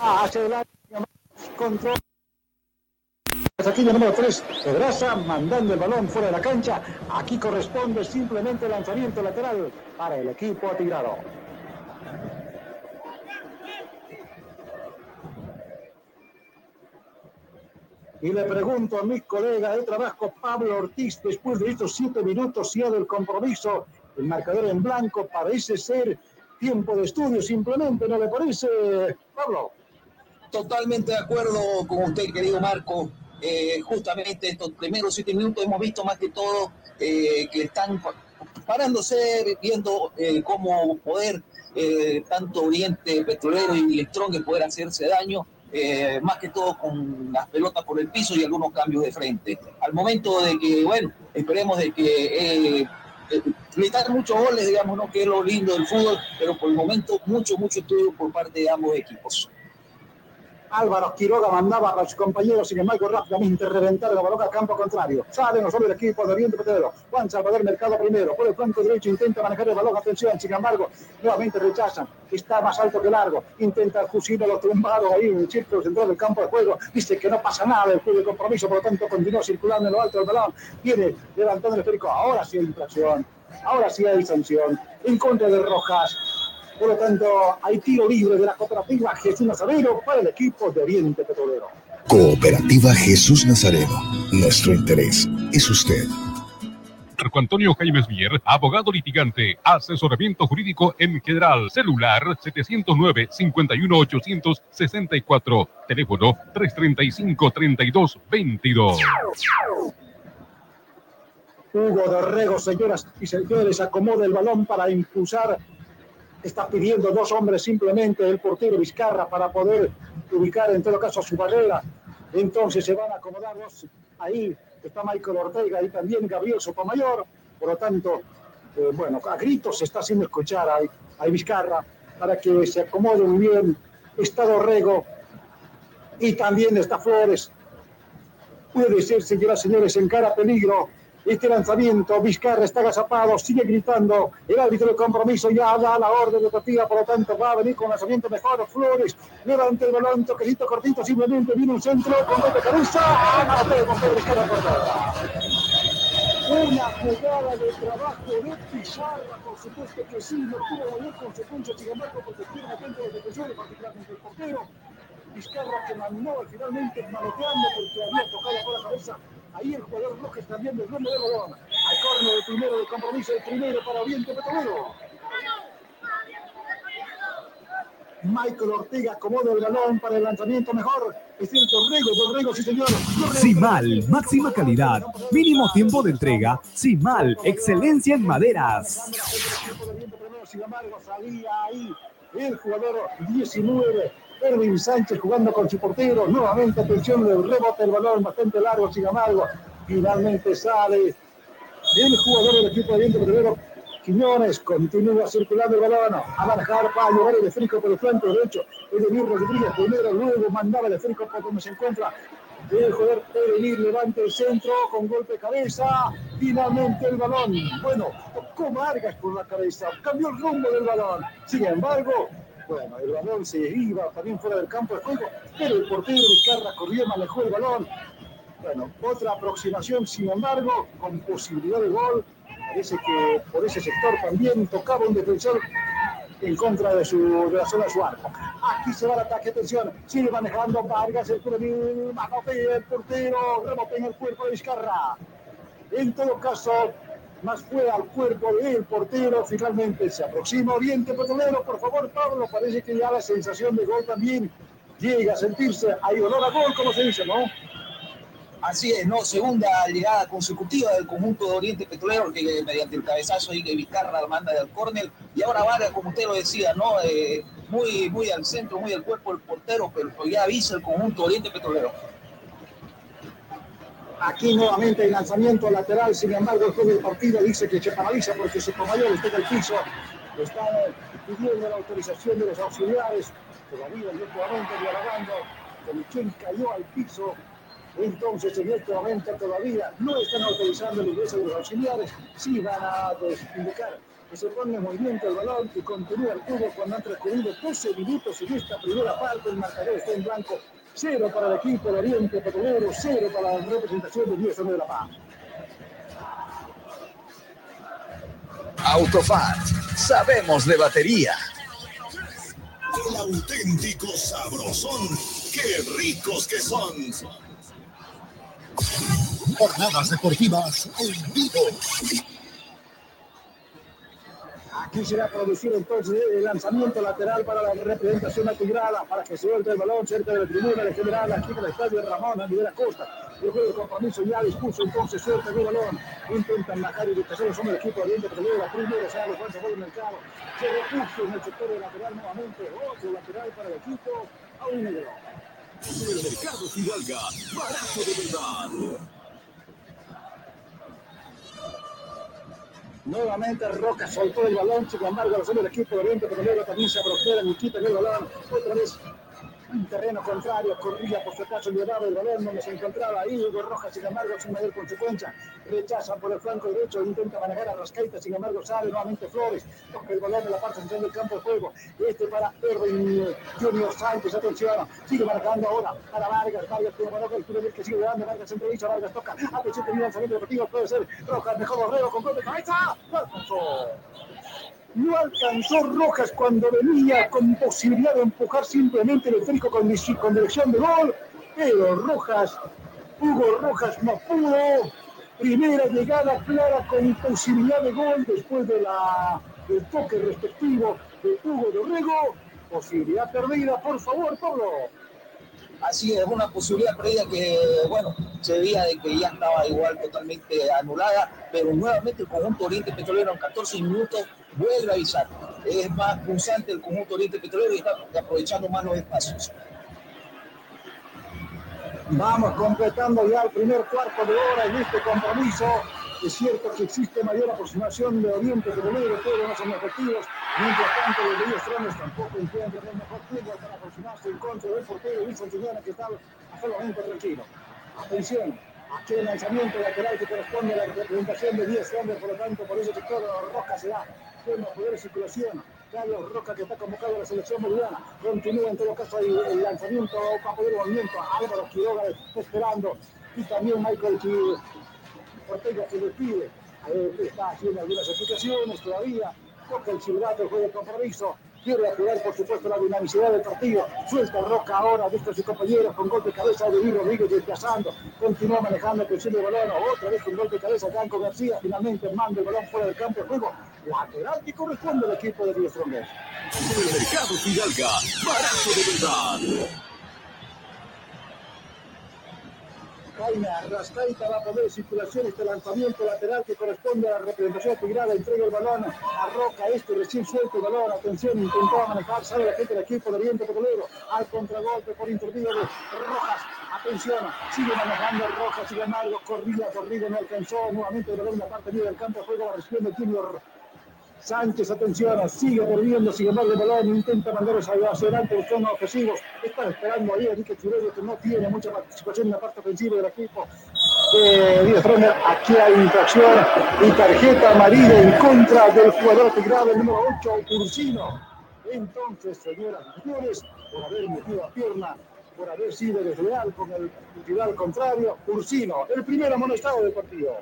Hacia adelante. Control. Aquí el número 3, Pedraza, mandando el balón fuera de la cancha. Aquí corresponde simplemente el lanzamiento lateral para el equipo atigrado. Y le pregunto a mi colega de trabajo, Pablo Ortiz, después de estos siete minutos ya del compromiso, el marcador en blanco parece ser tiempo de estudio, simplemente, ¿no le parece, Pablo? Totalmente de acuerdo con usted, querido Marco. Eh, justamente estos primeros siete minutos hemos visto más que todo eh, que están parándose, viendo eh, cómo poder, tanto Oriente Petrolero y Electrón, que poder hacerse daño eh, más que todo con las pelotas por el piso y algunos cambios de frente. Al momento de que, bueno, esperemos de que eh, eh muchos goles, digamos, ¿no? que es lo lindo del fútbol, pero por el momento mucho, mucho estudio por parte de ambos equipos. Álvaro Quiroga mandaba a sus compañeros, sin embargo, rápidamente reventar la balón a campo contrario. Sale no solo el equipo de Oriente Petrolero. Juan Salvador Mercado primero. Por el flanco derecho intenta manejar el balón. Atención, sin embargo, nuevamente rechazan. Está más alto que largo. Intenta el lo tumbado ahí en el círculo central del campo de juego. Dice que no pasa nada el juego de compromiso, por lo tanto continúa circulando en lo alto del balón. Viene levantando el esférico. Ahora sí hay infracción. Ahora sí hay sanción. En contra de Rojas. Por lo tanto, hay tiro libre de la cooperativa Jesús Nazareno para el equipo de Oriente Petrolero. Cooperativa Jesús Nazareno. Nuestro interés es usted. Marco Antonio Jaime Mier, abogado litigante, asesoramiento jurídico en general, celular 709-51864, teléfono 335-3222. Hugo Dorrego, señoras y señores, acomoda el balón para impulsar está pidiendo dos hombres simplemente el portero Vizcarra para poder ubicar en todo caso su barrera. Entonces se van a acomodar dos ahí. Está Michael Ortega y también Gabriel Sotomayor. Por lo tanto, eh, bueno, a gritos se está haciendo escuchar a, a Vizcarra para que se acomode muy bien. Está Dorrego y también está Flores. Puede ser, señoras y señores, en cara peligro este lanzamiento. Vizcarra está agazapado, sigue gritando. El árbitro de compromiso ya da la orden educativa, por lo tanto va a venir con lanzamiento mejor. Flores levanta el balón, toquecito cortito, simplemente viene un centro con de cabeza. Una jugada de trabajo de Pizarra, por supuesto que sí, no tuvo mayor consecuencia, sin embargo, porque tiene atento los defensores, particularmente el portero. Vizcarra que mandó finalmente manoteando porque había tocado por la cabeza Ahí el jugador Rojas también del rumbo de balón. Al corno de primero de compromiso, el primero para Oriente Petrolero. Michael Ortega acomoda el balón para el lanzamiento mejor. Es el Torrego, Torrego, sí señor. Simal, máxima calidad, mínimo tiempo de entrega. Simal, excelencia en maderas. Sin embargo, salía ahí el jugador 19 Erwin Sánchez jugando con su portero. Nuevamente, atención, el rebote el balón bastante largo, sin embargo. Finalmente sale el jugador del equipo de viento primero. Quiñones continúa circulando el balón a manejar para llevar el esférico por el flanco derecho. Edenir Rodríguez primero, luego mandaba el esférico por donde se encuentra el jugador Edenir levanta el centro con golpe de cabeza. Finalmente el balón. Bueno, tocó Vargas con la cabeza, cambió el rumbo del balón. Sin embargo, bueno, el balón se iba también fuera del campo de juego, pero el portero Vizcarra corrió, manejó el balón. Bueno, otra aproximación, sin embargo, con posibilidad de gol. Parece que por ese sector también tocaba un defensor en contra de, su, de la zona de su arco. Aquí se va el ataque, atención, sigue manejando Vargas, el juvenil, el portero, en el cuerpo de Vizcarra. En todo caso, más fue al cuerpo del portero. Finalmente se aproxima Oriente Petrolero. Por favor, Pablo, parece que ya la sensación de gol también llega a sentirse. Hay olor a gol, como se dice, ¿no? Así es, ¿no? Segunda llegada consecutiva del conjunto de Oriente Petrolero, que mediante el cabezazo y que Vizcarra la manda del córner. Y ahora Vargas, como usted lo decía, ¿no? Eh, muy, muy al centro, muy al cuerpo del portero, pero ya avisa el conjunto Oriente Petrolero. Aquí nuevamente el lanzamiento lateral, sin embargo, el juez del partido dice que se paraliza porque su mayor está en el piso. Está pidiendo la autorización de los auxiliares. Todavía nuevamente dialogando. quien cayó al piso. Entonces, en este momento todavía no están autorizando el ingreso de los auxiliares. Sí van a indicar que se pone en movimiento el balón y continúa el juego cuando han transcurrido 12 minutos en esta primera parte. El marcador está en blanco. Cero para el equipo de Oriente Petrolero, cero para la representación de 10 de La Paz. Autofat, sabemos de batería. El auténtico sabrosón, qué ricos que son. Jornadas deportivas en vivo. Aquí será producido entonces el lanzamiento lateral para la representación atigrada, para que suelte el balón cerca de la tribuna de general, aquí en el estadio Ramón, a la Costa. El juego de compromiso ya dispuso, entonces suelta el balón. Intentan bajar y retrasar son el equipo de Oriente la Primero sale Juan Sabor en el cabo. Se repuso en el sector de lateral nuevamente. Otro lateral para el equipo. A un negro. El mercado Fidalga, barato de verdad. Nuevamente Roca soltó el balón, sin embargo, los del equipo de Oriente luego también se aproxima y quitan el balón. Otra vez en terreno contrario, corría por su acaso, llevaba el balón donde se encontraba ahí, Hugo Rojas, sin embargo, sin mayor consecuencia, rechaza por el flanco derecho, intenta manejar a Rascaita, sin embargo, sale nuevamente Flores, toca el balón en la parte central del campo de juego, este para Erwin Junior Sánchez, atención, sigue marcando ahora para Vargas, Vargas tiene balón, el que sigue dando, Vargas entrevista, Vargas toca, atención, tenía lanzamiento deportivo, puede ser Rojas, mejor Borrego con gol de cabeza, no alcanzó Rojas cuando venía con posibilidad de empujar simplemente el esférico con, con dirección de gol, pero Rojas, Hugo Rojas no pudo. Primera llegada clara con posibilidad de gol después de la, del toque respectivo de Hugo Dorrego. Posibilidad perdida, por favor, Pablo. Así es, una posibilidad perdida que, bueno, se veía de que ya estaba igual totalmente anulada, pero nuevamente el conjunto Oriente Petrolero en 14 minutos vuelve a avisar. Es más pulsante el conjunto Oriente Petrolero y está aprovechando más los espacios. Vamos completando ya el primer cuarto de hora en este compromiso. Es cierto que existe mayor aproximación de Oriente Petrolero, pero no son efectivos. Mientras tanto, los Bellos Trones tampoco encuentran el mejor fútbol para aproximarse en contra del portero Wilson Señora, que está solamente tranquilo. Atención, aquí el lanzamiento lateral que corresponde a la representación de 10 hombres, por lo tanto, por ese sector Roca se da pleno poder de circulación. Carlos Roca, que está convocado a la selección boliviana, continúa en todo caso el, el lanzamiento para poder movimiento. Álvaro Quiroga esperando. Y también Michael Ortega que despide. Eh, está haciendo algunas explicaciones todavía. Toca el silbato, el juego de compromiso. Quiere apoyar, por supuesto, la dinamicidad del partido. Suelta Roca ahora, busca a sus compañeros con golpe de cabeza de Luis Rodríguez desplazando. Continúa manejando el de balón. Otra vez con golpe de cabeza Franco García. Finalmente manda el balón fuera del campo de juego. Lateral que corresponde al equipo de Dios El mercado Fidalga, barato de verdad. Jaime Arrascaita va a poner circulación este lanzamiento lateral que corresponde a la representación tirada, entrega el balón a Roca, este recién suelto el balón, atención, intentó manejar, sale la gente del equipo de Oriente Petrolero, al contragolpe por intervino de Rojas, atención, sigue manejando Rojas, sigue embargo, corrida, corrida, no alcanzó, nuevamente el balón en la parte media del campo de juego, la el Junior Sánchez, atención, sigue perdiendo, sigue embargo balón, intenta mandar hacia adelante buscando ofensivos. Está esperando ahí a Enrique Churello, que no tiene mucha participación en la parte ofensiva del equipo de Díaz Aquí hay infracción y tarjeta amarilla en contra del jugador grave el número 8, Ursino. Entonces, señoras y señores, por haber metido a pierna, por haber sido desleal con el rival contrario, Ursino, el primer amonestado del partido.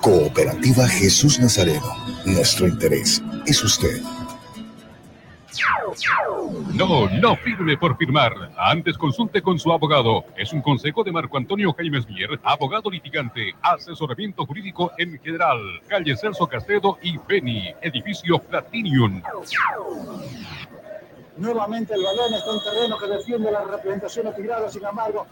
Cooperativa Jesús Nazareno. Nuestro interés es usted. No, no firme por firmar. Antes consulte con su abogado. Es un consejo de Marco Antonio Jaimes Mier, abogado litigante, asesoramiento jurídico en general. Calle Celso Castedo y Beni, edificio Platinium. Nuevamente el balón está en terreno que defiende la representación atigrada, sin embargo,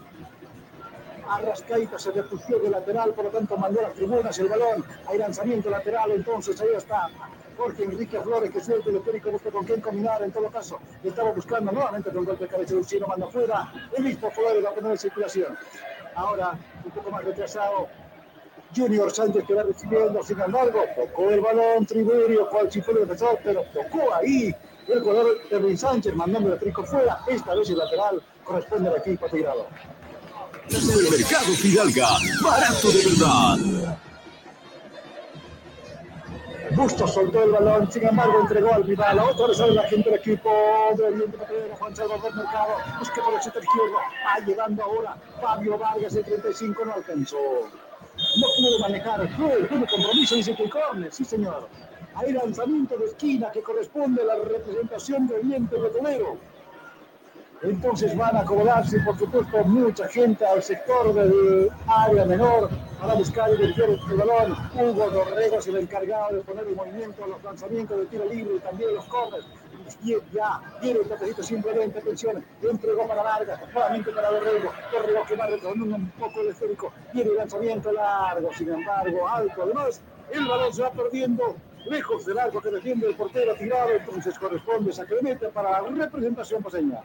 Arrascaita se depusió de lateral, por lo tanto mandó a las tribunas el balón. Hay lanzamiento lateral, entonces ahí está Jorge Enrique Flores que suelta el esférico, busca con quién caminar en todo caso. Estaba buscando nuevamente con golpe de cabeza chino, manda afuera. El mismo Flores va a poner en circulación. Ahora, un poco más retrasado, Junior Sánchez que va recibiendo, sin embargo, tocó el balón Triverio, cual si fue defensor, pero tocó ahí el jugador Luis Sánchez mandando el esférico fuera. Esta vez el lateral corresponde al equipo tirado. Mercado Fidalga, barato de verdad. Justo soltó el balón, sin embargo entregó al rival. Otra vez la gente del equipo de Oriente Petrolero, Juan Salvador Mercado. Busca por el sector izquierdo. Va llegando ahora Fabio Vargas, el 35, no alcanzó. No pudo manejar. Fue, tuvo compromiso, dice que. Sí, señor. Hay lanzamiento de esquina que corresponde a la representación de Oriente Petrolero. Entonces van a acomodarse, por supuesto, mucha gente al sector del área menor. Para buscar y dirigir el balón. Hugo Dorrego es el encargado de poner en movimiento los lanzamientos de tiro libre y también los corners. Y ya viene el toquecito simplemente, atención, entregó para Vargas, nuevamente para Dorrego, Dorrego que va retornando un poco el esférico, viene el lanzamiento largo, sin embargo, alto, además, el balón se va perdiendo lejos del arco que defiende el portero tirado, entonces corresponde a para la representación paseña.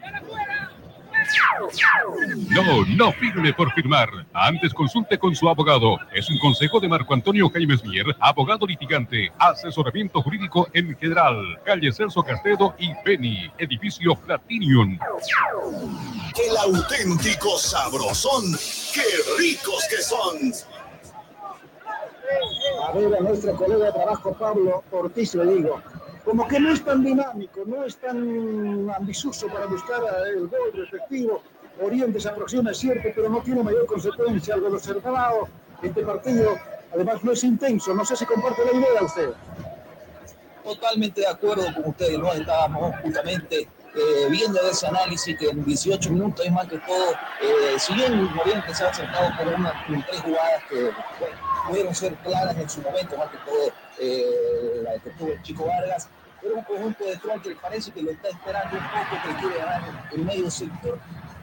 No, no firme por firmar. Antes consulte con su abogado. Es un consejo de Marco Antonio Jaimes Mier, abogado litigante, asesoramiento jurídico en general. Calle Celso Castedo y Penny, edificio Platinium. El auténtico sabrosón. ¡Qué ricos que son! A ver a nuestro colega de trabajo Pablo Ortiz le digo, como que no es tan dinámico, no es tan ambicioso para buscar el gol respectivo. Oriente se aproxima, es cierto, pero no tiene mayor consecuencia. Algo observado, este partido, además no es intenso. No sé si comparte la idea usted. Totalmente de acuerdo con usted, ¿no? Estábamos justamente eh, viendo ese análisis que en 18 minutos es más que todo, eh, si bien Oriente se ha acercado por una, tres jugadas que pudieron ser claras en su momento, más que todo eh, la que tuvo el Chico Vargas, pero un conjunto de Tron que parece que lo está esperando un poco, que quiere ganar el medio sector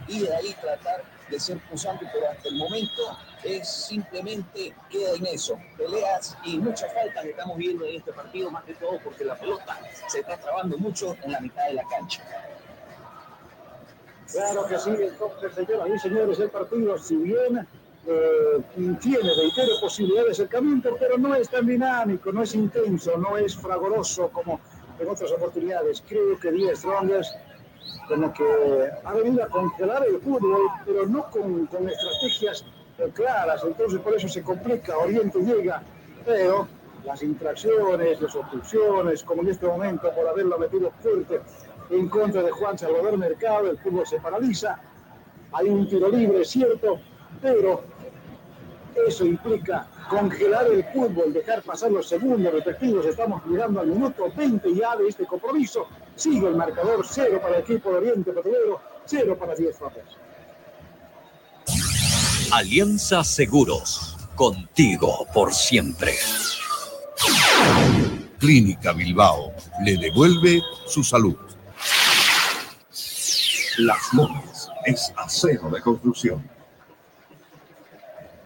y de ahí tratar de ser pulsante, pero hasta el momento es simplemente queda en eso, peleas y muchas faltas que estamos viendo en este partido, más que todo porque la pelota se está trabando mucho en la mitad de la cancha. Claro que sí, entonces, señoras y señores, el partido, si bien eh, tiene, reitero, posibilidades de acercamiento, pero no es tan dinámico, no es intenso, no es fragoroso como en otras oportunidades. Creo que Díaz Strongers como que ha venido a congelar el fútbol, pero no con, con estrategias claras, entonces por eso se complica, Oriente llega, pero las infracciones, las obstrucciones, como en este momento por haberlo metido fuerte en contra de Juan Salvador Mercado, el fútbol se paraliza, hay un tiro libre, cierto, pero eso implica congelar el fútbol, dejar pasar los segundos respectivos. Estamos llegando al minuto 20 ya de este compromiso. Sigue el marcador, cero para el equipo de Oriente Petrolero, cero para 10 Fapas. Alianza Seguros, contigo por siempre. Clínica Bilbao le devuelve su salud. Las Lomas es acero de construcción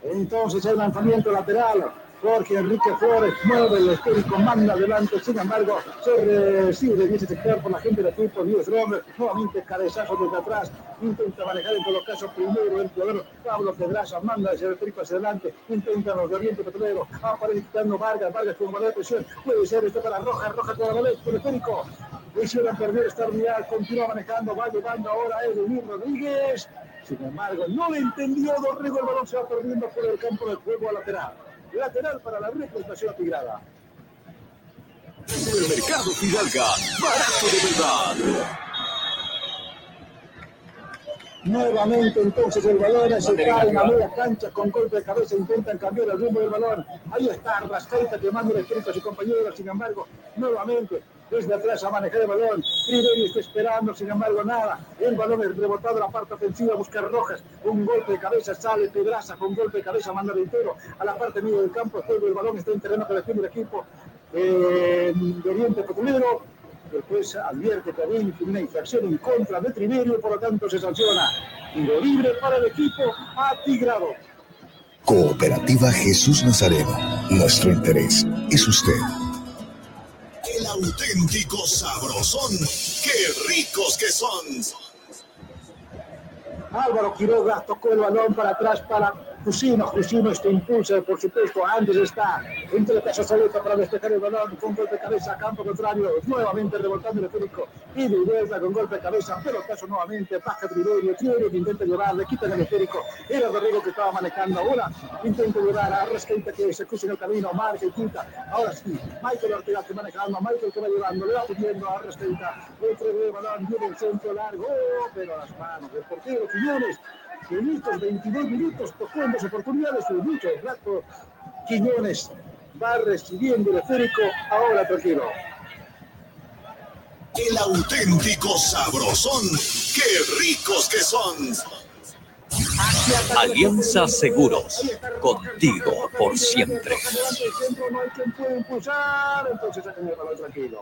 entonces el lanzamiento lateral. Jorge Enrique Flores mueve el esférico, manda adelante, sin embargo, se recibe bien sector por la gente del equipo, Dios Romero, nuevamente cabezazo desde atrás, intenta manejar en todo caso primero el jugador Pablo Pedraza, manda ese esférico hacia adelante, intenta los de Oriente Petrolero, aparece quitando Vargas, Vargas con de presión, puede ser esto para Roja, Roja con la por el esférico, hicieron perder esta unidad, continúa manejando, va llevando ahora Edwin Rodríguez, sin embargo, no le entendió Dorrego, el balón se va perdiendo por el campo de juego a lateral. Lateral para la representación atigrada. Mercado Fidalga, barato de verdad. Nuevamente entonces el balón se cae en la media cancha con golpe de cabeza, intentan cambiar el rumbo del balón. Ahí está Rascaita quemando el espíritu a su compañero, sin embargo, nuevamente desde atrás a manejar el balón. Riveri está esperando, sin embargo, nada. El balón es rebotado a la parte ofensiva, buscar Rojas. Un golpe de cabeza sale Pedraza, con golpe de cabeza manda entero a la parte media del campo. El balón está en terreno que defiende el equipo eh, de Oriente Petrolero. Juez advierte que una infracción en contra de Triverio por lo tanto se sanciona. Tiro libre para el equipo atigrado. Cooperativa Jesús Nazareno. Nuestro interés es usted el auténtico sabrosón. ¡Qué ricos que son! Álvaro Quiroga tocó el balón para atrás para Cusino, Cusino este impulsa, por supuesto, antes está entre la casa solita para despejar el balón con golpe de cabeza, campo contrario, nuevamente rebotando el esférico, y de vuelta con golpe de cabeza, pero caso nuevamente, baja Triverio, Triverio que intenta llorar, le quitan el esférico, era Rodrigo que estaba manejando, ahora intenta llorar, a Resqueita que se cruza en el camino, marca y quita, ahora sí, Michael Ortega que manejando, Michael que va llevando, le va pidiendo a otro de balón, viene el centro largo, pero las manos del portero Quiñones, en estos 22 minutos tocó en dos oportunidades de mucho rato. Quiñones va recibiendo el esférico, ahora tranquilo. El auténtico sabrosón. ¡Qué ricos que son! Alianza Seguros, contigo por siempre. No hay quien pueda impulsar, entonces el balón tranquilo.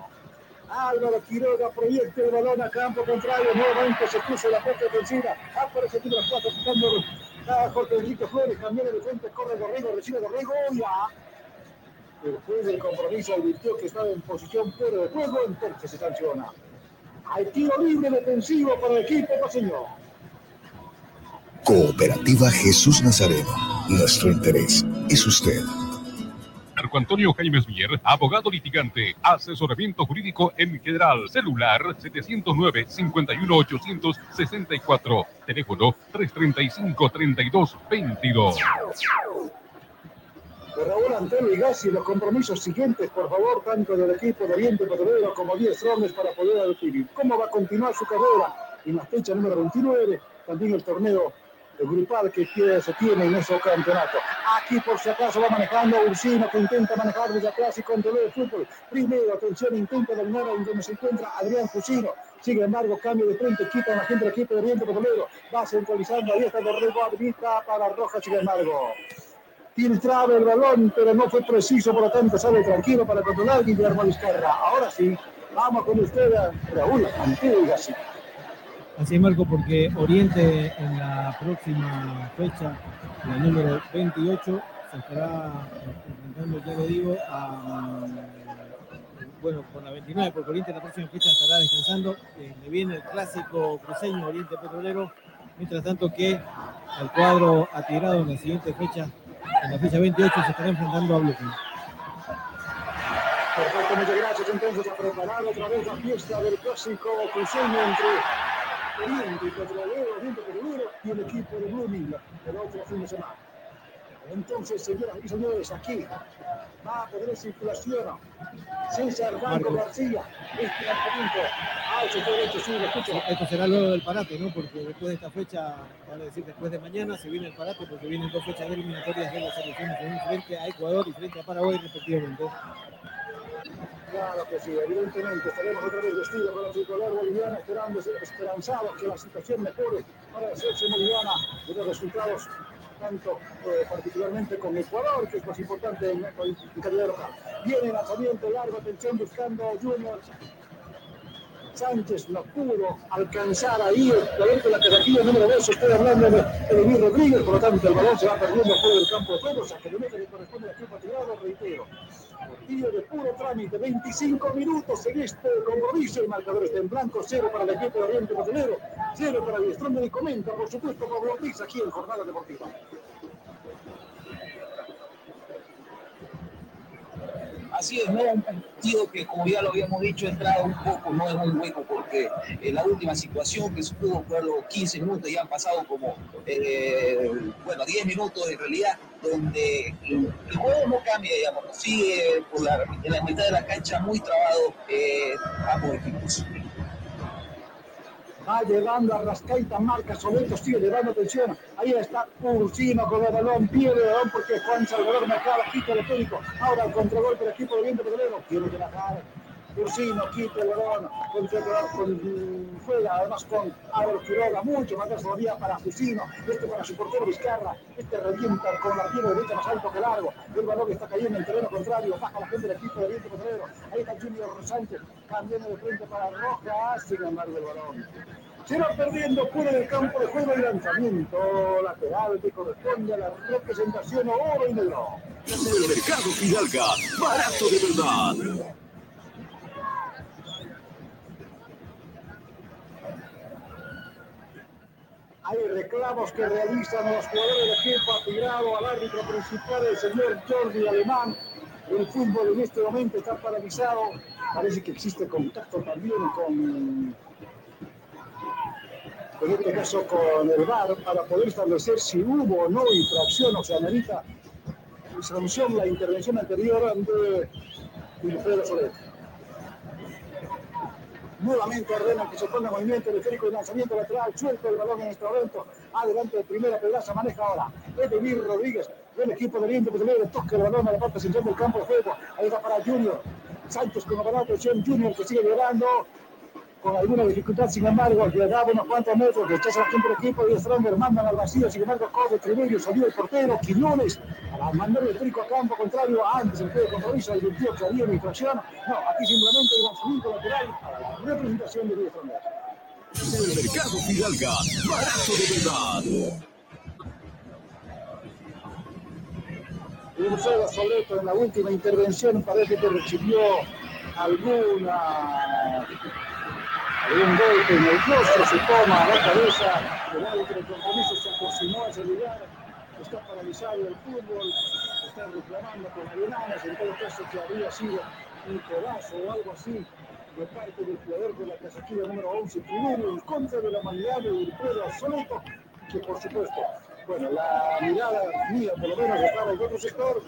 Álvaro Quiroga proyecta el balón a campo contrario, nuevamente se puso la puerta defensiva, aparece los cuatro quitando a Jorge Enrique Flores, cambió de frente, corre Dorrego, recibe Dorrego, ya. Después del compromiso advirtió que estaba en posición fuera de juego, entonces se sanciona. Hay tiro libre defensivo para el equipo paseño. Cooperativa Jesús Nazareno. Nuestro interés es usted. Marco Antonio Jaimes Mier, abogado litigante, asesoramiento jurídico en general, celular 709-51864, teléfono 335-3222. Raúl Antonio y los compromisos siguientes, por favor, tanto del equipo de Oriente Petrolero como 10 Romes para poder definir cómo va a continuar su carrera en la fecha número 29, también el torneo grupal que se tiene en ese campeonato. Aquí por si acaso va manejando Ursino que intenta manejar desde atrás y controlar el fútbol. Primero, atención, intenta dominar donde se encuentra Adrián Fusino. Sin embargo, cambio de frente, quita a la gente del equipo de Oriente Petrolero. Va centralizando, ahí está Dorrego, habilita para Rojas, sin embargo. Filtraba el balón, pero no fue preciso, por lo tanto sale tranquilo para controlar Guillermo Vizcarra. Ahora sí, vamos con usted, Raúl Gassi. Así es, Marco, porque Oriente en la próxima fecha, la número 28, se estará enfrentando, ya lo digo, a, bueno, con la 29, porque Oriente en la próxima fecha estará descansando. Eh, le viene el clásico cruceño Oriente Petrolero, mientras tanto que el cuadro tirado en la siguiente fecha, en la fecha 28, se estará enfrentando a Bluefield. Perfecto, muchas gracias. Entonces, a preparar otra vez la fiesta del clásico cruceño entre Y el equipo de el otro fin de semana. Entonces, señoras y señores, aquí va a poder circulación. César Banco García, este lanzamiento al sector derecho. Esto será luego del parate, ¿no? Porque después de esta fecha, vale decir, después de mañana se viene el parate porque vienen dos fechas eliminatorias de las selecciones frente a Ecuador y frente a Paraguay, respectivamente. Claro que sí, evidentemente estaremos otra vez vestidos con la tricolor boliviana, esperando, esperanzados que la situación mejore para la selección boliviana de los resultados, tanto eh, particularmente con Ecuador, que es más importante en, en calidad local. Viene lanzamiento largo, atención, buscando Junior. Sánchez no pudo alcanzar ahí el de la carretilla número 2, estoy hablando de Edomir Rodríguez, por lo tanto el balón se va perdiendo fuera del campo de juego, o sea que que le corresponde al equipo tirado, reitero de puro trámite, 25 minutos en este compromiso, el marcador está en blanco, cero para el equipo de Oriente Petrolero, cero para el Estrón de Comenta, por supuesto, Pablo Ortiz aquí en Jornada Deportiva. Así es, no un partido que, como ya lo habíamos dicho, entrado un poco, no es un hueco, porque en la última situación que pudo jugar los 15 minutos, ya han pasado como, eh, bueno, 10 minutos en realidad, donde el, juego no cambia, digamos, sigue por la, en la mitad de la cancha muy trabado eh, ambos equipos va llegando a Rascaita, marca Soleto, sigue llevando atención. Ahí está Ursino con el balón, pierde el balón porque Juan Salvador Mercado quita el técnico. Ahora el contragolpe del equipo de Viento Petrolero. Tiene que bajar. Ursino quita el balón, con, con, juega además con Álvaro Quiroga, mucho más todavía para Fusino, este para su portero Vizcarra, este revienta con la pierna derecha más alto que largo, el balón está cayendo en el terreno contrario, baja la gente del equipo de Viento Petrolero, ahí está Junior Sánchez, cambiando de frente para Rojas, sin embargo el balón se va perdiendo fuera del campo de juego y lanzamiento lateral que corresponde a la representación oro y negro. El mercado Fidalga, barato de verdad. Hay reclamos que realizan los jugadores del equipo, tirado al árbitro principal el señor Jordi Alemán. El fútbol en este momento está paralizado. Parece que existe contacto también con, en este caso con el VAR, para poder establecer si hubo o no infracción o se amerita sanción la intervención anterior de Wilfredo Soler. Nuevamente ordena que se ponga movimiento esférico de lanzamiento lateral, suelto el balón en momento. Adelante de primera pedaza, maneja ahora. Edemir Rodríguez, del equipo de Oriente Petrolero, toca el balón a la parte central del campo de juego. Ahí está para Junior. Sánchez con la presión, Junior que sigue llorando con alguna dificultad, sin embargo, llegaba unos cuantos metros, rechaza la gente del equipo y Stronger mandan al vacío, sin embargo, Cobre, Triverio, salió el portero, Quiñones, para mandar el trico a campo contrario, antes el de compromiso, el 28 había una infracción, no, aquí simplemente un lanzamiento lateral para la representación de Luis Stronger. El mercado Fidalga, barato de verdad. Wilfredo Soleto en la última intervención parece que recibió alguna un golpe en el rostro, se toma a la cabeza, el árbitro de compromiso se aproximó a ese lugar, está paralizado el fútbol, está reclamando con arenanas, en todo caso que habría sido un codazo o algo así de parte del jugador de la casquilla número 11, primero en contra de la humanidad de Wilfredo Soleto, que por supuesto, bueno, la mirada mía por lo menos estaba en otro sector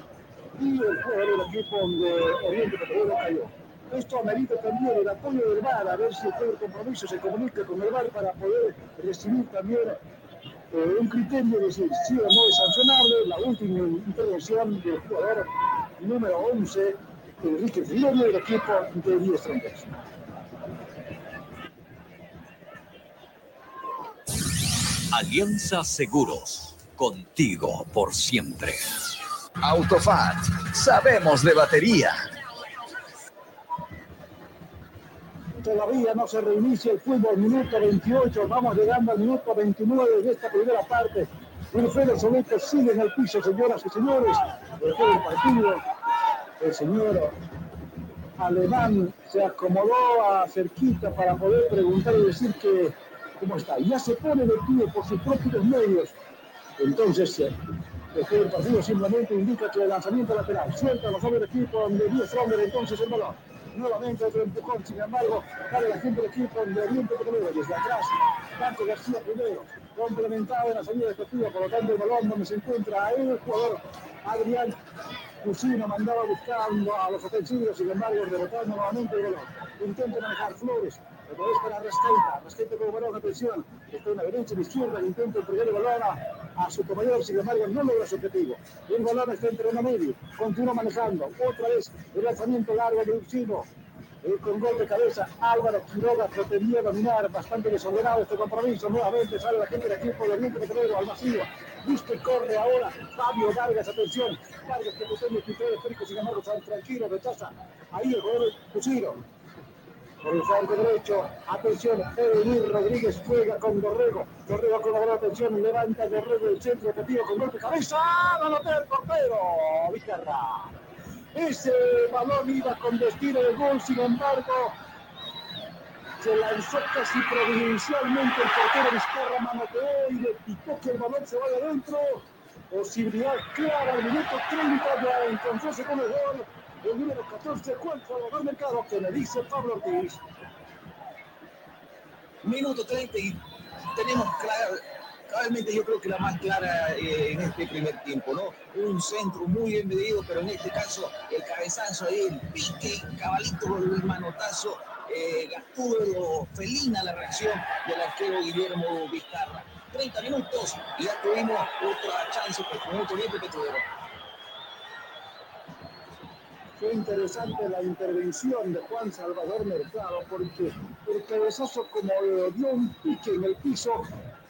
y el jugador del equipo de Oriente Petrolero cayó. Esto amerita también el apoyo del VAR, a ver si el compromiso se comunica con el VAR para poder recibir también eh, un criterio de si sí o no es sancionable la última intervención del jugador número 11, Enrique Filorio, del equipo de 10 Strongers. Alianza Seguros, contigo por siempre. Autofat, sabemos de batería. Todavía no se reinicia el fútbol, minuto 28, vamos llegando al minuto 29 de esta primera parte. Wilfredo Soleto sigue en el piso, señoras y señores. Después del partido, el señor alemán se acomodó a cerquita para poder preguntar y decir que cómo está. Ya se pone de pie por sus propios medios. Entonces, eh, después del partido simplemente indica que el lanzamiento lateral suelta los hombres del equipo de 10 hombres entonces el balón nuevamente otro empujón, sin embargo, para la gente del equipo de Oriente Petrolero, desde atrás, Marco García primero, complementado en la salida efectiva, por lo tanto el balón donde se encuentra el jugador Adrián Cusino mandaba buscando a los ofensivos, sin embargo, rebotando nuevamente el balón. Intenta manejar Flores, vez para Rascaita, Rascaita con el balón, atención, está en la derecha la izquierda, intenta entregar el balón a, su compañero, sin embargo, no logra su objetivo. El balón está entre una medio, continúa manejando, otra vez el lanzamiento largo de Ursino, eh, con gol de cabeza, Álvaro Quiroga pretendía dominar, bastante desordenado este compromiso, nuevamente sale la gente del equipo de Oriente al vacío, busca y corre ahora, Fabio Vargas, atención, Vargas que quitar el perico, sin embargo, tranquilo, rechaza, ahí el jugador Cusino, por el flanco derecho, atención, Edenir Rodríguez juega con Dorrego, Dorrego con la gran atención, levanta Dorrego el centro, repetido con golpe de cabeza, ¡Ah, la el portero, Vizcarra. Ese balón iba con destino de gol, sin embargo, se lanzó casi providencialmente el portero Vizcarra, manoteó y le picó que el balón se vaya adentro. Posibilidad clara al minuto 30 ya encontrarse con el gol. El número 14, Juan Salvador Mercado, que me dice Pablo Ortiz. Minuto 30 y tenemos claro, Realmente yo creo que la más clara eh, en este primer tiempo, ¿no? Un centro muy bien medido, pero en este caso el cabezazo ahí, el pique, cabalito, el manotazo, eh, Gatúbelo, felina la reacción del arquero Guillermo Vizcarra. 30 minutos y ya tuvimos otra chance por el Oriente Petrolero. Fue interesante la intervención de Juan Salvador Mercado porque el cabezazo como le dio un pique en el piso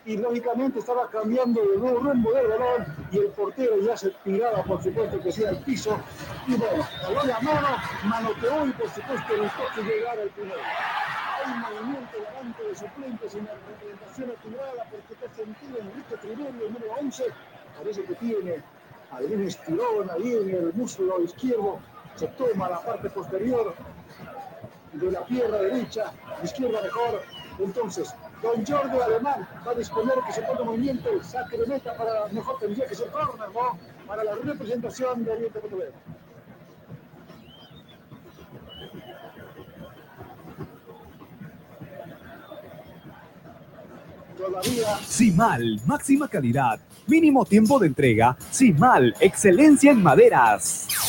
y lógicamente estaba cambiando de nuevo rumbo del balón y el portero ya se tiraba por supuesto que sea al piso. Y bueno, balón a mano, manoteó y por supuesto evitó que llegara el primero. Hay movimiento delante de suplentes en la representación activada porque está sentido Enrique Triverio, el número 11, parece que tiene algún estirón ahí en el muslo izquierdo, se toma la parte posterior de la pierna derecha, izquierda mejor, entonces Don Jordi Alemán va a disponer que se ponga movimiento saque de meta para, mejor tendría que ser corner, ¿no? Para la representación de Oriente Petrolero. Todavía. Simal, máxima calidad, mínimo tiempo de entrega. Simal, excelencia en maderas.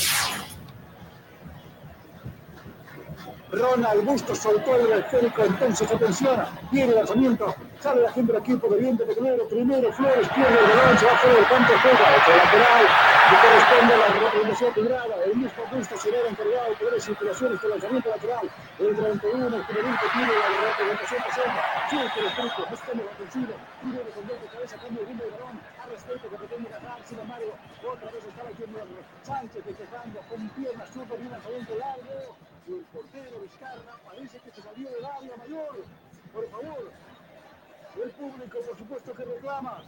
Ronald Bustos soltó el esférico, entonces atención, viene el lanzamiento, sale la gente del equipo de Viento Petrolero, primero Flores, pierde el balón, se va fuera del campo, juega, otro lateral, que corresponde a la representación figurada, el mismo Bustos será encargado de poder circulaciones con lanzamiento lateral, el 31, el primerito tiene la representación pasando, sigue el esférico, buscando la ofensiva, primero con de cabeza, cambio el del balón, a respeto que pretende ganar, sin embargo, otra vez está la Sánchez despejando con piernas y un lanzamiento largo, el portero Vizcarra parece que se salió del área mayor. Por favor, el público, por supuesto, que reclama.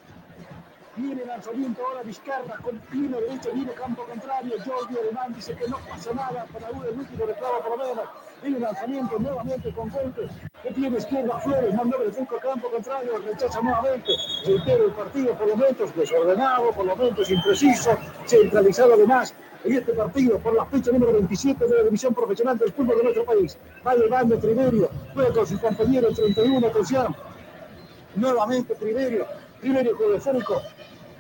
Viene lanzamiento ahora Vizcarra con pino derecho, viene campo contrario. Jordi Alemán dice que no pasa nada para el último reclamo por. Viene lanzamiento nuevamente con golpe. Que tiene izquierda Flores, mandó el centro campo contrario, rechaza nuevamente. Reitero el partido por momentos desordenado, por momentos impreciso, centralizado además en este partido por la fecha número 27 de la división profesional del fútbol de nuestro país. Va llevando Triverio, juega con su compañero 31, atención. Nuevamente Triverio, Triverio con el esférico.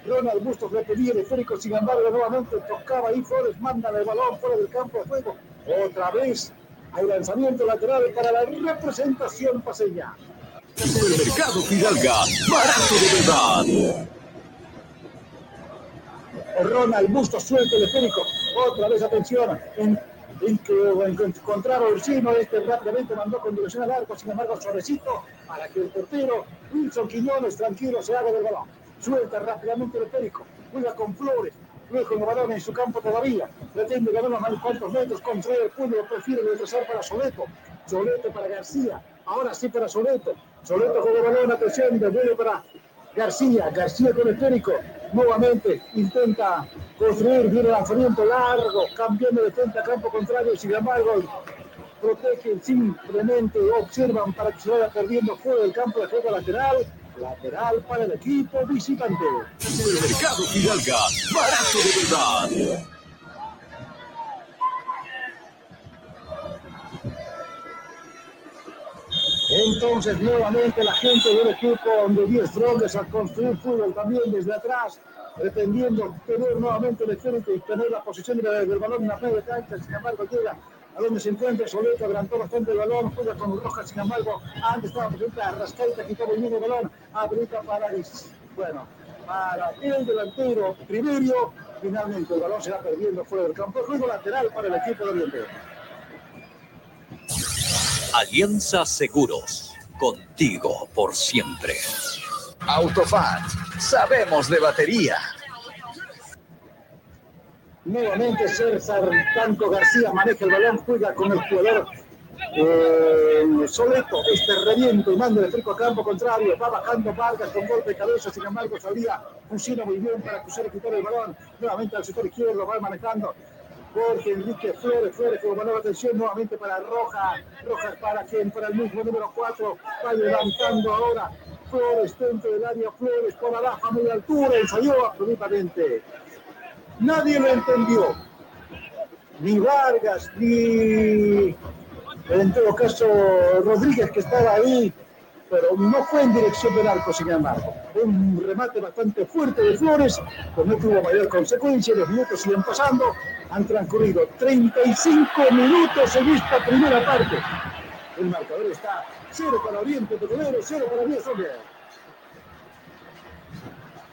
Ronald Bustos le pedía el esférico, sin embargo, nuevamente tocaba ahí Flores, manda el balón fuera del campo de juego. Otra vez hay lanzamiento lateral para la representación paseña. El mercado Fidalga, barato de verdad. Ronald Bustos suelta el esférico. Otra vez atención. En, en el chino, este rápidamente mandó con dirección al arco, sin embargo suavecito para que el portero Wilson Quiñones tranquilo se haga del balón. Suelta rápidamente el esférico, juega con Flores, luego con el balón en su campo todavía, pretende ganar unos cuantos metros, contra el puño, prefiere retrasar para Soleto, Soleto para García, ahora sí para Soleto, Soleto con el balón, atención, devuelve para García, García con el esférico, nuevamente intenta construir, viene lanzamiento largo, cambiando de frente a campo contrario, sin embargo, protegen simplemente, observan para que se vaya perdiendo fuera del campo de juego lateral, lateral para el equipo visitante. El mercado Fidalga, barato de verdad. Entonces, nuevamente la gente del equipo de 10 Strongers a construir fútbol también desde atrás, pretendiendo tener nuevamente el esférico y tener la posición del, balón en la media cancha. Sin embargo, llega a donde se encuentra Soleto, adelantó bastante el balón, juega con Rojas. Sin embargo, antes estaba presente a Rascaita, bien el balón, habilita para, bueno, para el delantero Triverio. Finalmente, el balón se va perdiendo fuera del campo. Juego lateral para el equipo de Oriente. Alianza Seguros, contigo por siempre. Autofat, sabemos de batería. Nuevamente César Tanco García maneja el balón, juega con el jugador eh, Soleto, este reviento y manda el frico a campo contrario, va bajando Vargas con golpe de cabeza, sin embargo salía, funciona muy bien para cruzar y quitar el balón, nuevamente al sector izquierdo, va manejando Jorge Enrique Flores, Flores con balón atención nuevamente para Roja, Rojas para quien, para el mismo número 4, va levantando ahora Flores dentro del área, Flores por abajo a media altura, ensayó absolutamente. Nadie lo entendió, ni Vargas, ni en todo caso Rodríguez que estaba ahí pero no fue en dirección del arco, sin embargo. Un remate bastante fuerte de Flores, pero no tuvo mayor consecuencia. Los minutos siguen pasando. Han transcurrido 35 minutos en esta primera parte. El marcador está 0 para Oriente Petrolero, 0 para 10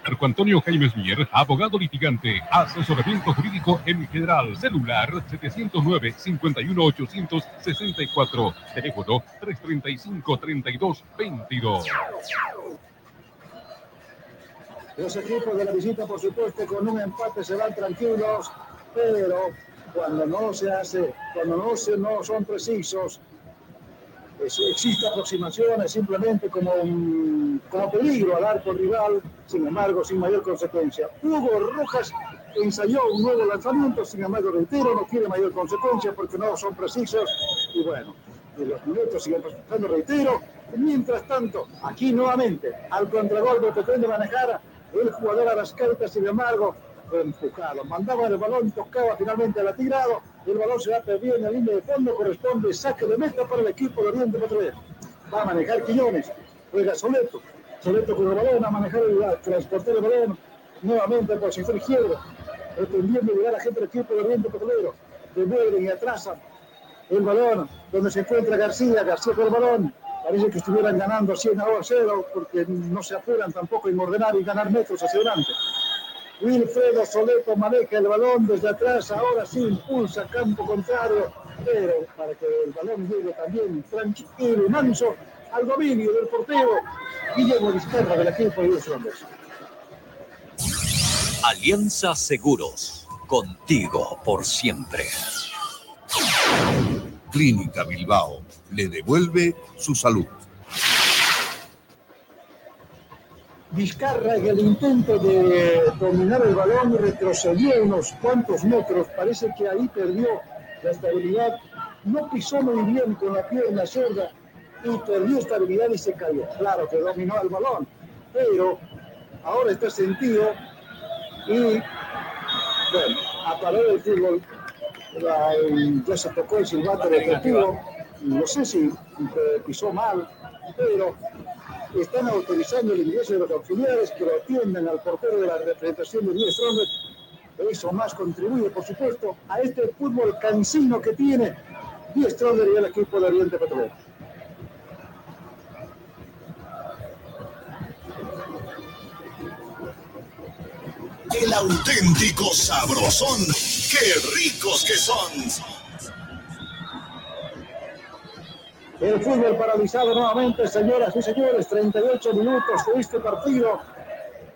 Marco Antonio Jaimes Mier, abogado litigante, asesoramiento jurídico en general, celular 709-51864, teléfono 335-3222. Los equipos de la visita, por supuesto, con un empate se van tranquilos, pero cuando no se hace, cuando no, se, no son precisos, existe aproximaciones simplemente como, como peligro al arco rival, sin embargo, sin mayor consecuencia. Hugo Rojas ensayó un nuevo lanzamiento, sin embargo, reitero, no tiene mayor consecuencia porque no son precisos. Y bueno, y los minutos siguen pasando, reitero. Mientras tanto, aquí nuevamente, al contragolpe pretende manejar el jugador Arascaita, sin embargo, empujado. Mandaba el balón, tocaba finalmente al tirado. El balón se va perdido en la línea de fondo, corresponde saque de meta para el equipo de Oriente Petrolero. Va a manejar Quiñones, juega Soleto. Soleto con el balón, a manejar el transporte el balón nuevamente por sector izquierdo, pretendiendo llegar a gente del equipo de Oriente Petrolero. Devuelven y atrasan el balón, donde se encuentra García, García con el balón. Parece que estuvieran ganando 100 a 0 porque no se apuran tampoco en ordenar y ganar metros hacia adelante. Wilfredo Soleto maneja el balón desde atrás, ahora sí impulsa campo contrario, pero para que el balón llegue también tranquilo y manso al dominio del portero Guillermo Vizcarra del equipo de los hombres. Alianza Seguros, contigo por siempre. Clínica Bilbao le devuelve su salud. Vizcarra en el intento de dominar el balón retrocedió unos cuantos metros, parece que ahí perdió la estabilidad, no pisó muy bien con la pierna zurda y perdió estabilidad y se cayó. Claro que dominó el balón, pero ahora está sentido y bueno, a parar el fútbol. Ya se tocó el silbato deportivo, no sé si pisó mal, pero están autorizando el ingreso de los auxiliares que lo atiendan al portero de la representación de 10 hombres. Eso más contribuye, por supuesto, a este fútbol cansino que tiene 10 Stronger y el equipo de Oriente Petrolero. El auténtico sabrosón. ¡Qué ricos que son! El fútbol paralizado nuevamente, señoras y señores, 38 minutos de este partido.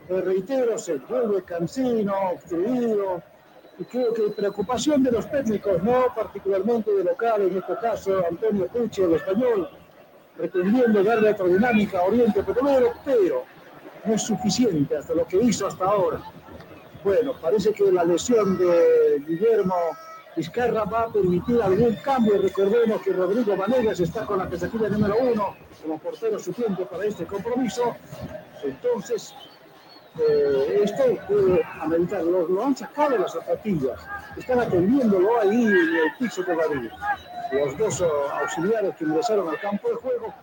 Eh, reitero, se vuelve cansino, obstruido. Y creo que preocupación de los técnicos, no particularmente de local, en este caso Antonio Pucci, el español, pretendiendo darle otra dinámica a Oriente Petrolero, pero no es suficiente hasta lo que hizo hasta ahora. Bueno, parece que la lesión de Guillermo Vizcarra va a permitir algún cambio. Recordemos que Rodrigo Vanegas está con la pesadilla número uno como portero suplente para este compromiso. Entonces, eh, esto puede ameritar. Lo, lo, han sacado las zapatillas. Están atendiéndolo ahí en el piso todavía. Los dos uh, auxiliares que ingresaron al campo de juego.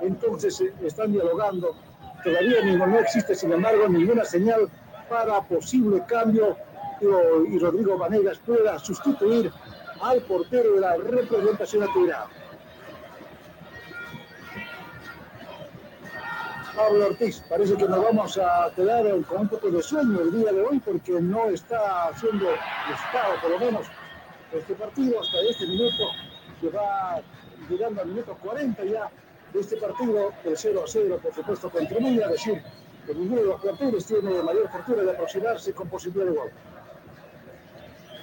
Entonces, eh, están dialogando. Todavía no, no existe, sin embargo, ninguna señal para posible cambio y Rodrigo Vanegas pueda sustituir al portero de la representación actividad. Pablo Ortiz, parece que nos vamos a quedar con un poco de sueño el día de hoy porque no está haciendo estado, por lo menos, este partido hasta este minuto, que va llegando al minuto 40 ya de este partido, el 0 a 0, por supuesto, contribuye a decir que ninguno de los planteles tiene mayor fortuna de aproximarse con posibilidad de gol.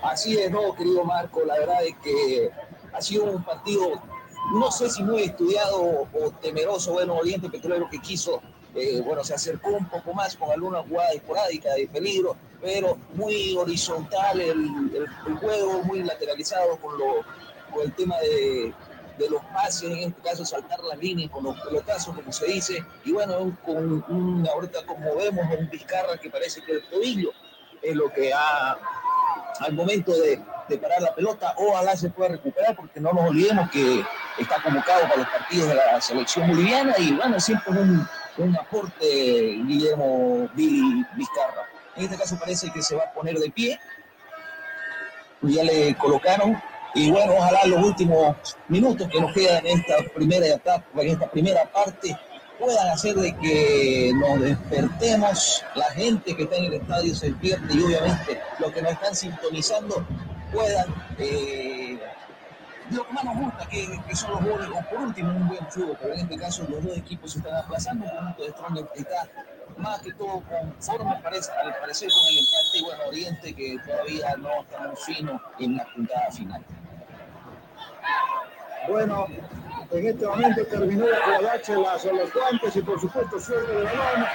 Así es, no, querido Marco, la verdad es que ha sido un partido, no sé si muy estudiado o temeroso, bueno, Oriente Petrolero que quiso, eh, bueno, se acercó un poco más con alguna jugada esporádica de peligro, pero muy horizontal el, el, juego, muy lateralizado con, lo, con el tema de, de los pases, en este caso saltar la línea con los pelotazos, como se dice, y bueno, con un, ahorita como vemos, un Vizcarra que parece que el tobillo es lo que ha al momento de, de, parar la pelota, ojalá se pueda recuperar porque no nos olvidemos que está convocado para los partidos de la selección boliviana. Y bueno, siempre un, un aporte Guillermo Vizcarra. En este caso parece que se va a poner de pie, ya le colocaron. Y bueno, ojalá los últimos minutos que nos quedan en esta primera etapa, en esta primera parte, puedan hacer de que nos despertemos, la gente que está en el estadio se despierte y obviamente los que nos están sintonizando puedan, eh, lo que más nos gusta, que, que, son los goles, o por último un buen fútbol, pero en este caso los dos equipos se están aplazando, un punto de Strong está más que todo conforme parece, al parecer con el empate y bueno, Oriente que todavía no está muy fino en la puntada final. Bueno, en este momento terminó de acomodarse las, los guantes y por supuesto suerte de balón.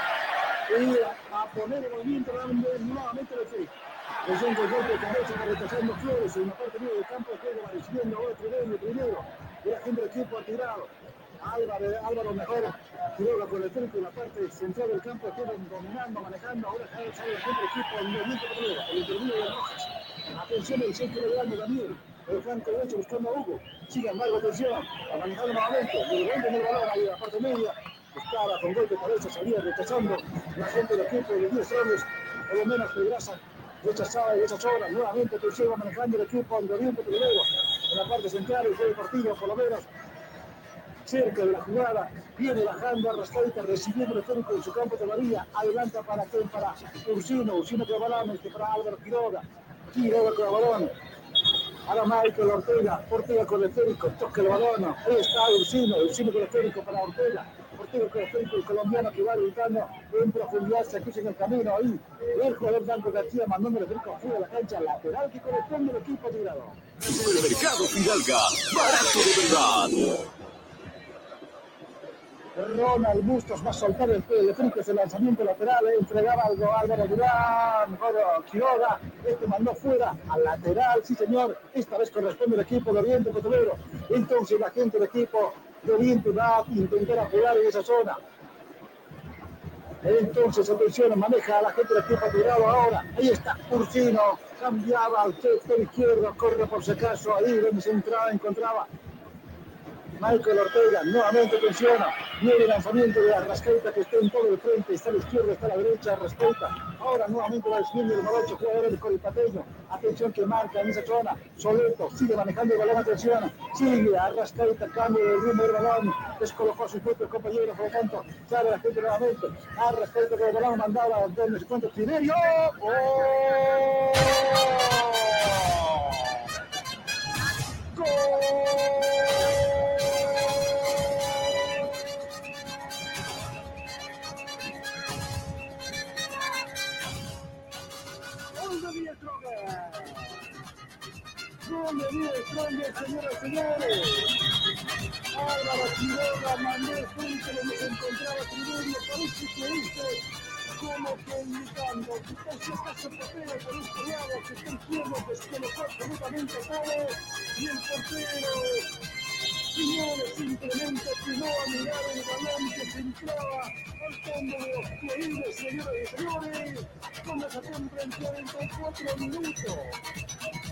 Y a poner el movimiento nuevamente de free. El golpe con derecha para rechazando Flores en la parte media del campo de juego, va recibiendo ahora Trevino primero. Y la gente del equipo ha tirado. Álvaro, Álvaro mejor Quiroga con el en la parte central del campo, dominando, manejando, ahora sale el del equipo, el movimiento primero, el intervino de Rojas. Atención el centro de Daniel, el flanco derecho buscando a Hugo. Sigue embargo, atención, a manejar nuevamente, de repente en el balón ahí en la parte media. Buscaba con golpe cabeza, salía rechazando. La gente del equipo de 10 hombres, por lo menos Pedraza rechazada y esa sobra, nuevamente atención, va manejando el equipo de Oriente primero, en la parte central, el juego partido, por lo menos. Cerca de la jugada, viene bajando a Rascaita, recibiendo el técnico en su campo de María, adelanta para quién, para Ursino, Ursino con balón, este para Álvaro Quiroga, Quiroga con el balón, Ahora Michael Ortega, Ortega con el técnico, toca el balón, ahí está Ursino, Ursino con el para Ortega, Ortega con el el colombiano que va gritando en profundidad, se cruza en el camino ahí, el jugador Blanco García mandando el técnico afuera de la cancha lateral que corresponde al equipo tirado. Supermercado Fidalga, barato de verdad. Ronald Bustos va a soltar el, el trinco ese lanzamiento lateral, eh, entregaba algo Álvaro Durán, Quiroga, este mandó fuera al lateral, sí señor, esta vez corresponde al equipo de Oriente Petrolero. Entonces la gente del equipo de Oriente va a intentar apoyar en esa zona. Entonces, atención, maneja a la gente del equipo tirado ahora. Ahí está Ursino, cambiaba al sector izquierdo, corre por si acaso, ahí donde se entraba, encontraba Michael Ortega nuevamente presiona. Viene el lanzamiento de Arrascaita que está en todo el frente. Está a la izquierda, está a la derecha. Arrascaita. Ahora nuevamente va recibiendo el Morocho, jugador del Coripateño. Atención que marca en esa zona. Soleto sigue manejando el balón. Atención. Sigue Arrascaita. Cambio de rumbo del balón. Descolocó a sus propios compañeros. Por lo tanto, sale la gente nuevamente. Arrascaita con el balón mandaba donde se encuentra Tiberio. ¡Oh! Gol de. Gol de Stronger, señoras y señores. Mandó el se. Parece que como que indicando acaso portero por este lado que está izquierdo que se colocó absolutamente todo y el portero señores simplemente atinó a mirar el balón que se entraba al fondo de los pliegues señoras y señores conversación en 44 minutos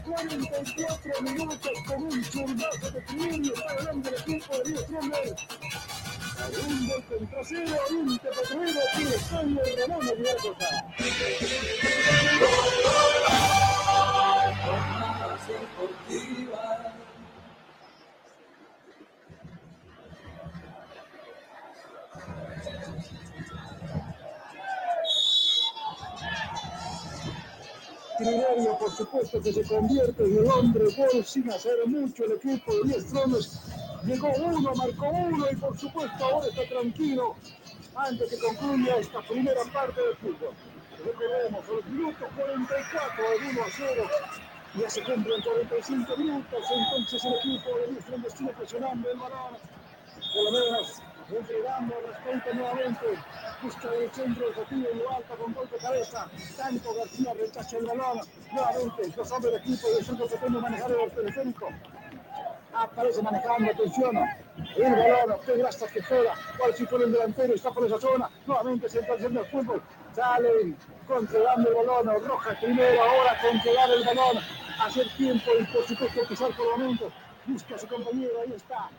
44 minutos con un zurdazo de Triburio está ganando el equipo de Díaz Trummer un gol contra cero, Oriente Petrolero, tiene España, Ramón Aguilar Cosa. Por supuesto, que se convierte en el hombre gol sin hacer mucho el equipo de 10 tronos. Llegó uno, marcó uno y por supuesto ahora está tranquilo antes que concluya esta primera parte del fútbol. Recordemos, los minutos 44 de 1 a 0. Ya se cumplen 45 minutos, entonces el equipo de 10 tronos sigue presionando el balón. Por lo menos entregando respeto nuevamente. Busca el centro objetivo y lo alta con golpe de cabeza. Tanto García rechaza el balón. Nuevamente, los hombres del equipo de centro se pueden manejar el teleférico. Aparece manejando, atención. El balón, qué grasa que juega. Cuál si pone el delantero, está por esa zona. Nuevamente se está haciendo el fútbol. Salen controlando el balón. Roja primero, ahora controlar el balón. Hacer tiempo y por supuesto pisar por el momento busca a su compañero, ahí está,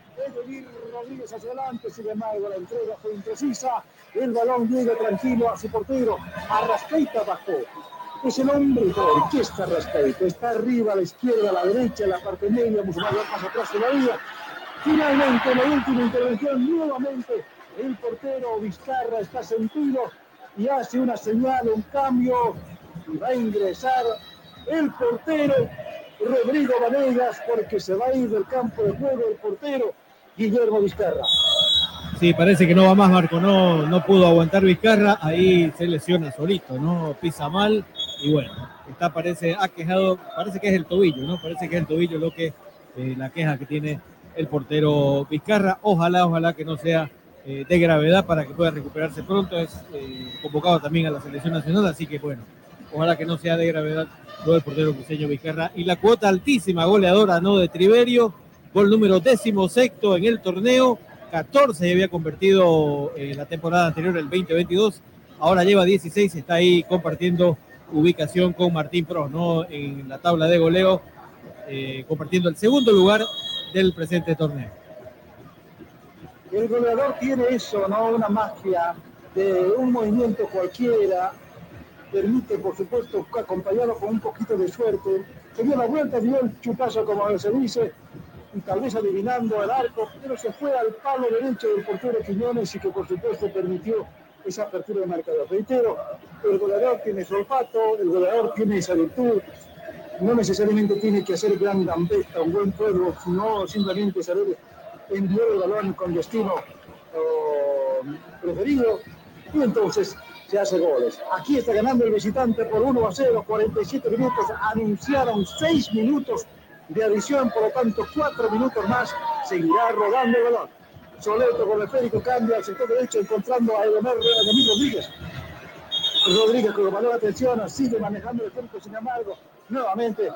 Rodríguez hacia adelante, sin embargo la entrega fue imprecisa, el balón llega tranquilo a su portero, Arrascaita bajó, es el hombre de orquesta Arrascaita, está arriba, a la izquierda, a la derecha, en la parte media, Musulmán pasa atrás todavía, finalmente en la última intervención, nuevamente el portero Vizcarra está sentido y hace una señal, un cambio, y va a ingresar el portero Rodrigo Vanegas porque se va a ir del campo de juego el portero Guillermo Vizcarra. Sí, parece que no va más, Marco. No, no pudo aguantar Vizcarra. Ahí se lesiona solito, ¿no? Pisa mal. Y bueno, está, parece, ha quejado, parece que es el tobillo, ¿no? Parece que es el tobillo lo que, eh, la queja que tiene el portero Vizcarra. Ojalá, ojalá que no sea eh, de gravedad para que pueda recuperarse pronto. Es eh, convocado también a la selección nacional, así que bueno, Ojalá que no sea de gravedad lo del portero cruceño Vizcarra. Y la cuota altísima goleadora, ¿no? De Triverio, gol número décimo sexto en el torneo. 14 había convertido en la temporada anterior, el 2022. Ahora lleva 16, está ahí compartiendo ubicación con Martín Pro, ¿no? En la tabla de goleo, eh, compartiendo el segundo lugar del presente torneo. El goleador tiene eso, ¿no? Una magia de un movimiento cualquiera, permite, por supuesto, acompañarlo con un poquito de suerte. Se dio la vuelta, dio el chupazo, como se dice, y tal vez adivinando el arco, pero se fue al palo derecho del portero Quiñones y que, por supuesto, permitió esa apertura de marcador. Reitero, el goleador tiene su olfato, el goleador tiene esa virtud, no necesariamente tiene que hacer gran gambeta, un buen pueblo, sino simplemente saber enviar el balón con destino preferido y entonces se hace goles. Aquí está ganando el visitante por 1 a 0, 47 minutos, anunciaron 6 minutos de adición, por lo tanto 4 minutos más, seguirá rodando el balón. Soleto con el esférico cambia al sector derecho encontrando a Edomar Rodríguez. Rodríguez con el balón atención, sigue manejando el esférico, sin embargo, nuevamente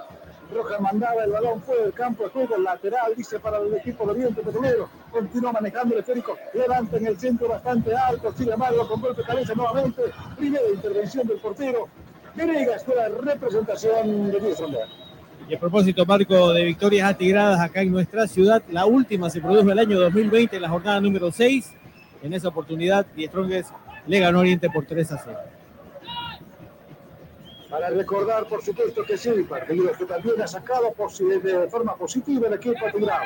Rojas mandaba el balón fuera del campo de juego, lateral, dice para el equipo de Oriente Petrolero. Continúa manejando el esférico, levanta en el centro bastante alto, sin embargo, con golpe de cabeza nuevamente. Primera intervención del portero. Venegas con la representación de Díaz y a propósito, Marco, de victorias atigradas acá en nuestra ciudad, la última se produjo el año 2020, en la jornada número 6. En esa oportunidad, Die le ganó Oriente por 3 a 0. Para recordar, por supuesto, que sí, partido que también ha sacado de forma positiva el equipo atigrado.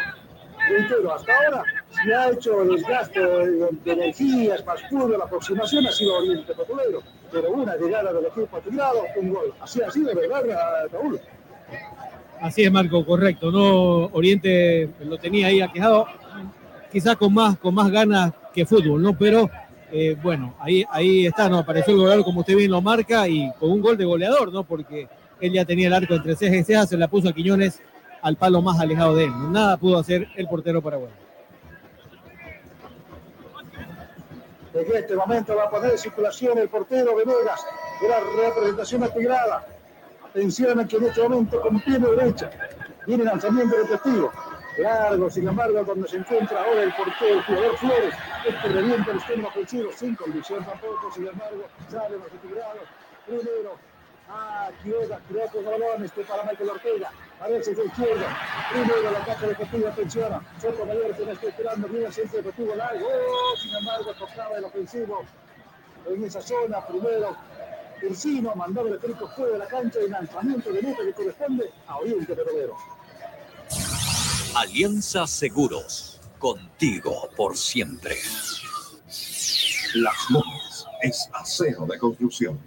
Reitero, hasta ahora se ha hecho el desgaste de, energías más la aproximación ha sido Oriente Petrolero, pero una llegada del equipo atigrado, un gol. Así ha sido, ¿verdad, Raúl? Así es, Marco, correcto. No, Oriente lo tenía ahí aquejado, quizás con más, con más ganas que fútbol, ¿no? Pero eh, bueno, ahí, ahí está, ¿no? Apareció el goleador como usted bien lo marca y con un gol de goleador, ¿no? Porque él ya tenía el arco entre cejas y cejas, se la puso a Quiñones al palo más alejado de él. Nada pudo hacer el portero paraguayo. En este momento va a poner en circulación el portero Venegas, de la representación atigrada. Atención a que en este momento con pie de derecha viene lanzamiento repetido. Largo, sin embargo, cuando se encuentra ahora el portero, el jugador Flores, este revienta el extremo ofensivo sin condición tampoco, sin embargo, sale los retirados. Primero, a Quiroga, Quiroga con balón, este para Michael Ortega, a ver si izquierda. Primero la caja deportiva, atención, Soto Mayor que no está esperando, viene el centro deportivo largo, oh, sin embargo, tocaba el ofensivo en esa zona, primero Encino mandaba el eléctrico fuera de la cancha y lanzamiento de meta que corresponde a Oriente Petrolero. Alianza Seguros, contigo por siempre. Las Lomas es acero de construcción.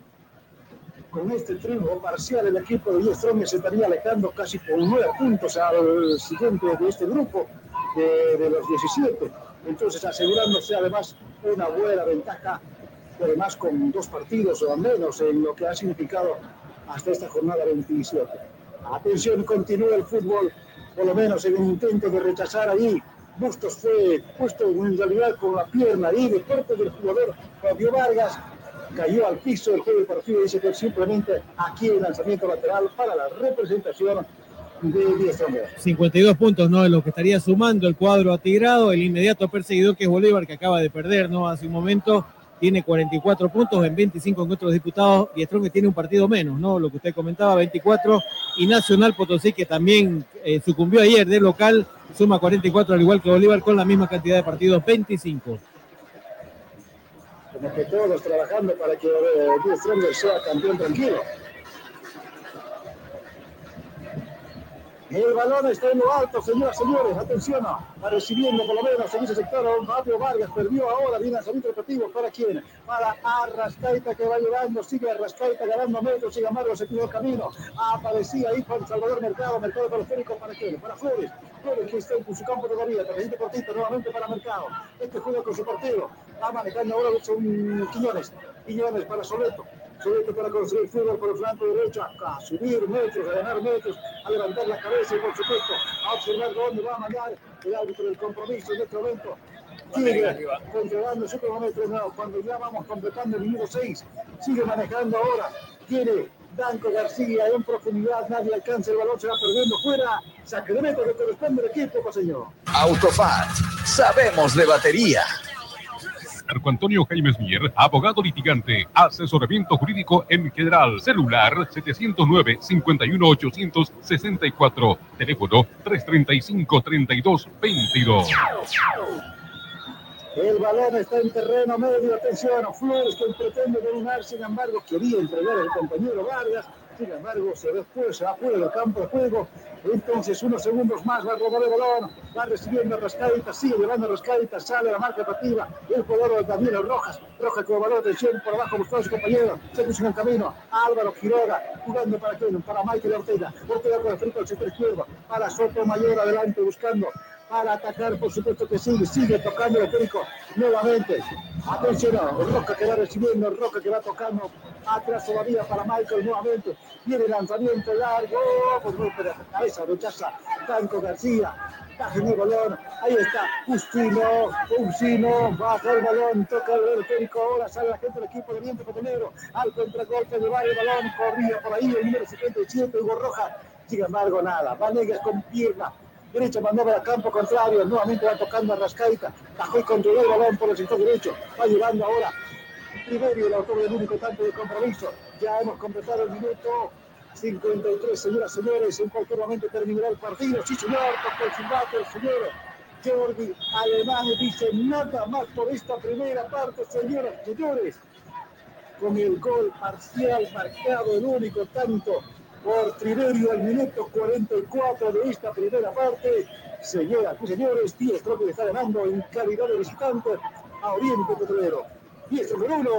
Con este triunfo parcial, el equipo de Strong se estaría alejando casi por nueve puntos al siguiente de este grupo de, de los 17. Entonces, asegurándose además una buena ventaja además con dos partidos o menos en lo que ha significado hasta esta jornada 27. Atención, continúa el fútbol, por lo menos en un intento de rechazar ahí. Bustos fue puesto en realidad con la pierna ahí de parte del jugador Fabio Vargas. Cayó al piso el juego del partido y dice que simplemente aquí el lanzamiento lateral para la representación de 10 52 puntos, ¿no? Es lo que estaría sumando el cuadro atigrado, el inmediato perseguidor que es Bolívar, que acaba de perder, ¿no? Hace un momento tiene 44 puntos en 25 encuentros disputados y Strong tiene un partido menos, ¿no? Lo que usted comentaba, 24. Y Nacional Potosí, que también eh, sucumbió ayer de local, suma 44, al igual que Bolívar, con la misma cantidad de partidos, 25. Como que todos trabajando para que eh, sea campeón tranquilo. El balón está en lo alto, señoras señores. Atención, va recibiendo por lo menos en ese sector Fabio Vargas. Perdió ahora, viene salir repetido. ¿Para quién? Para Arrascaita que va llevando, sigue Arrascaita ganando metros, sigue Amargo, se pidió el camino. Aparecía ahí Juan Salvador Mercado, Mercado periférico. ¿Para quién? Para Flores. Flores que está en su campo todavía. Tarjeta cortito nuevamente para Mercado. Este juega con su partido. Va manejando ahora son Quiñones. Quiñones para Soleto. Soleto para construir fútbol por el flanco derecho, a subir metros, a ganar metros, a levantar la cabeza y por supuesto a observar dónde va a mandar el árbitro del compromiso en este momento. Sigue controlando su cronómetro cuando ya vamos completando el minuto 6. Sigue manejando ahora. Tiene Danco García en profundidad, nadie alcanza el balón, se va perdiendo fuera. Saque de meta que corresponde al equipo, señor. Autofat, sabemos de batería. Marco Antonio Jaimes Mier, abogado litigante, asesoramiento jurídico en general, celular 709-51864, teléfono 335-3222. El balón está en terreno medio, atención, Flores que pretende dominar, sin embargo quería entregar al compañero Vargas, sin embargo, se después se va fuera del campo de juego. Entonces, unos segundos más va a robar el balón. Va recibiendo Rascaita, sigue llevando Rascaita, sale la marca partida. El jugador de Daniel Rojas. Rojas con balón de atención por abajo buscando a su compañero. Se puso en el camino. Álvaro Quiroga jugando para? Para Michael Ortega. Ortega con el frente al centro izquierdo. Para Soto Mayor adelante buscando para atacar, por supuesto que sigue, sigue tocando el Perico nuevamente. Atención, Roca que va recibiendo, Roca que va tocando atrás todavía para Michael nuevamente. Viene lanzamiento largo, por golpe de cabeza, rechaza Franco García. Baja el balón, ahí está, Justino, Justino, baja el balón, toca el Perico, ahora sale la gente del equipo de Viento Cotonero, al contragolpe de el balón, corría por ahí el número 77, Hugo Roja, sin embargo nada, Vanegas con pierna, derecha mandaba al campo contrario, nuevamente va tocando a Rascaita, bajó y controló el balón por el sector derecho, va llevando ahora primero y el autor del único tanto de compromiso. Ya hemos completado el minuto 53, señoras y señores, en cualquier momento terminará el partido. Sí, señor, toca el silbato el señor Jordi Alemán dice nada más por esta primera parte, señoras y señores. Con el gol parcial marcado, el único tanto por Triverio al minuto 44 de esta primera parte. Señoras y señores, Tío que está ganando en calidad de visitante a Oriente Petrolero. 10 sobre 1,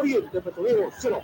Oriente Petrolero 0.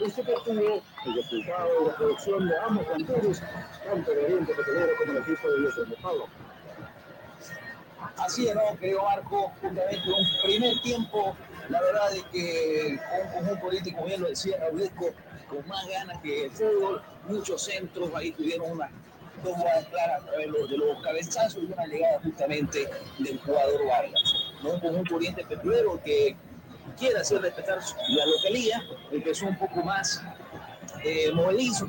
Este partido, el resultado y la producción de ambos cantores, tanto de Oriente Petrolero como el equipo de Dios de Pablo. Así es, ¿no? Creo, Marco, justamente un primer tiempo, la verdad es que un conjunto político, bien lo decía Raulesco, con más ganas que el fútbol, muchos centros, ahí tuvieron una dos jugadas claras a través de los cabezazos y una llegada justamente del jugador Vargas. ¿no? Un conjunto oriente petrolero que quiere hacer respetar la localía, empezó un poco más eh,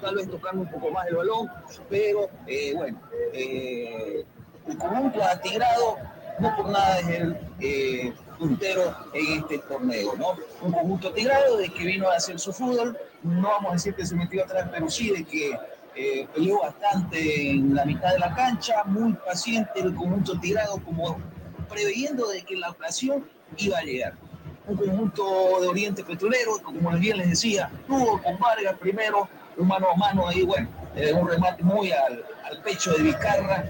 tal vez tocando un poco más el balón, pero eh, bueno, eh, el conjunto atigrado no por nada es el eh, puntero en este torneo, ¿no? Un conjunto atigrado de que vino a hacer su fútbol, no vamos a decir que se metió atrás, pero sí de que eh, peleó bastante en la mitad de la cancha, muy paciente el conjunto tirado, como preveyendo de que la ocasión iba a llegar un conjunto de Oriente Petrolero, como bien les decía, tuvo con Vargas primero, un mano a mano ahí, bueno, eh, un remate muy al, al pecho de Vicarra,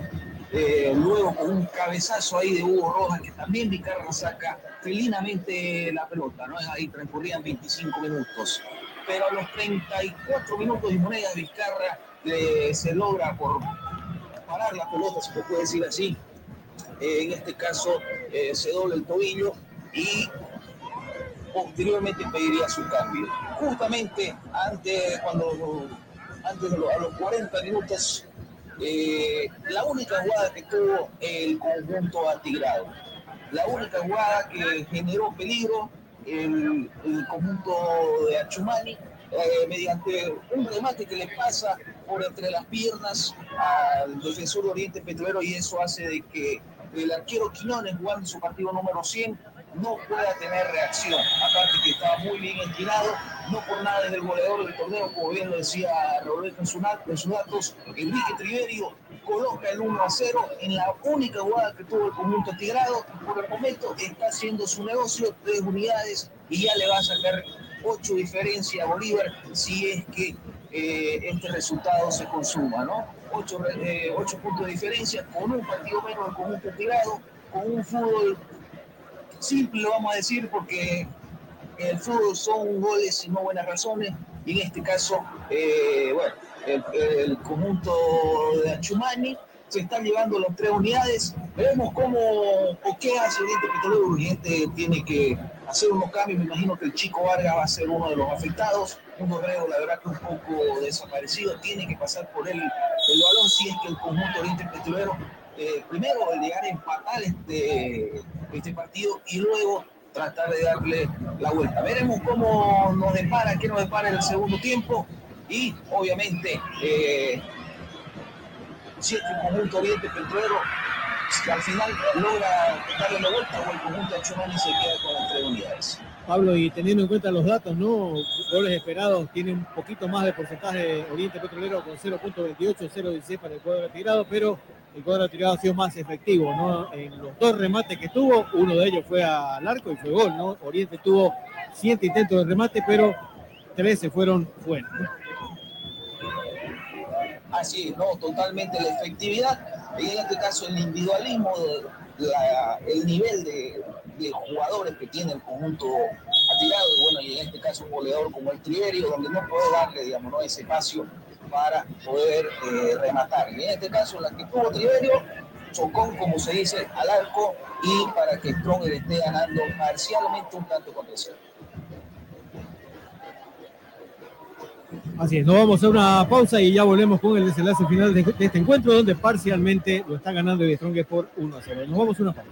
eh, luego con un cabezazo ahí de Hugo Rojas, que también Vicarra saca felinamente la pelota, ¿no? Ahí transcurrían 25 minutos. Pero a los 34 minutos de moneda, Vizcarra eh, se logra por parar la pelota, se puede decir así. Eh, en este caso, eh, se dobla el tobillo y posteriormente pediría su cambio. Justamente antes, cuando, antes de los, a los 40 minutos, eh, la única jugada que tuvo el conjunto atigrado, la única jugada que generó peligro el, el conjunto de Achumani, eh, mediante un remate que le pasa por entre las piernas al defensor de Oriente Petrolero y eso hace de que el arquero Quinones jugando su partido número 100 no pueda tener reacción. Aparte que estaba muy bien inclinado, no por nada es el goleador del torneo, como bien lo decía Roberto en, en sus datos, Enrique Triverio coloca el 1 a 0 en la única jugada que tuvo el conjunto tigrado. Por el momento está haciendo su negocio, tres unidades, y ya le va a sacar ocho diferencia a Bolívar si es que eh, este resultado se consuma, ¿no? Ocho, eh, ocho puntos de diferencia con un partido menos el conjunto tirado, con un fútbol simple, vamos a decir, porque el fútbol son goles y no buenas razones. Y en este caso, eh, bueno, el, conjunto de Achumani se está llevando las tres unidades. Veremos cómo o qué hace Oriente Petrolero. Oriente tiene que hacer unos cambios. Me imagino que el chico Vargas va a ser uno de los afectados. Un Dorrego, la verdad, que un poco desaparecido. Tiene que pasar por él el balón si es que el conjunto Oriente Petrolero eh, primero llegar a empatar este, este partido y luego tratar de darle la vuelta. Veremos cómo nos depara, qué nos depara en el segundo tiempo y obviamente eh, si es el conjunto Oriente Petrolero al final logra darle la vuelta o el conjunto de Chumani se queda con las tres unidades. Pablo, y teniendo en cuenta los datos, ¿no? Goles esperados tiene un poquito más de porcentaje Oriente Petrolero con 0.28, 0.16 para el cuadro retirado, pero el cuadro retirado ha sido más efectivo, ¿no? En los dos remates que tuvo, uno de ellos fue al arco y fue gol, ¿no? Oriente tuvo siete intentos de remate, pero 13 fueron fuera. Así no, totalmente la efectividad. Y en este caso el individualismo la, el nivel de, jugadores que tiene el conjunto atirado, y bueno, y en este caso un goleador como el Trierio, donde no puede darle, digamos, ¿no? ese espacio para poder eh, rematar. Y en este caso, la que tuvo Triverio, Chocón, como se dice, al arco y para que Stronger esté ganando parcialmente un tanto contra cero. Así es, nos vamos a una pausa y ya volvemos con el desenlace final de, este encuentro, donde parcialmente lo está ganando el Strong por 1 a 0. Nos vamos a una pausa.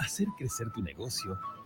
Hacer crecer tu negocio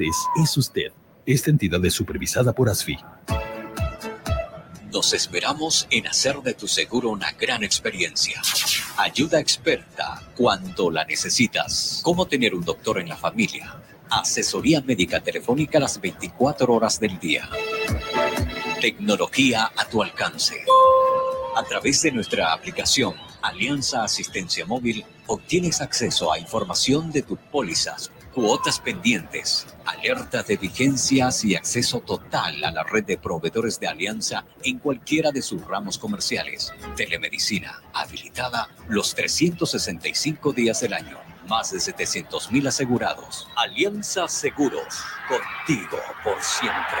es usted. Esta entidad es supervisada por ASFI. Nos esperamos en hacer de tu seguro una gran experiencia. Ayuda experta cuando la necesitas. ¿Cómo tener un doctor en la familia? Asesoría médica telefónica las 24 horas del día. Tecnología a tu alcance. A través de nuestra aplicación Alianza Asistencia Móvil obtienes acceso a información de tus pólizas Cuotas pendientes, alerta de vigencias y acceso total a la red de proveedores de Alianza en cualquiera de sus ramos comerciales. Telemedicina, habilitada los 365 días del año. Más de 700 mil asegurados. Alianza Seguros, contigo por siempre.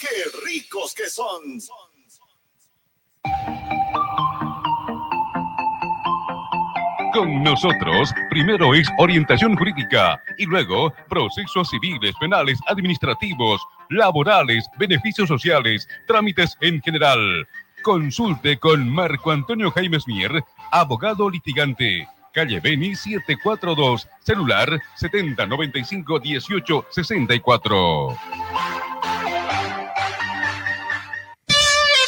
¡Qué ricos que son! Con nosotros, primero es orientación jurídica y luego procesos civiles, penales, administrativos, laborales, beneficios sociales, trámites en general. Consulte con Marco Antonio Jaime Mier, abogado litigante. Calle Beni 742, celular 7095 1864.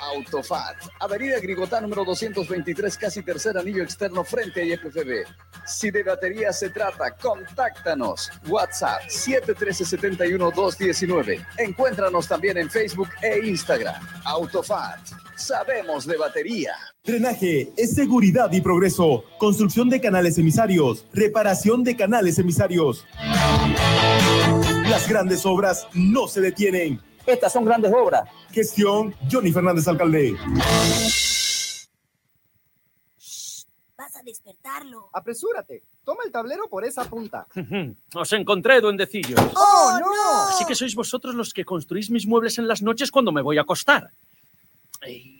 Autofat, Avenida Grigotá número 223, casi tercer anillo externo frente a IFFB. Si de batería se trata, contáctanos. WhatsApp 713-71-219. Encuéntranos también en Facebook e Instagram. Autofat, sabemos de batería. Drenaje es seguridad y progreso. Construcción de canales emisarios. Reparación de canales emisarios. Las grandes obras no se detienen. Estas son grandes obras. Gestión Johnny Fernández Alcalde. Vas a despertarlo. Apresúrate. Toma el tablero por esa punta. Os encontré, duendecillos. ¡Oh, no! Así que sois vosotros los que construís mis muebles en las noches cuando me voy a acostar. ¿Y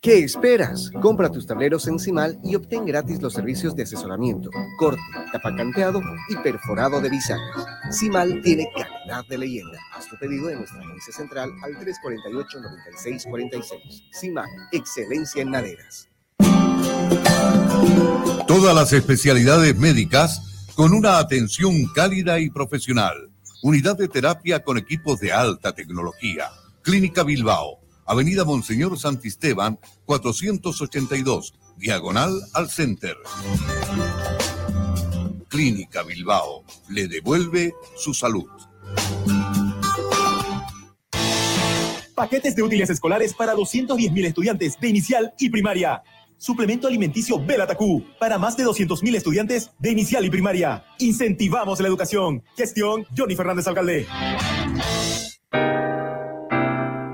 ¿Qué esperas? Compra tus tableros en Cimal y obtén gratis los servicios de asesoramiento, corte, tapacanteado y perforado de bisagras. Cimal tiene calidad de leyenda. Haz tu pedido en nuestra agencia central al 348-9646. Cimal, excelencia en maderas. Todas las especialidades médicas con una atención cálida y profesional. Unidad de terapia con equipos de alta tecnología. Clínica Bilbao. Avenida Monseñor Santisteban, 482, diagonal al Center. Clínica Bilbao le devuelve su salud. Paquetes de útiles escolares para 210.000 estudiantes de inicial y primaria. Suplemento alimenticio Belatacú para más de 200.000 estudiantes de inicial y primaria. Incentivamos la educación. Gestión Johnny Fernández Alcalde.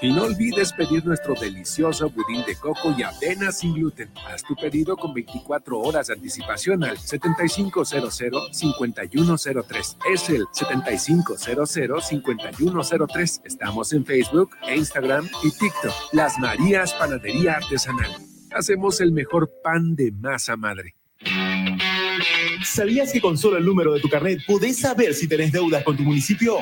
Y no olvides pedir nuestro delicioso budín de coco y avena sin gluten. Haz tu pedido con 24 horas de anticipación al 7500-5103. Es el 7500-5103. Estamos en Facebook, Instagram y TikTok. Las Marías Panadería Artesanal. Hacemos el mejor pan de masa madre. ¿Sabías que con solo el número de tu carnet podés saber si tenés deudas con tu municipio?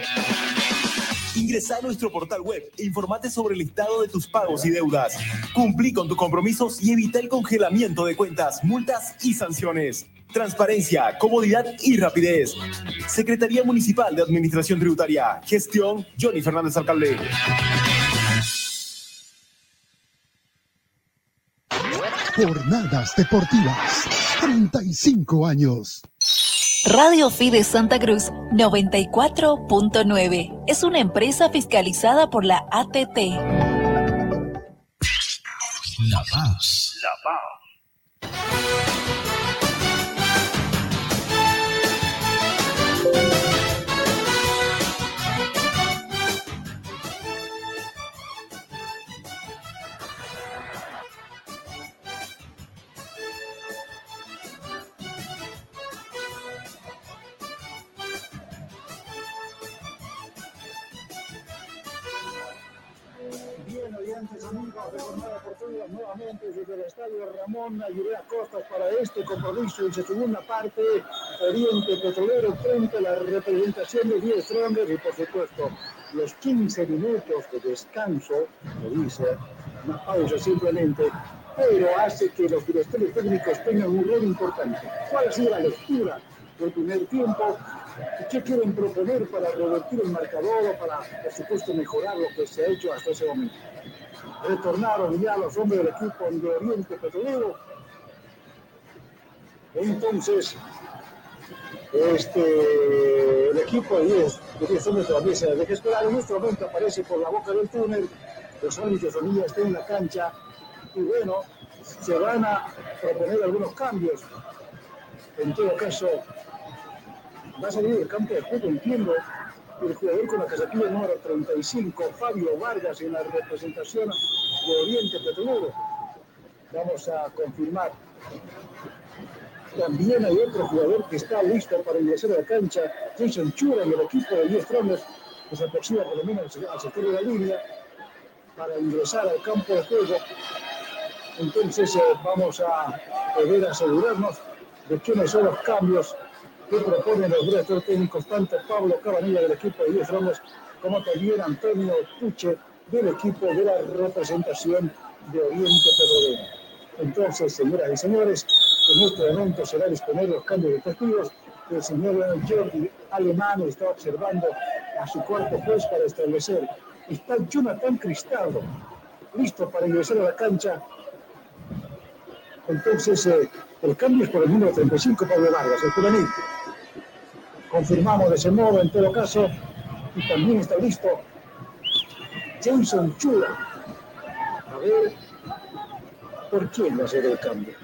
Ingresa a nuestro portal web e informate sobre el estado de tus pagos y deudas. Cumplí con tus compromisos y evita el congelamiento de cuentas, multas y sanciones. Transparencia, comodidad y rapidez. Secretaría Municipal de Administración Tributaria. Gestión Johnny Fernández Alcalde. Jornadas Deportivas. 35 años. Radio Fide Santa Cruz 94.9 es una empresa fiscalizada por la ATT. La Paz. La Paz. Jornada deportiva nuevamente desde el estadio Ramón Ayurea Costas para este compromiso en su segunda parte. Oriente Petrolero frente a la representación de 10 Strongers y por supuesto los 15 minutos de descanso, lo dice, una pausa simplemente, pero hace que los directores técnicos tengan un rol importante. ¿Cuál ha sido la lectura del primer tiempo? ¿Qué quieren proponer para revertir el marcador o para, por supuesto, mejorar lo que se ha hecho hasta ese momento? Retornaron ya los hombres del equipo de Oriente Petrolero. Entonces, este, el equipo de 10, de 10 hombres todavía se deja esperar. En este momento aparece por la boca del túnel, los árbitros ya están en la cancha y bueno, se van a proponer algunos cambios. En todo caso, va a salir del campo de juego, entiendo, el jugador con la casatilla número 35, Fabio Vargas, en la representación de Oriente Petrolero. Vamos a confirmar. También hay otro jugador que está listo para ingresar a la cancha, Jason Chura, y el equipo de 10 Trones, que se aproxima por lo menos al sector de la línea para ingresar al campo de juego. Entonces eh, vamos a poder asegurarnos de quiénes son los cambios que proponen los directores técnicos, tanto Pablo Cabanilla del equipo de 10 Ramos, como también Antonio Puche del equipo de la representación de Oriente Petrolero. Entonces, señoras y señores, en este momento será disponer los cambios de testigos. El señor Jordi Alemán está observando a su cuarto juez para establecer. Está Jonathan Cristaldo, listo para ingresar a la cancha. Entonces, eh, el cambio es por el número 35, Pablo Vargas, el juvenil. Confirmamos de ese modo, en todo caso, y también está listo Jason Chula. A ver, ¿por quién va a ser el cambio?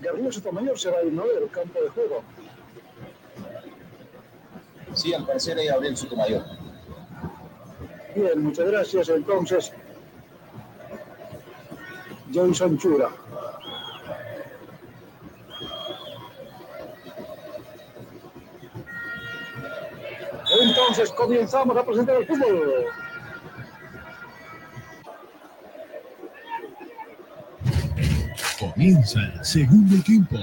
Gabriel Sotomayor se va a ir ¿no? del campo de juego. Sí, al parecer es Gabriel Sotomayor. Bien, muchas gracias. Entonces, Johnson Chura. Entonces comenzamos a presentar el fútbol. Comienza el segundo tiempo.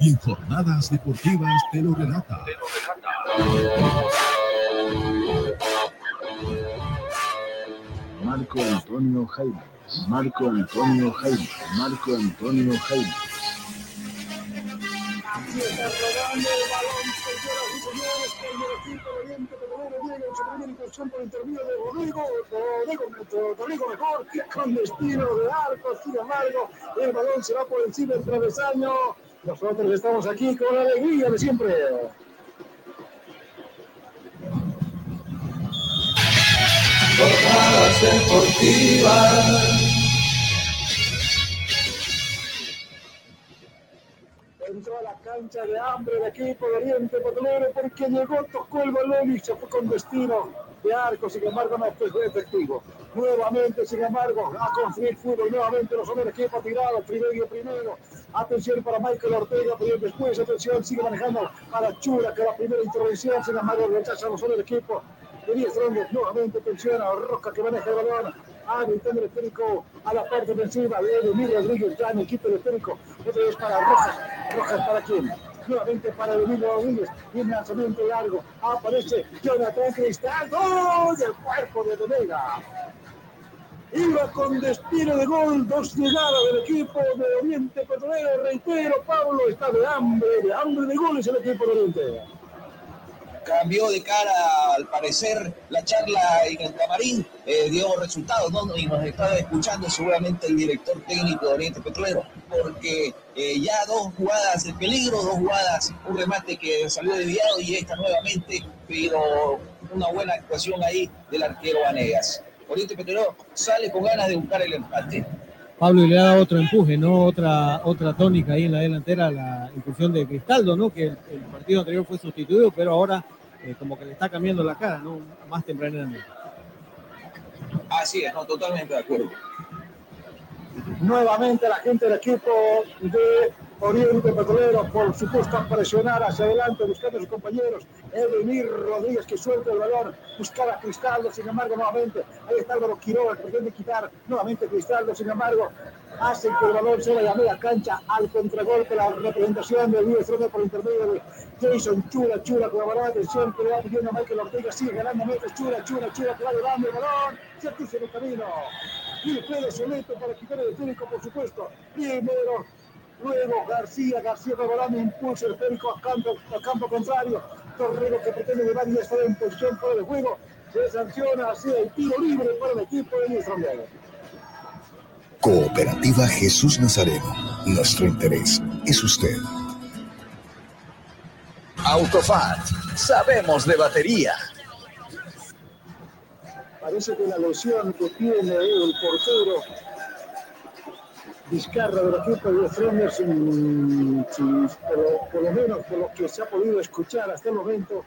Y en jornadas deportivas te lo relata. Marco Antonio Jaime. Marco Antonio Jaime. Marco Antonio Jaime. por intermedio de Rodrigo, Rodrigo, Rodrigo mejor, con destino de arco, sin embargo, el balón se va por encima del travesaño. Nosotros estamos aquí con la alegría de siempre. Jornadas deportivas. Cancha de hambre el equipo de Oriente Petrolero porque llegó, tocó el balón y se fue con destino de arco, sin embargo no fue efectivo. Nuevamente, sin embargo, a construir fútbol, nuevamente los hombres del equipo tirado, primero primero. Atención para Michael Ortega, pero después, atención, sigue manejando para Chura, que la primera intervención, sin embargo, rechaza los hombres del equipo. De 10 nuevamente atención a Roca que maneja el balón gritando el técnico a la parte ofensiva de Emilio Rodríguez, en equipo eléctrico. Otra vez para Rojas. Rojas para quién? Nuevamente para Emilio Rodríguez. Un lanzamiento largo. Aparece Jonathan Cristal. ¡Gol del cuerpo de Venega! Iba con destino de gol, dos llegadas del equipo de Oriente Petrolero. Reitero, Pablo está de hambre, de hambre de goles el equipo de Oriente cambió de cara, al parecer, la charla en el camarín, eh, dio resultados, ¿no? Y nos estaba escuchando seguramente el director técnico de Oriente Petrolero, porque eh, ya dos jugadas de peligro, dos jugadas, un remate que salió desviado y esta nuevamente, pero una buena actuación ahí del arquero Vanegas. Oriente Petrolero sale con ganas de buscar el empate. Pablo y le da otro empuje, ¿no? Otra, otra tónica ahí en la delantera, la incursión de Cristaldo, ¿no? Que el, partido anterior fue sustituido, pero ahora eh, como que le está cambiando la cara, ¿no? Más tempranamente. Así es, no, totalmente de acuerdo. Nuevamente la gente del equipo de Oriente Petrolero, por supuesto, a presionar hacia adelante, buscando a sus compañeros. Edenir Rodríguez que suelta el balón, buscar a Cristaldo, sin embargo, nuevamente. Ahí está Álvaro Quiroga, que pretende quitar nuevamente Cristaldo, sin embargo, hacen que el balón se vaya a media cancha al contragolpe, la representación de Luis Frontera por intermedio de Jason Chula, Chula con la atención que le va pidiendo a Michael Ortega, sigue ganando metros, Chula, Chula, Chula, que va llevando el balón, se en el camino. Y Pedro Soleto para quitar el técnico, por supuesto. Primero Luego García, García revolando impulso el esférico a campo, a campo contrario. Torrero que pretende llevar y estar en posición fuera de juego. Se sanciona así el tiro libre para el equipo de nuestro Cooperativa Jesús Nazareno. Nuestro interés es usted. Autofat. Sabemos de batería. Parece que la lesión que tiene el portero Vizcarra del equipo de Fromers, por, por, lo menos por lo que se ha podido escuchar hasta el momento,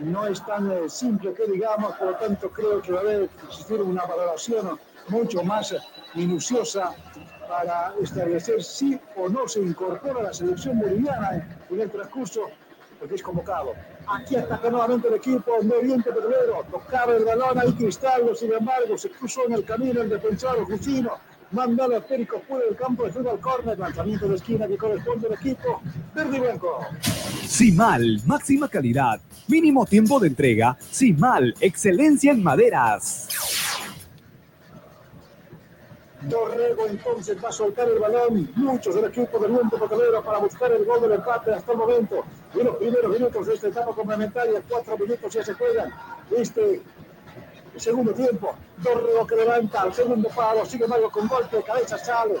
no es tan eh, simple que digamos, por lo tanto creo que va a haber existir una valoración mucho más minuciosa para establecer si o no se incorpora a la selección boliviana en el transcurso porque es convocado. Aquí ataca nuevamente el equipo de Oriente Petrolero, tocaba el balón ahí Cristaldo, sin embargo, se cruzó en el camino el defensor Jusino, mandado a Périco fuera del campo de fútbol córner, lanzamiento de esquina que corresponde al equipo verde y blanco. Simal, máxima calidad, mínimo tiempo de entrega. Simal, excelencia en maderas. Dorrego entonces va a soltar el balón. Muchos del equipo del Monte Petrolero para buscar el gol del empate hasta el momento. Y los primeros minutos de esta etapa complementaria, cuatro minutos ya se juegan. Este segundo tiempo. Dorrego que levanta al segundo palo, sigue Mario con golpe de cabeza, sale.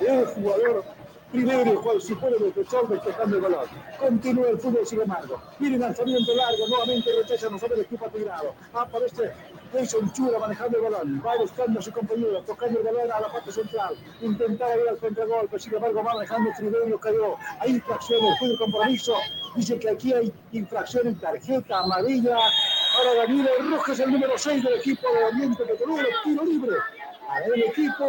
El jugador primero, cual fuera el defensor despejando el balón. Continúa el fútbol, sin embargo. Viene lanzamiento largo, nuevamente rechaza nosotros el equipo tirado. Aparece Jason Chura manejando el balón. Va buscando a su compañero, tocando el balón a la parte central. Intentaba ir al contragolpe, sin embargo va manejando Triverio, cayó. Hay infracción, el de compromiso. Dice que aquí hay infracción en tarjeta amarilla para Daniel Rojas, el número 6 del equipo de Oriente Petrolero, tiro libre. A el equipo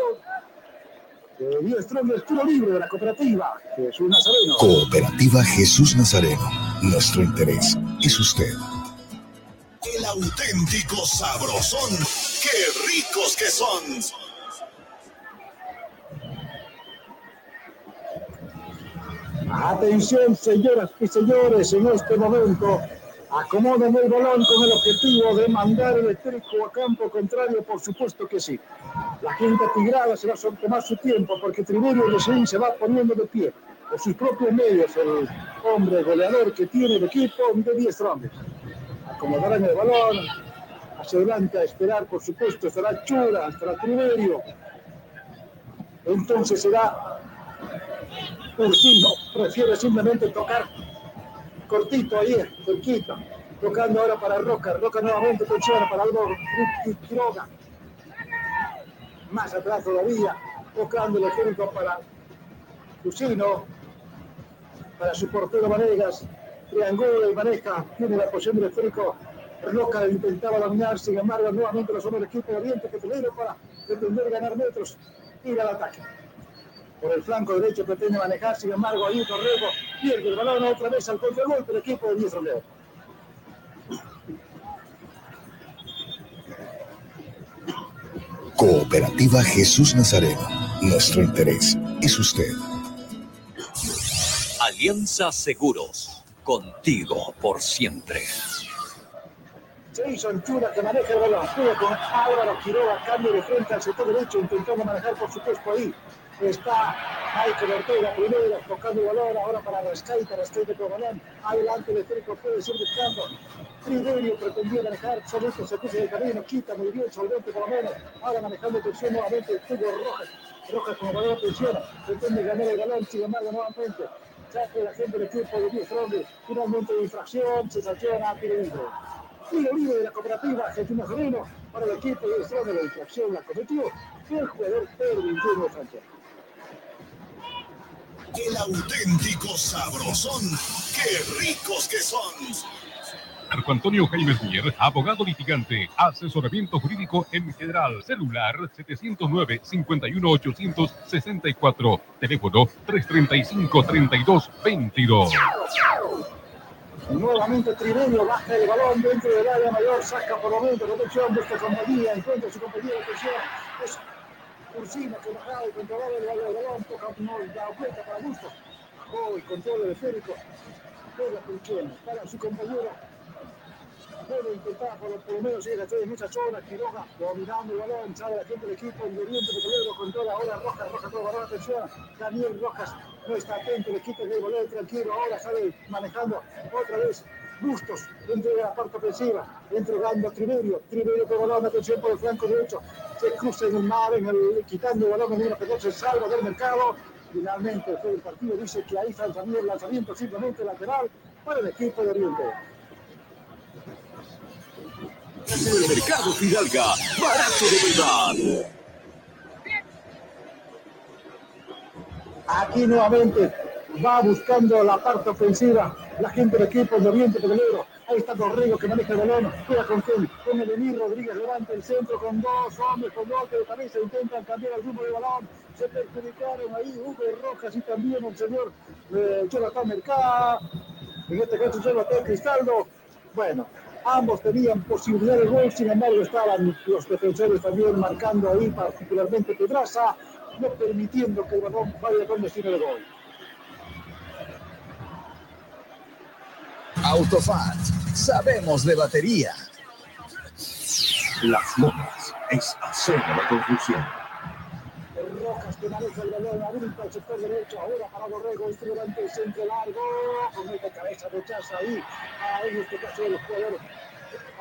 de Dios el tiro libre de la cooperativa Jesús Nazareno. Cooperativa Jesús Nazareno. Nuestro interés es usted. El auténtico sabrosón. ¡Qué ricos que son! Atención, señoras y señores, en este momento acomodan el balón con el objetivo de mandar el eléctrico a campo contrario, por supuesto que sí. La gente tigrada se va a tomar su tiempo porque Triburio recién se va poniendo de pie por sus propios medios, el hombre goleador que tiene el equipo de 10 hombres. Acomodarán el balón, hacia adelante a esperar, por supuesto, estará Chura, estará Triverio. Entonces será Ursino, prefiere simplemente tocar cortito ahí, cerquita. Tocando ahora para Roca. Roca nuevamente funciona para algo Quiroga. Más atrás todavía. Tocando el ejemplo para Lucino. Para su portero Vanegas. Triangula y maneja. Tiene la posición del esférico. Roca intentaba dominar, sin embargo, nuevamente los hombres equipo de Oriente que tuvieron para pretender ganar metros. Ir al ataque por el flanco derecho pretende manejar, sin embargo, ahí Torrego pierde el balón otra vez al contragolpe del equipo de Díaz León. Cooperativa Jesús Nazareno. Nuestro interés es usted. Alianza Seguros. Contigo por siempre. Jason Chura que maneja el balón. Juega con Álvaro Quiroga. Cambio de frente al sector derecho. Intentando manejar, por supuesto, ahí está Michael Ortega primero tocando el balón ahora para Rescaita, Rescaita con balón. Adelante el esférico puede seguir buscando. Triverio pretendía manejar solito se puso en el camino quita muy bien solvente por lo menos. Ahora manejando tensión nuevamente tubo Rojas Rojas el balón tensión pretende ganar el balón sin embargo nuevamente. Saque la gente del equipo de 10 hombres. Finalmente de infracción se sanciona tiro libre. Tiro libre de la cooperativa Jesús Nazareno para el equipo de 10 de la infracción la cometió el jugador Pedro 21 Sánchez el auténtico sabrosón. ¡Qué ricos que son! Marco Antonio Jaime Mier, abogado litigante, asesoramiento jurídico en general, celular 709-51-864, teléfono 335-3222. Nuevamente Trivelio baja el balón dentro del área mayor, saca por momento protección de esta compañía, encuentra su compañía de atención. Es Ursino que bajaba y controlaba el balón, toca no, la vuelta para Gusto. El control del esférico. Buena función para su compañero puede intentar por, por lo menos llega a esa zona, Quiroga dominando el balón, sale la gente del equipo, el Oriente Petrolero controla ahora Rojas, Rojas todo balón, atención, Daniel Rojas no está atento, el equipo de balón tranquilo, ahora sale manejando otra vez Bustos dentro de la parte ofensiva, entregando a Triverio, Triverio con balón, atención por el flanco derecho, se cruza en el mar, en el, quitando el balón en pelota, se salva del mercado, finalmente el partido dice que ahí está el lanzamiento simplemente lateral para el equipo de Oriente. Mercado Fidalga, barato de verdad. Aquí nuevamente va buscando la parte ofensiva la gente del equipo de Oriente Petrolero. Ahí está Torrigo que maneja el balón. Juega con quién? Con Elenir Rodríguez levanta el centro con dos hombres, con golpe de cabeza. Intentan cambiar el rumbo del balón. Se perjudicaron ahí Hugo Rojas y también el señor eh, Jonathan Mercado. En este caso, Jonathan Cristaldo. Bueno, Ambos tenían posibilidad de gol, sin embargo estaban los defensores también marcando ahí, particularmente Pedraza, no permitiendo que el balón vaya con destino de gol. Autofat, sabemos de batería. Las Lomas es hacer la construcción. Rojas que maneja el balón, habilita el sector derecho, ahora para Borrego, este delante centro largo, con esta cabeza rechaza ahí, a en este caso de los jugadores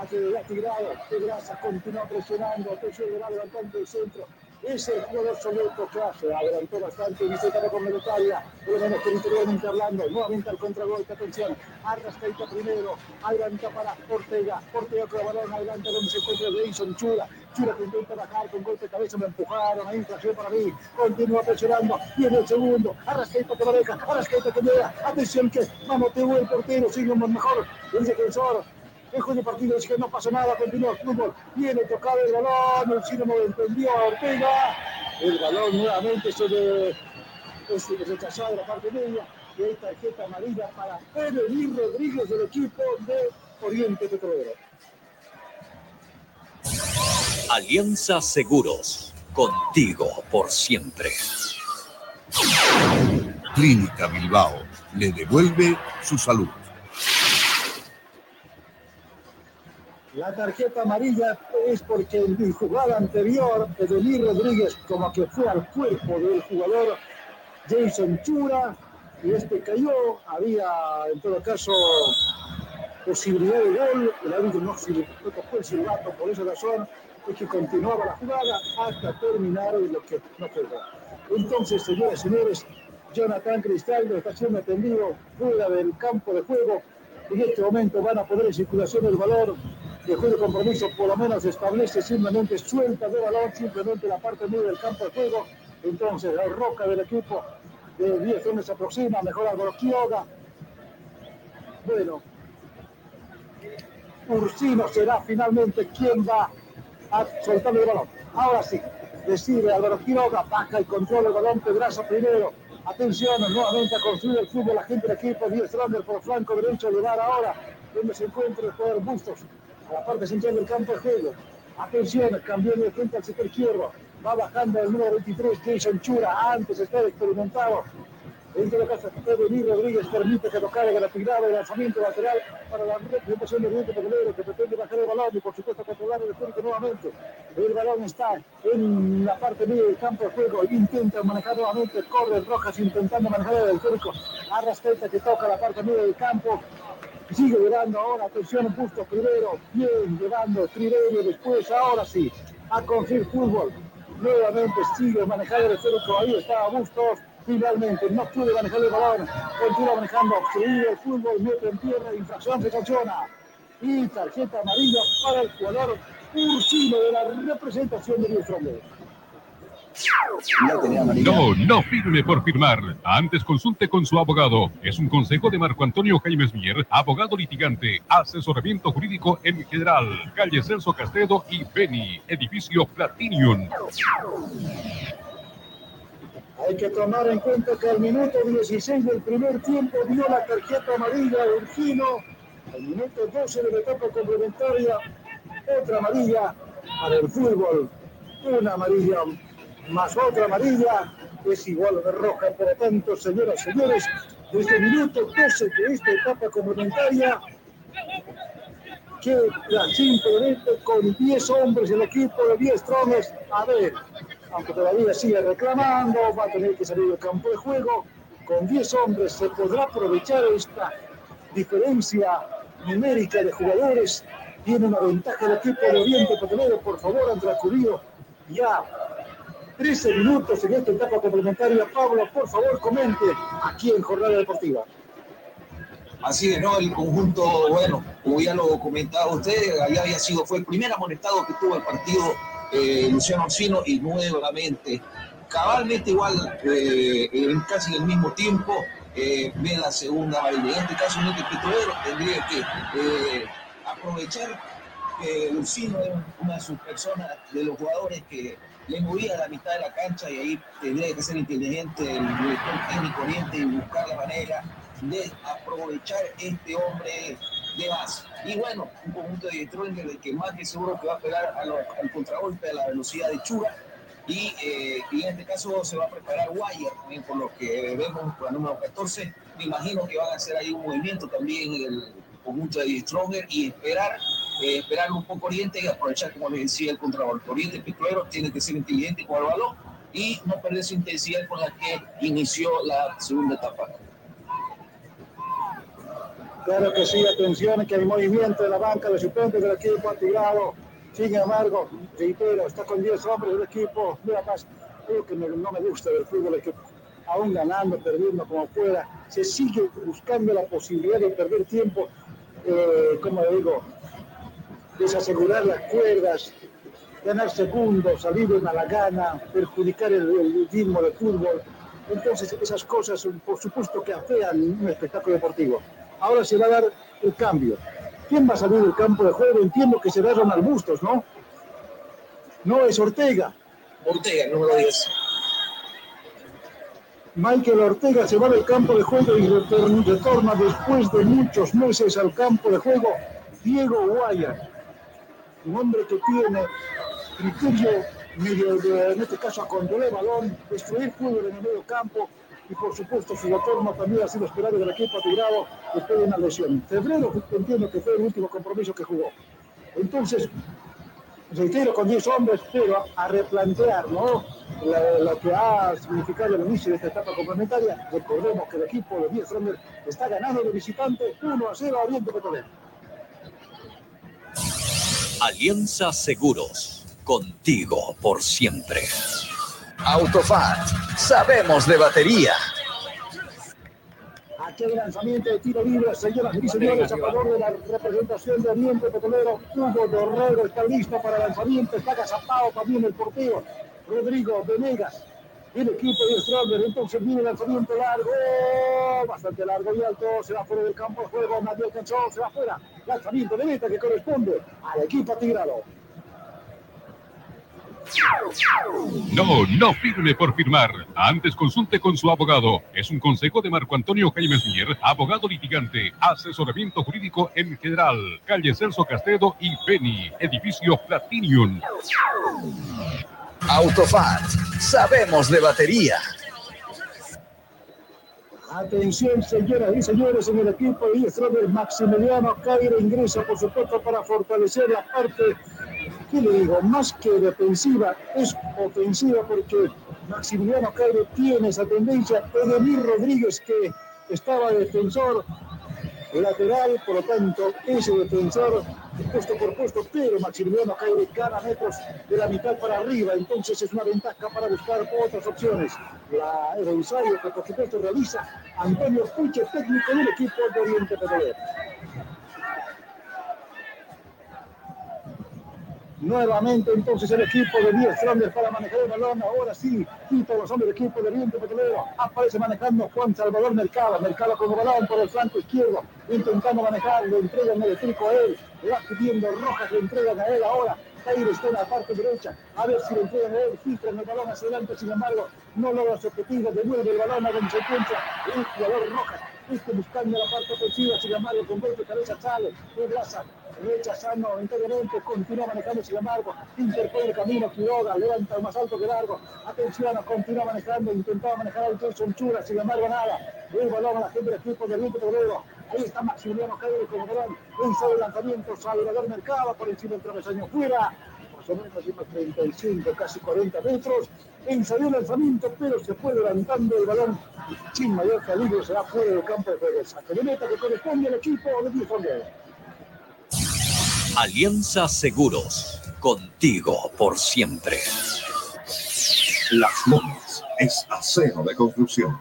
ha tirado, Pedraza continúa presionando, le va levantando el centro, es el jugador que hace, adelantó bastante, visita con Meletaria, por lo menos territorialmente hablando, nuevamente al contragolpe, atención, Arrascaita primero, adelanta para Ortega, Ortega con el balón, adelanta donde se encuentra Jason Chura, Chura que intenta bajar con golpe de cabeza, me empujaron, ahí infracción para mí, continúa presionando, viene el segundo, Arrascaita que maneja, Arrascaita que llega, atención que vamos, te el portero, sigue mejor, el defensor, Dejo de partido, es que no pasa nada, continúa el fútbol, viene tocado el balón, el chino no entendió a Ortega, el balón nuevamente se le es rechazado de la parte media, y hay tarjeta amarilla para Evelyn Rodríguez del equipo de Oriente Petrolero. Alianza Seguros, contigo por siempre. Clínica Bilbao le devuelve su salud. La tarjeta amarilla es porque en mi jugada anterior, Edelí Rodríguez como que fue al cuerpo del jugador Jason Chura y este cayó. Había en todo caso posibilidad de gol. El árbitro no, no tocó el silbato por esa razón es que continuaba la jugada hasta terminar lo que no fue Entonces, señoras y señores, Jonathan Cristaldo está siendo atendido fuera del campo de juego. En este momento van a poner en circulación el valor que juego de compromiso por lo menos establece simplemente suelta de balón, simplemente la parte media del campo de juego. Entonces la roca del equipo de 10 donde se aproxima, mejor Álvaro Quiroga. Bueno, Ursino será finalmente quien va a soltar el balón. Ahora sí, decide Álvaro Quiroga, baja el control del balón, Pedraza primero. Atención, nuevamente a construir el fútbol, la gente del equipo, 10 Rander por flanco derecho, lugar ahora donde se encuentra el jugador Bustos la parte central del campo de juego. Atención, cambió de frente al sector izquierdo. Va bajando el número 23, Jason Chura. Antes está experimentado. En todo caso, Pedro Luis Rodríguez permite que tocara la tirada de lanzamiento lateral para la representación del Oriente Petrolero que pretende bajar el balón y por supuesto controlar el esférico nuevamente. El balón está en la parte media del campo de juego. Intenta manejar nuevamente. Corre Rojas intentando manejar el esférico. Arrasqueta que toca la parte media del campo. Sigue llevando ahora, atención, Bustos primero, bien llevando Triverio después, ahora sí, a conseguir fútbol. Nuevamente sigue manejando el esférico, ahí está Bustos, finalmente no puede manejar el balón, continúa manejando, sigue el fútbol, mete en tierra, infracción se sanciona. Y tarjeta amarilla para el jugador Ursino de la representación de Luis No, no firme por firmar. Antes consulte con su abogado. Es un consejo de Marco Antonio Jaimes Mier, abogado litigante, asesoramiento jurídico en general. Calle Celso Castedo y Beni, edificio Platinium. Hay que tomar en cuenta que al minuto 16 del primer tiempo dio la tarjeta amarilla a Urquino. Al minuto 12 de la etapa complementaria, otra amarilla para el fútbol. Una amarilla más otra amarilla es igual a roja. Por lo tanto, señoras y señores, desde el minuto 12 de esta etapa complementaria, queda simplemente con 10 hombres el equipo de 10 trones. A ver, aunque todavía sigue reclamando, va a tener que salir del campo de juego. Con 10 hombres se podrá aprovechar esta diferencia numérica de jugadores. Tiene una ventaja el equipo de Oriente Petrolero. Por favor, han transcurrido ya 13 minutos en esta etapa complementaria. Pablo, por favor, comente aquí en Jornada Deportiva. Así es, ¿no? El conjunto, bueno, como ya lo comentaba usted, allá había sido, fue el primer amonestado que tuvo el partido eh, Luciano Orsino y nuevamente, cabalmente igual, eh, en casi el mismo tiempo, eh, ve la segunda amarilla. En este caso, el Petrolero tendría que eh, aprovechar que Lucino es una de sus personas, de los jugadores que le movía a la mitad de la cancha y ahí tendría que ser inteligente el director técnico oriente y buscar la manera de aprovechar este hombre de más. Y bueno, un conjunto de Stronger de que más que seguro que va a pegar al contragolpe a la velocidad de Chura. Y, eh, y, en este caso se va a preparar Wire, también por lo que vemos con la número 14. Me imagino que van a hacer ahí un movimiento también en el conjunto de Stronger y esperar eh, esperar un poco Oriente y aprovechar, como le decía, el contragolpe. Oriente Picuero tiene que ser inteligente con el balón y no perder su intensidad con la que inició la segunda etapa. Claro que sí, atención que hay movimiento de la banca de suplentes del equipo antigrado. Sin embargo, reitero, está con 10 hombres del equipo. Mira, más, algo que no me gusta del fútbol es que aún ganando, perdiendo como fuera, se sigue buscando la posibilidad de perder tiempo, eh, como digo, desasegurar las cuerdas, ganar segundos, salir de mala gana, perjudicar el, el ritmo del fútbol. Entonces, esas cosas, por supuesto, que afean un espectáculo deportivo. Ahora se va a dar el cambio. ¿Quién va a salir del campo de juego? Entiendo que será Ronald Bustos, ¿no? No es Ortega. Ortega, número 10. Michael Ortega se va del campo de juego y retorna después de muchos meses al campo de juego Diego Guaya un hombre que tiene criterio medio de, en este caso a controlar el balón, destruir fútbol en el medio campo y por supuesto su retorno también ha sido esperado del equipo tirado después de una lesión. Febrero entiendo que fue el último compromiso que jugó. Entonces, reitero con 10 hombres, pero a replantear ¿no? lo que ha significado el inicio de esta etapa complementaria. Recordemos que el equipo de 10 hombres está ganando de visitante 1 a 0 a Oriente Petrolero. Alianza Seguros, contigo por siempre. Autofat, sabemos de batería. Aquí el lanzamiento de tiro libre, señoras y señores, a favor de la representación de Oriente Petrolero. Hugo Dorrego está listo para lanzamiento, está agazapado también el portero Rodrigo Venegas el equipo de Stronger. Entonces viene lanzamiento largo, bastante largo y alto. Se va fuera del campo de juego. Nadie alcanzó, se va fuera. Lanzamiento de meta que corresponde al equipo atigrado. No, no firme por firmar. Antes consulte con su abogado. Es un consejo de Marco Antonio Jaime Mier, abogado litigante, asesoramiento jurídico en general. Calle Celso Castedo y Penny, edificio Platinium. Autofat, sabemos de batería. Atención, señoras y señores, en el equipo de Stronger, Maximiliano Cairo ingresa, por supuesto, para fortalecer la parte, ¿qué le digo? Más que defensiva, es ofensiva, porque Maximiliano Cairo tiene esa tendencia. Edemir Rodríguez, que estaba defensor, lateral, por lo tanto, ese defensor puesto por puesto, pero Maximiliano Caire gana metros de la mitad para arriba, entonces es una ventaja para buscar otras opciones. La, el que por supuesto realiza Antonio Puche, técnico del equipo de Oriente Petrolero. Nuevamente entonces el equipo de 10 Strongers para manejar el balón. Ahora sí, todos los hombres del equipo de Oriente Petrolero. Aparece manejando Juan Salvador Mercado. Mercado con el balón por el flanco izquierdo. Intentando manejar, le entregan el eléctrico a él. Va pidiendo rojas, le entregan a él ahora. Jair está en la parte derecha, a ver si le entregan a él, filtran el balón hacia adelante, sin embargo, no logra su objetivo, devuelve el balón a donde se el jugador Rojas, este buscando la parte ofensiva, sin embargo, con golpe de cabeza sale, regrasa, rechazando enteramente, continúa manejando, sin embargo, interpone el camino, Quiroga, levanta más alto que largo, atención, continúa manejando, intentaba manejar al Jason Chura, sin embargo, nada, el balón a la gente del equipo del Grupo Toledo, ahí está Maximiliano con el balón, un solo lanzamiento, Salvador Mercado por encima del travesaño, fuera, más o menos unos 35, casi 40 metros, ensayó el lanzamiento, pero se fue levantando el balón. Sin mayor peligro, será fuera del campo de juego. Saque meta que corresponde al equipo de Bifondo. Alianza Seguros, contigo por siempre. Las Lomas es acero de construcción.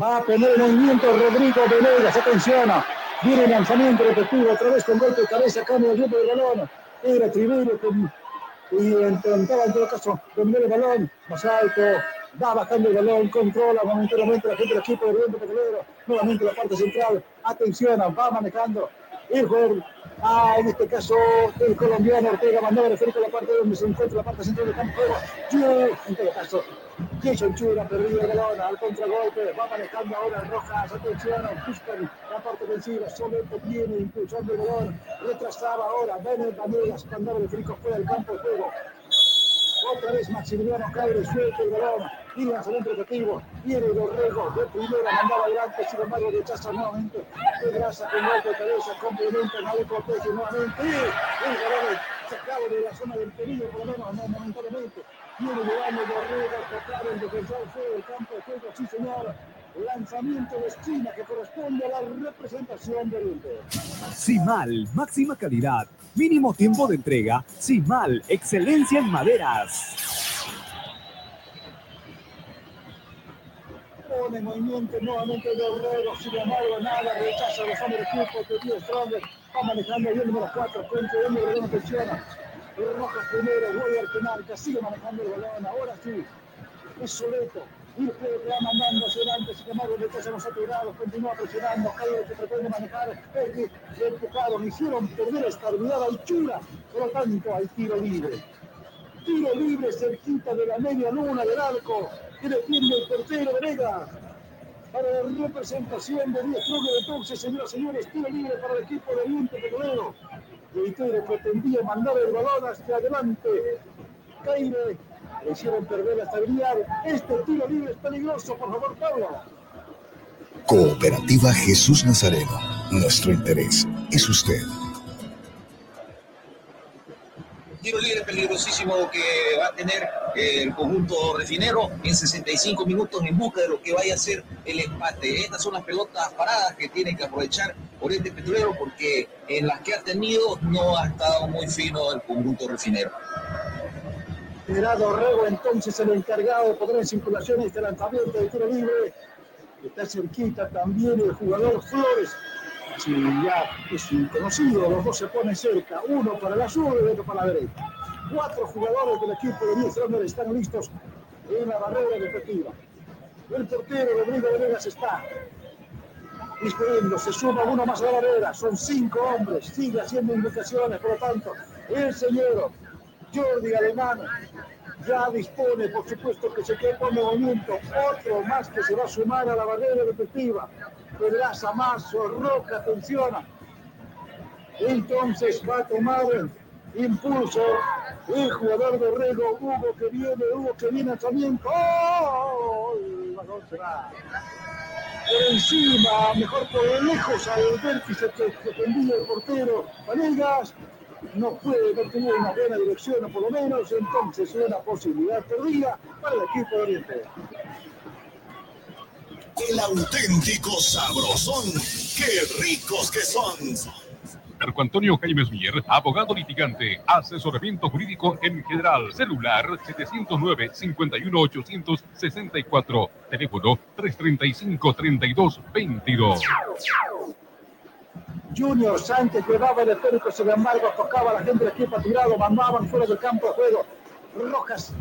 Va a tener movimiento Rodrigo Venegas, atención. Viene el lanzamiento repetido otra vez con golpe de cabeza, cambio el ritmo del balón. Era Triverio con, y intentaba en todo caso dominar el balón más alto. Va bajando el balón, controla momentáneamente la gente del equipo de Oriente Petrolero. Nuevamente la parte central. Atención, va manejando el jugador Ah, en este caso, el colombiano Ortega mandaba referir a la parte donde se encuentra la parte central del campo. Yo, en todo caso, Jason Chura perdido el balón al contragolpe, va manejando ahora Rojas, atención, buscan la parte ofensiva, solamente viene impulsando el balón, retrasaba ahora, Benet Vanegas, mandaba el frico fuera del campo de juego. Otra vez Maximiliano Cabre suelta el balón. Y lanzamiento efectivo. Viene Dorrego de primera, mandaba adelante. Sin embargo, rechaza nuevamente. De grasa con golpe de cabeza. Complementa, le protege nuevamente. Y el balón sacado de la zona del peligro, por lo menos no, momentáneamente. Viene llegando Dorrego a tocar el defensor fuera del campo de juego. Sí, señor lanzamiento de esquina que corresponde a la representación del Inter. Simal, máxima calidad, mínimo tiempo de entrega. Simal, excelencia en maderas. Pone movimiento nuevamente de Herrero, sin embargo, nada, rechaza los hombres del equipo que tiene Stronger, va manejando bien el número 4, frente de número 1 presiona. Rojas primero, penal, que sigue manejando el balón, ahora sí, es Soleto, y que va mandando hacia adelante, sin embargo, rechaza los saturados, continúa presionando, Calle que pretende manejar, Peggy, le empujaron, hicieron perder estabilidad a Chura, por lo tanto, hay tiro libre. Tiro libre cerquita de la media luna del arco, que defiende el portero Venegas. Para la representación de 10 clubes entonces, señoras y señores, tiro libre para el equipo de Oriente Petrolero. Reitero, pretendía mandar el balón hacia adelante. Caire le hicieron perder la estabilidad. Este tiro libre es peligroso, por favor, Pablo. Cooperativa Jesús Nazareno. Nuestro interés es usted. Tiro libre peligrosísimo que va a tener eh, el conjunto refinero en 65 minutos en busca de lo que vaya a ser el empate. Estas son las pelotas paradas que tiene que aprovechar Oriente Petrolero porque en las que ha tenido no ha estado muy fino el conjunto refinero. Será Dorrego entonces el encargado de poner en circulación este lanzamiento de tiro libre. Está cerquita también el jugador Flores. Si ya es conocido, los dos se ponen cerca, uno para la zurda y otro para la derecha. Cuatro jugadores del equipo de 10 hombres están listos en la barrera defensiva. El portero Rodrigo Venegas está disponiendo, se suma uno más a la barrera, son cinco hombres, sigue haciendo indicaciones, por lo tanto, el señor Jordi Alemán ya dispone, por supuesto, que se queda con movimiento. Otro más que se va a sumar a la barrera defensiva. Pedraza Mazo, Roca, atención. Entonces va a tomar impulso el jugador de Rego, Hugo que viene, Hugo que viene lanzamiento. ¡Oh! Encima, mejor por lejos al vértice que defendía el portero Vanegas no puede, no tuvo una buena dirección, o por lo menos, entonces una posibilidad perdida para el equipo de Oriente. El auténtico sabrosón. ¡Qué ricos que son! Marco Antonio Jaimes Mier, abogado litigante, asesoramiento jurídico en general, celular 709-51864, teléfono 335-3222. Junior Sánchez llevaba el esférico, sin embargo, tocaba la gente del equipo tirado, mandaban fuera del campo de juego. Rojas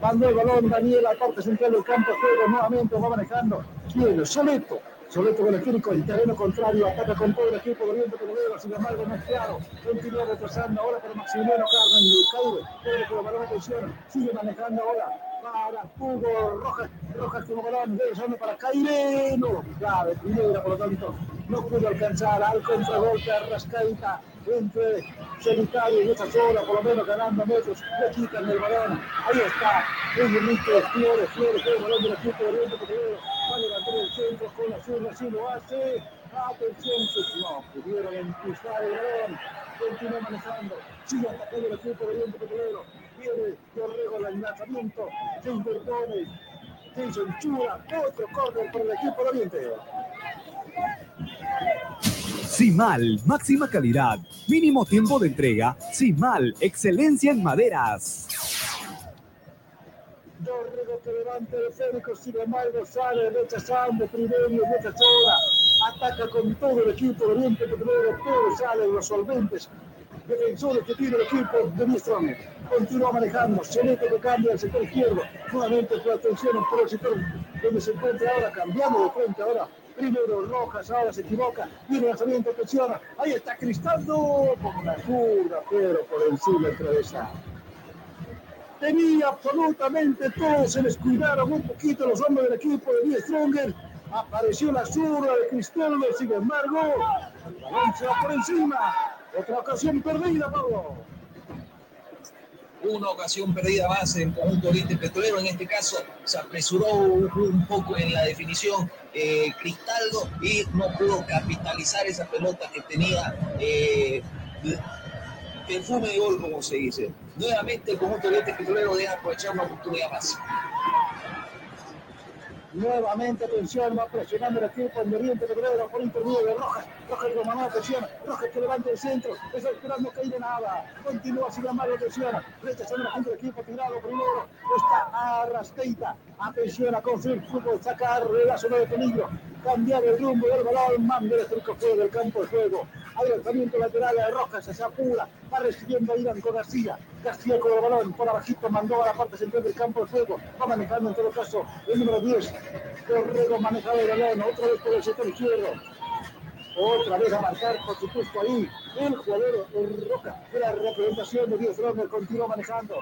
mandó el balón, Daniel, a parte central del campo de juego, nuevamente va manejando. ¿Quién? Soleto. Soleto con el esférico en terreno contrario, ataca con todo el equipo de Oriente Petrolero, sin embargo no es claro, continúa retrasando ahora para Maximiliano Carmen, Cairo, Cairo con el balón atención, sigue manejando ahora para Hugo Rojas, Rojas como balón, regresando para Caireno, clave, primera por lo tanto, no pudo alcanzar al contragolpe Rascaita, entre Solitario y esa sola, por lo menos ganando metros, le quitan el balón, ahí está, el Benito Flores, Flores, el balón del equipo de Oriente Petrolero, va a levantar el centro con la zurda, así lo hace, atención, no pudieron impulsar el balón, continúa manejando, sigue atacando el equipo de Oriente Petrolero, viene Torrego el lanzamiento, se interpone, Jason Chura, otro córner para el equipo de Oriente. Simal, máxima calidad, mínimo tiempo de entrega. Simal, excelencia en maderas. Dorrego que levanta el esférico, sin embargo sale rechazando primero y rechazora. Ataca con todo el equipo de Oriente Petrolero, pero salen los solventes defensores que tiene el equipo de Biestrón. Continúa manejando, Solete que cambia al sector izquierdo. Nuevamente su atención por el sector donde se encuentra ahora, cambiando de frente ahora. Primero Rojas, ahora se equivoca, viene lanzamiento, presiona. Ahí está Cristaldo con una curva, pero por encima del travesaño tenía absolutamente todo, se les cuidaron un poquito los hombres del equipo de Die Stronger. Apareció la zurda de Cristóbal, sin embargo, va por encima. Otra ocasión perdida, Pablo. Una ocasión perdida más en conjunto Oriente Petrolero. En este caso se apresuró un, un poco en la definición eh, Cristaldo y no pudo capitalizar esa pelota que tenía eh, perfume de gol, como se dice. Nuevamente el conjunto Oriente Petrolero deja aprovechar una oportunidad más. Nuevamente, atención, va presionando el equipo en Oriente Petrolero por intermedio de Rojas. Rojas con mano presiona. Rojas que levanta el centro. Está esperando que de nada. Continúa sin embargo, presiona. Rechazando la gente del equipo tirado primero. Está Arrasqueita. Atención a construir fútbol. Sacar de la zona de peligro. Cambiar el rumbo del balón. Manda el estrico fuera del campo de juego. Adelantamiento lateral de Rojas. Se apura. Va recibiendo a Irán con García. García con el balón. Por abajito mandó a la parte central del campo de juego. Va manejando en todo caso el número 10. Corrego manejado el balón. Otra vez por el sector izquierdo. Otra vez a marcar, por supuesto, ahí el jugador el Roca de la representación de Dios Romer continúa manejando.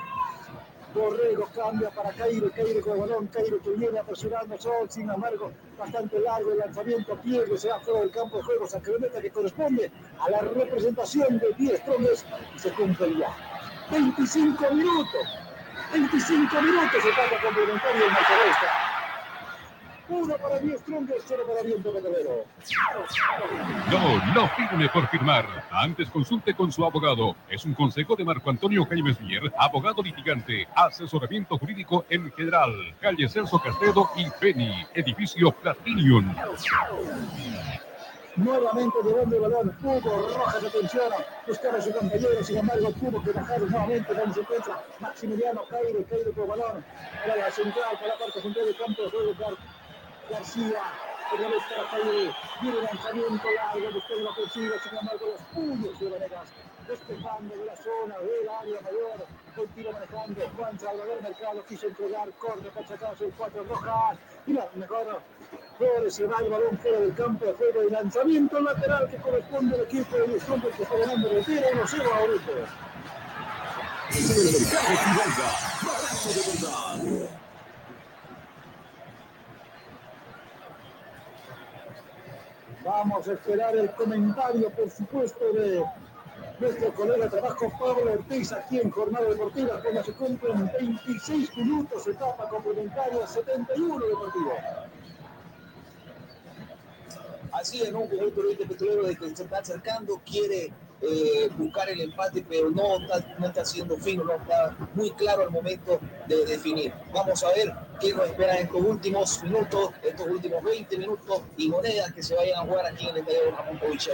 Borrego cambia para Cairo, Cairo con el balón, Cairo que viene apresurando Sol, sin embargo, bastante largo el lanzamiento, pierde, se va fuera del campo de juego, sacramenta que corresponde a la representación de 10 Strongers y se cumple ya. 25 minutos, 25 minutos etapa complementaria en Marcaresta. Uno para 10 Strongers, cero para Viento Petrolero. No, no firme por firmar. Antes consulte con su abogado. Es un consejo de Marco Antonio Jaime Mier, abogado litigante, asesoramiento jurídico en general. Calle Celso Castedo y Penny, edificio Platinum. Nuevamente llevando el balón, Hugo Rojas atención, buscaba a su compañero, sin embargo tuvo que bajar nuevamente donde se encuentra Maximiliano Cairo, Cairo con el balón, para la central, para la parte central del campo de juego, García, otra vez para Cairo, viene lanzamiento largo, buscando la ofensiva, sin embargo los puños de Venegas, despejando de la zona del área mayor, continúa manejando, Juan Salvador Mercado quiso entregar, corre sacarse el cuatro Rojas, y la mejor Flores se va el balón fuera del campo de juego y lanzamiento lateral que corresponde al equipo de Luzón que está ganando tiro 1-0 ahorita. De. Vamos a esperar el comentario, por supuesto, de nuestro colega de trabajo Pablo Ortiz aquí en Jornada Deportiva, cuando se cumplen 26 minutos, etapa complementaria 71 deportivo. Así es, ¿no? Un conjunto Oriente Petrolero de que se está acercando, quiere eh, buscar el empate, pero no está, no está siendo fino, no está muy claro al momento de definir. Vamos a ver qué nos espera en estos últimos minutos, estos últimos 20 minutos y monedas que se vayan a jugar aquí en el estadio Ramón Povich.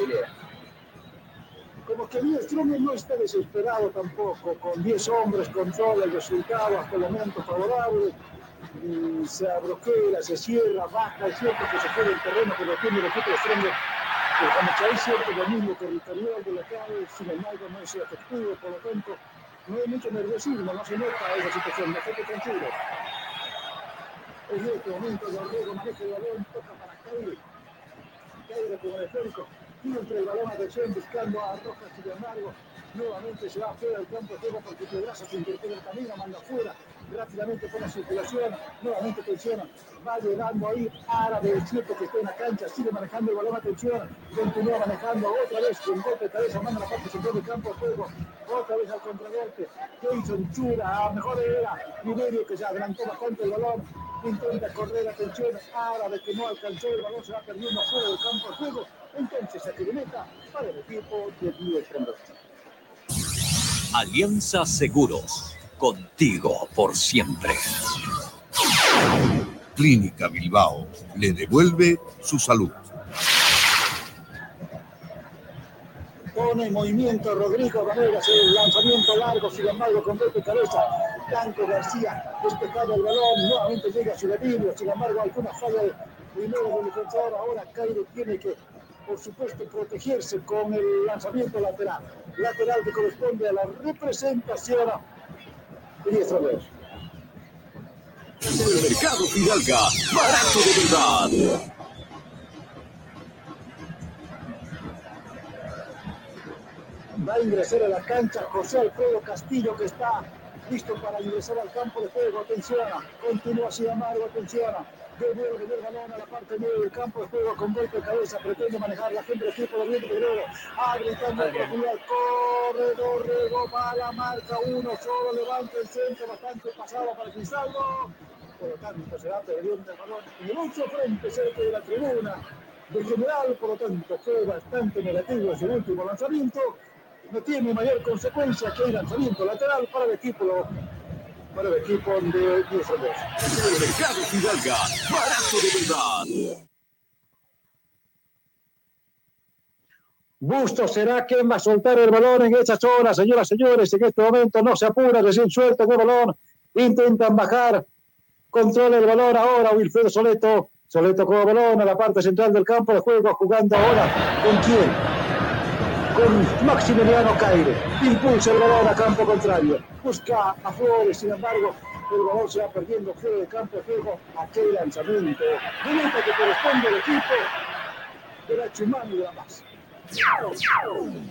Como que Díaz Stronger no está desesperado tampoco, con 10 hombres controla el resultado hasta el momento favorable, se abroquela, se cierra, baja, es cierto que se fue del terreno lo tiene el equipo de Como hay cierto dominio territorial de la calle, sin embargo no es efectivo, por lo tanto no hay mucho nerviosismo, no se nota esa situación, bastante tranquilo. En este momento Rodrigo maneja el balón, toca para Caire. Caire con el esférico, entre el balón, atención, buscando a Rojas, sin embargo, nuevamente se va afuera del campo de juego porque Pedraza se interpela el camino, manda afuera, rápidamente pone circulación, nuevamente tensiona, va llegando ahí Árabe, el cierto que está en la cancha, sigue manejando el balón, atención, continúa manejando otra vez con golpe cabeza, manda la parte central del campo de juego, otra vez al contragolpe, Jason Chura, mejor era Liberio que se adelantó bastante el balón, intenta correr, atención, Árabe que no alcanzó el balón, se va perdiendo afuera del campo de juego, entonces aquí meta para el equipo de Diez Alianza Seguros, contigo por siempre. Clínica Bilbao le devuelve su salud. Pone en movimiento Rodrigo Vanegas, el lanzamiento largo, sin embargo, con golpe cabeza. Blanco García despejado el balón, nuevamente llega a su debilio, sin embargo, alguna falla primero del defensor. Ahora Cairo tiene que por supuesto, protegerse con el lanzamiento lateral. Lateral que corresponde a la representación de 10 El mercado Fidalga, barato de verdad. Va a ingresar a la cancha José Alfredo Castillo que está listo para ingresar al campo de juego. Atención, continúa sin embargo, atención. Devuelve el balón a la parte media del campo de juego con golpe de cabeza, pretende manejar la gente del equipo de Oriente Pedrero, habilitando en profundidad, corre Dorrego, va la marca uno, solo levanta el centro, bastante pasado para Cristaldo, por lo tanto será perdiendo el balón en el otro frente cerca de la tribuna de general, por lo tanto fue bastante negativo ese último lanzamiento, no tiene mayor consecuencia que el lanzamiento lateral para el equipo para el equipo de El mercado Fidalga, barato de verdad. Busto será quien va a soltar el balón en esa zona, señoras y señores. En este momento no se apura, recién suelta el balón. Intentan bajar. Controla el balón ahora Wilfredo Soleto. Soleto con el balón a la parte central del campo de juego, jugando ahora. ¿Con quién? Maximiliano Caire. Impulsa el balón a campo contrario. Busca a Flores, sin embargo, el balón se va perdiendo fuera del campo de juego. Aquel lanzamiento. Minuto que corresponde al equipo de la Chumani de la Paz.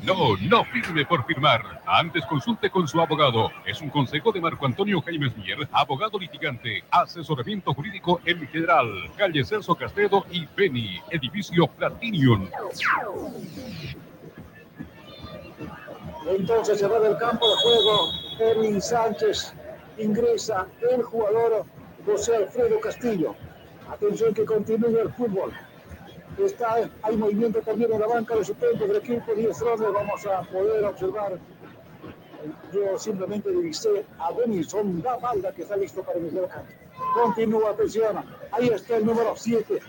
No, no firme por firmar. Antes consulte con su abogado. Es un consejo de Marco Antonio Jaime Mier, abogado litigante, asesoramiento jurídico en general. Calle Celso Castedo y Penny, edificio Platinium. Entonces se va del campo de juego. Erwin Sánchez ingresa el jugador José Alfredo Castillo. Atención que continúe el fútbol. Está, hay movimiento también en la banca de suplentes del equipo 10 Vamos a poder observar. Yo simplemente divisé a Denison Davalda que está listo para iniciar el Continúa, atención. Ahí está el número 7.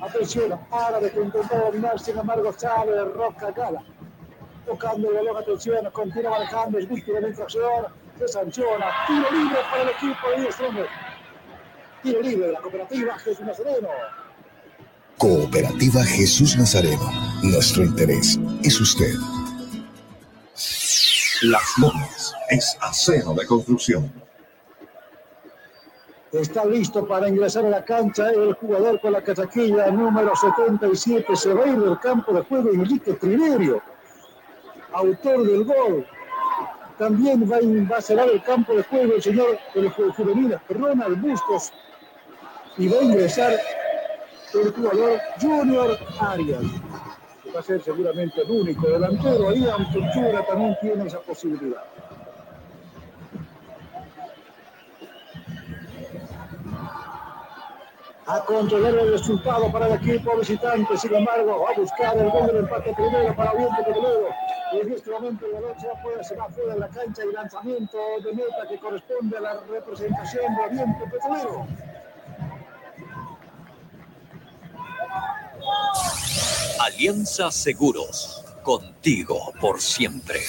Atención, árabe que intentó dominar, sin embargo, sale Roca Gala tocando el balón, atención, continúa manejando, es víctima de infracción, se sanciona, tiro libre para el equipo de Stronger. Tiro libre de la cooperativa Jesús Nazareno. Cooperativa Jesús Nazareno. Nuestro interés es usted. Las Lomas es acero de construcción. Está listo para ingresar a la cancha el jugador con la casaquilla número 77. Se va a ir del campo de juego Enrique Triverio autor del gol. También va, a cerrar el campo de juego el señor el juvenil Ronald Bustos y va a ingresar el jugador Junior Arias. va a ser seguramente el único delantero ahí, aunque Chura también tiene esa posibilidad. A controlar el resultado para el equipo visitante. Sin embargo, a buscar el gol del empate primero para Oriente Petrolero. Y en este momento el balón se va, fuera, se va fuera de la cancha y lanzamiento de meta que corresponde a la representación de Oriente Petrolero. Alianza Seguros, contigo por siempre.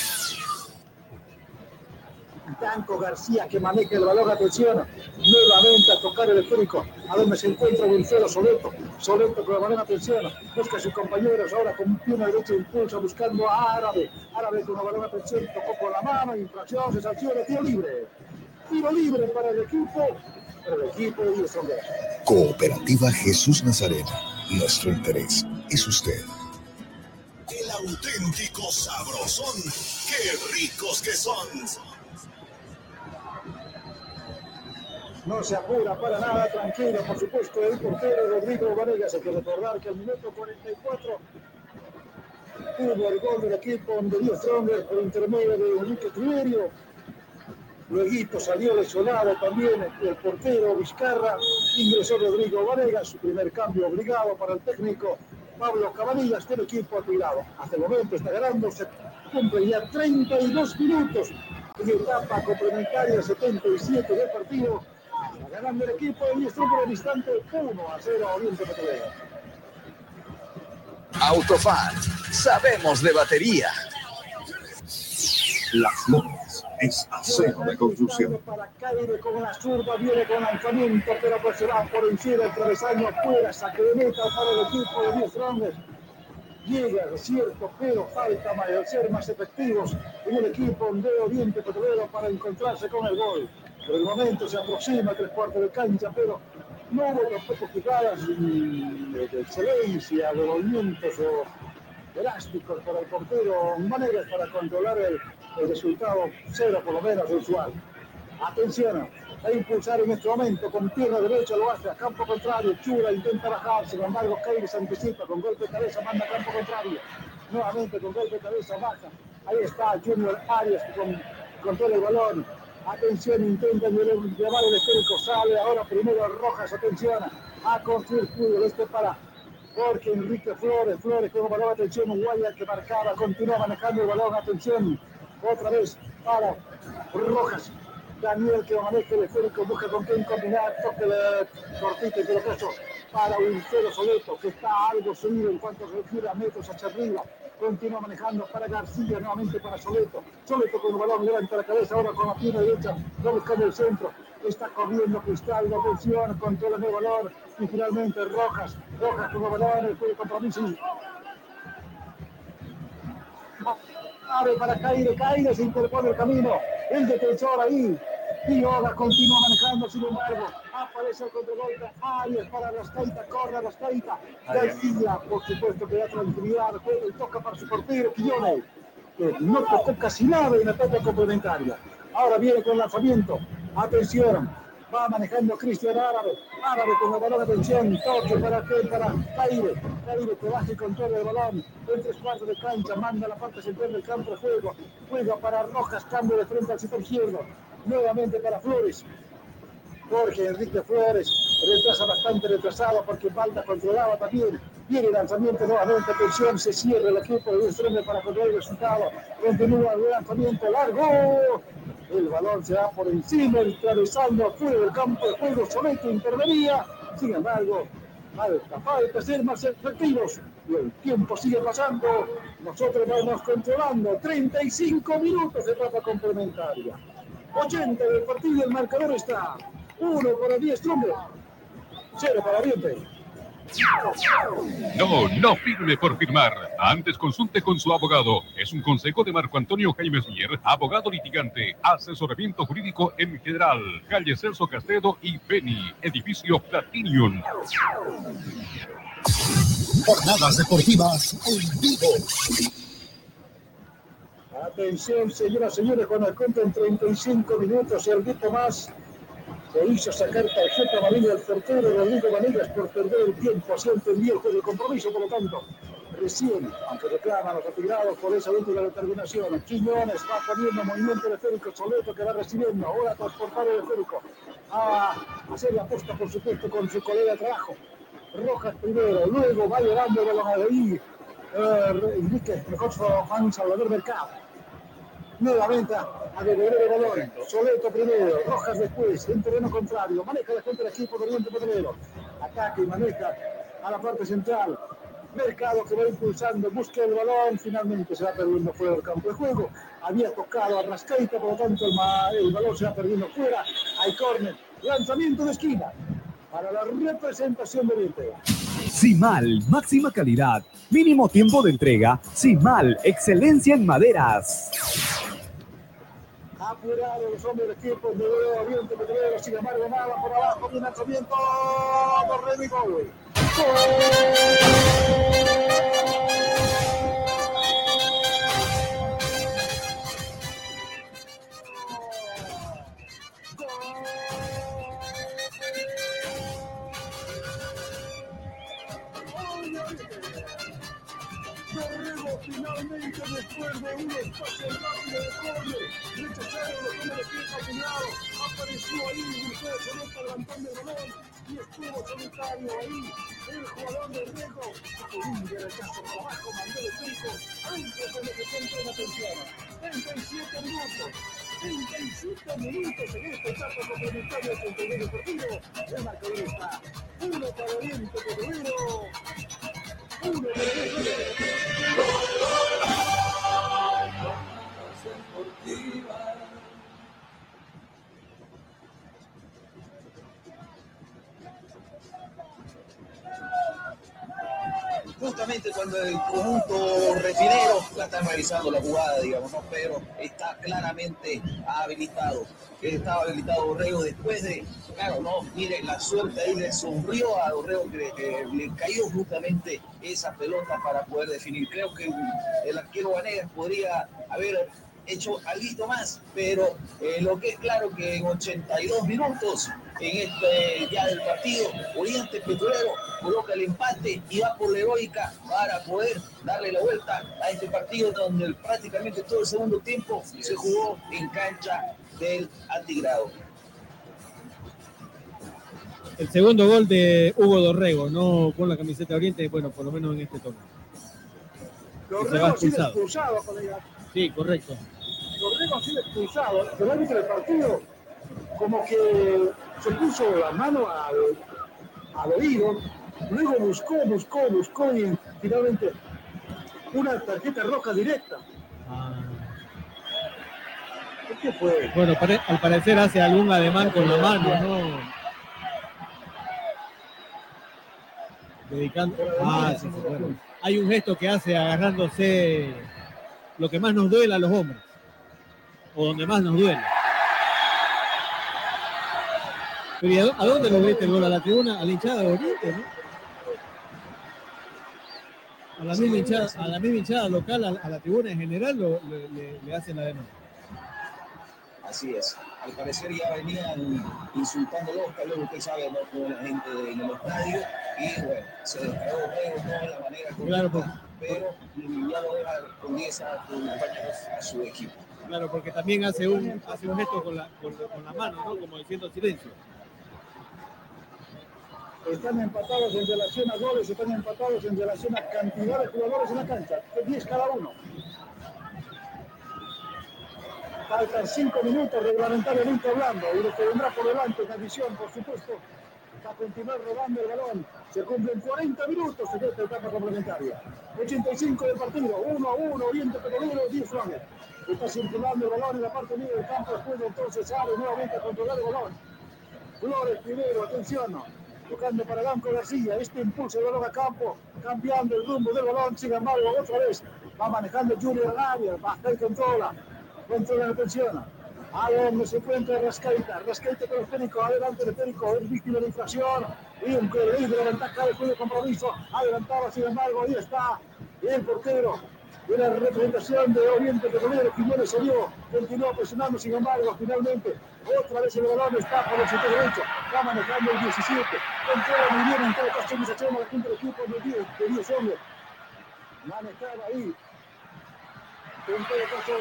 Tanco García que maneja el balón, atención, nuevamente a tocar el esférico, a donde se encuentra Wilfredo Soleto, Soleto con el balón, atención, busca a sus compañeros ahora con pierna derecha impulsa buscando a Árabe, Árabe con el balón, atención, tocó con la mano, infracción, se sanciona, tiro libre, tiro libre para el equipo, para el equipo de Stronger. Cooperativa Jesús Nazareno, nuestro interés es usted. El auténtico sabrosón, qué ricos que son. No se apura para nada, tranquilo, por supuesto, el portero Rodrigo Vanegas. Hay que recordar que al minuto 44 hubo el gol del equipo Dios Stronger por intermedio de Enrique Triverio. Luego salió lesionado también el portero Vizcarra, ingresó Rodrigo Vanegas, su primer cambio obligado para el técnico Pablo Cabanillas, el equipo tirado. Hasta el momento está ganando, se cumple ya 32 minutos en etapa complementaria 77 del partido ganando el equipo de por el distante 1 a 0 a Oriente Petrolero. Autofat, sabemos de batería. Las Flores es acero de construcción. Para Caire con la zurda, viene con lanzamiento, pero pues se va por encima del travesaño fuera, saque de meta para el equipo de 10 Strongers. Llega, es cierto, pero falta mayor, ser más efectivos en el equipo de Oriente Petrolero para encontrarse con el gol. Por el momento se aproxima tres cuartos de cancha, pero no hubo tampoco jugadas de excelencia, de movimientos o elásticos para el portero, maneras para controlar el, resultado cero, por lo menos usual. Atención, a impulsar en este momento con pierna derecha, lo hace a campo contrario. Chura intenta bajar, sin embargo, Keir se anticipa con golpe de cabeza, manda a campo contrario. Nuevamente con golpe de cabeza, baja. Ahí está Junior Arias con controla el balón Atención, intenta llevar el esférico, sale ahora primero Rojas, atención, a construir fútbol, este para Jorge Enrique Flores, Flores con balón, atención, Guaya que marcaba, continúa manejando el balón, atención, otra vez para Rojas, Daniel que maneja el esférico, busca con quién combinar, toque de cortita y eso para Wilfredo Soleto, que está algo subido en cuanto refiere a metros hacia arriba, continúa manejando para García, nuevamente para Soleto. Soleto con el balón, levanta la cabeza ahora con la pierna derecha, va buscando el centro. Está corriendo Cristal, la atención, controla el balón y finalmente Rojas. Rojas con el balón, el juego compromiso. Abre para Caire, Caire se interpone el camino. El defensor ahí. Y ahora continúa manejando, sin embargo, aparece el contragolpe, Arias para las 30, corre a las 30, García, por supuesto que da tranquilidad, juega y toca para su portero, Quillone, que no tocó casi nada en la etapa complementaria. Ahora viene con lanzamiento, atención, va manejando Cristian Árabe, Árabe con el balón, atención, toque para qué, para Caire, Caire que baja y controla el balón, en tres cuartos de cancha, manda la parte central del campo de juego, juega para Rojas, cambio de frente al sector izquierdo, nuevamente para Flores, Jorge Enrique Flores retrasa bastante retrasado porque falta controlaba también. Viene lanzamiento nuevamente, atención, se cierra el equipo de Extreme para controlar el resultado. Continúa el lanzamiento largo. El balón se va por encima, el travesaño fuera del campo de juego, Soneto intervenía. Sin embargo, falta, falta ser más efectivos. Y el tiempo sigue pasando. Nosotros vamos controlando 35 minutos de etapa complementaria. 80 del partido, el marcador está uno para 10 Trumbo. Cero para Oriente. No, no firme por firmar. Antes consulte con su abogado. Es un consejo de Marco Antonio Jaime Mier, abogado litigante, asesoramiento jurídico en general. Calle Celso Castedo y Beni, edificio Platinium. Jornadas deportivas en vivo. Atención, señoras y señores, cuando en 35 minutos y algo más se hizo sacar tarjeta amarilla al portero Rodrigo Vanegas por perder el tiempo. Así entendió el compromiso, por lo tanto, recién, aunque reclaman los retirados por esa última determinación, Quiñones va poniendo movimiento de esférico, Soleto que va recibiendo, ahora transportar el esférico a hacer la apuesta, por supuesto, con su colega de trabajo. Rojas primero, luego va llegando el balón ahí, eh, Enrique, mejor Juan Salvador Mercado nuevamente a devolver el balón. Soleto primero, Rojas después, en terreno contrario, maneja de frente el equipo de Oriente Petrolero. Ataque y maneja a la parte central. Mercado que va impulsando, busca el balón, finalmente se va perdiendo fuera del campo de juego. Había tocado a Rascaita, por lo tanto el, el balón se va perdiendo fuera. Hay córner, lanzamiento de esquina para la representación de Oriente. Simal, máxima calidad, mínimo tiempo de entrega. Simal, excelencia en maderas. Apurado los hombres del equipo de Oriente Petrolero, sin embargo, nada por abajo, bien lanzamiento, Borrego y gol. Finalmente después de un espacio rápido de corner, rechazaron los del equipo apuñado, apareció ahí, Wilfredo Soleta levantando el balón y estuvo solitario ahí el jugador de Riego, un derechazo para abajo, mandó el pico, antes de lo que se en atención. 37 minutos, 37 minutos en esta etapa complementaria del Centenario Deportivo. El marcador está uno para Oriente Petrolero, Oh, cuando el conjunto refinero está realizando la jugada, digamos, pero está claramente habilitado. Estaba habilitado después de, claro, no, mire, la suerte ahí le sonrió a Borrego que, que le cayó justamente esa pelota para poder definir. Creo que el arquero Vanegas podría haber hecho algo más, pero eh, lo que es claro que en 82 minutos en este día del partido, Oriente Petrolero coloca el empate y va por la heroica para poder darle la vuelta a este partido donde prácticamente todo el segundo tiempo se jugó en cancha del Antigrado. El segundo gol de Hugo Dorrego, no con la camiseta de Oriente, bueno, por lo menos en este torneo. Dorrego ha sido expulsado. Sí, correcto. Dorrego ha sido expulsado, pero árbitro del partido como que se puso la mano al, al oído, luego buscó, buscó, buscó y finalmente una tarjeta roja directa. ¿Qué fue? Bueno, pare- al parecer hace algún ademán con la mano, ¿no? Dedicando. Ah, sí, sí, bueno. Hay un gesto que hace agarrándose lo que más nos duele a los hombres. O donde más nos duele. Pero ¿y a, dó- a dónde lo viste el gol? ¿A la tribuna? ¿A la hinchada de Oriente, no? A la misma hinchada, a la misma hinchada local, a, a la tribuna en general, lo- le, le- le hacen la demanda. Así es. Al parecer ya venían insultándolo, tal vez usted sabe, ¿no? Con la gente en el estadio. Y bueno, se descargó no de la manera correcta, Claro, pues. Pero ya lo deja con 10 a, con compañeros a su equipo. Claro, porque también hace un, hace un gesto con la, con, con la mano, ¿no? Como diciendo silencio. Están empatados en relación a goles, están empatados en relación a cantidad de jugadores en la cancha, 10 cada uno. Faltan 5 minutos reglamentariamente hablando y lo que vendrá por delante, una visión, por supuesto, para continuar robando el balón. Se cumplen 40 minutos en esta etapa complementaria. 85 del partido, 1 a 1, Oriente Petrolero, 10 Flores. Está circulando el balón en la parte media del campo, después entonces sale nuevamente a controlar el balón. Flores primero, atención, tocando para Blanco García, este impulso de balón a campo, cambiando el rumbo del balón, sin embargo, otra vez va manejando Julio Arabia, baja y controla, controla la atención. A donde se encuentra Rascaita, Rascaita con el técnico, adelante el técnico, es víctima de infracción, y un la ventaja de compromiso, adelantaba, sin embargo, ahí está. El portero, de la representación de Oriente Petrolero, Jiménez se dio, continuó presionando, sin embargo, finalmente, otra vez el balón está por el sector derecho, va manejando el 17, controla muy bien en caso en esa zona la gente del equipo de 10, de 10 hombres, manejaba ahí, todo caso,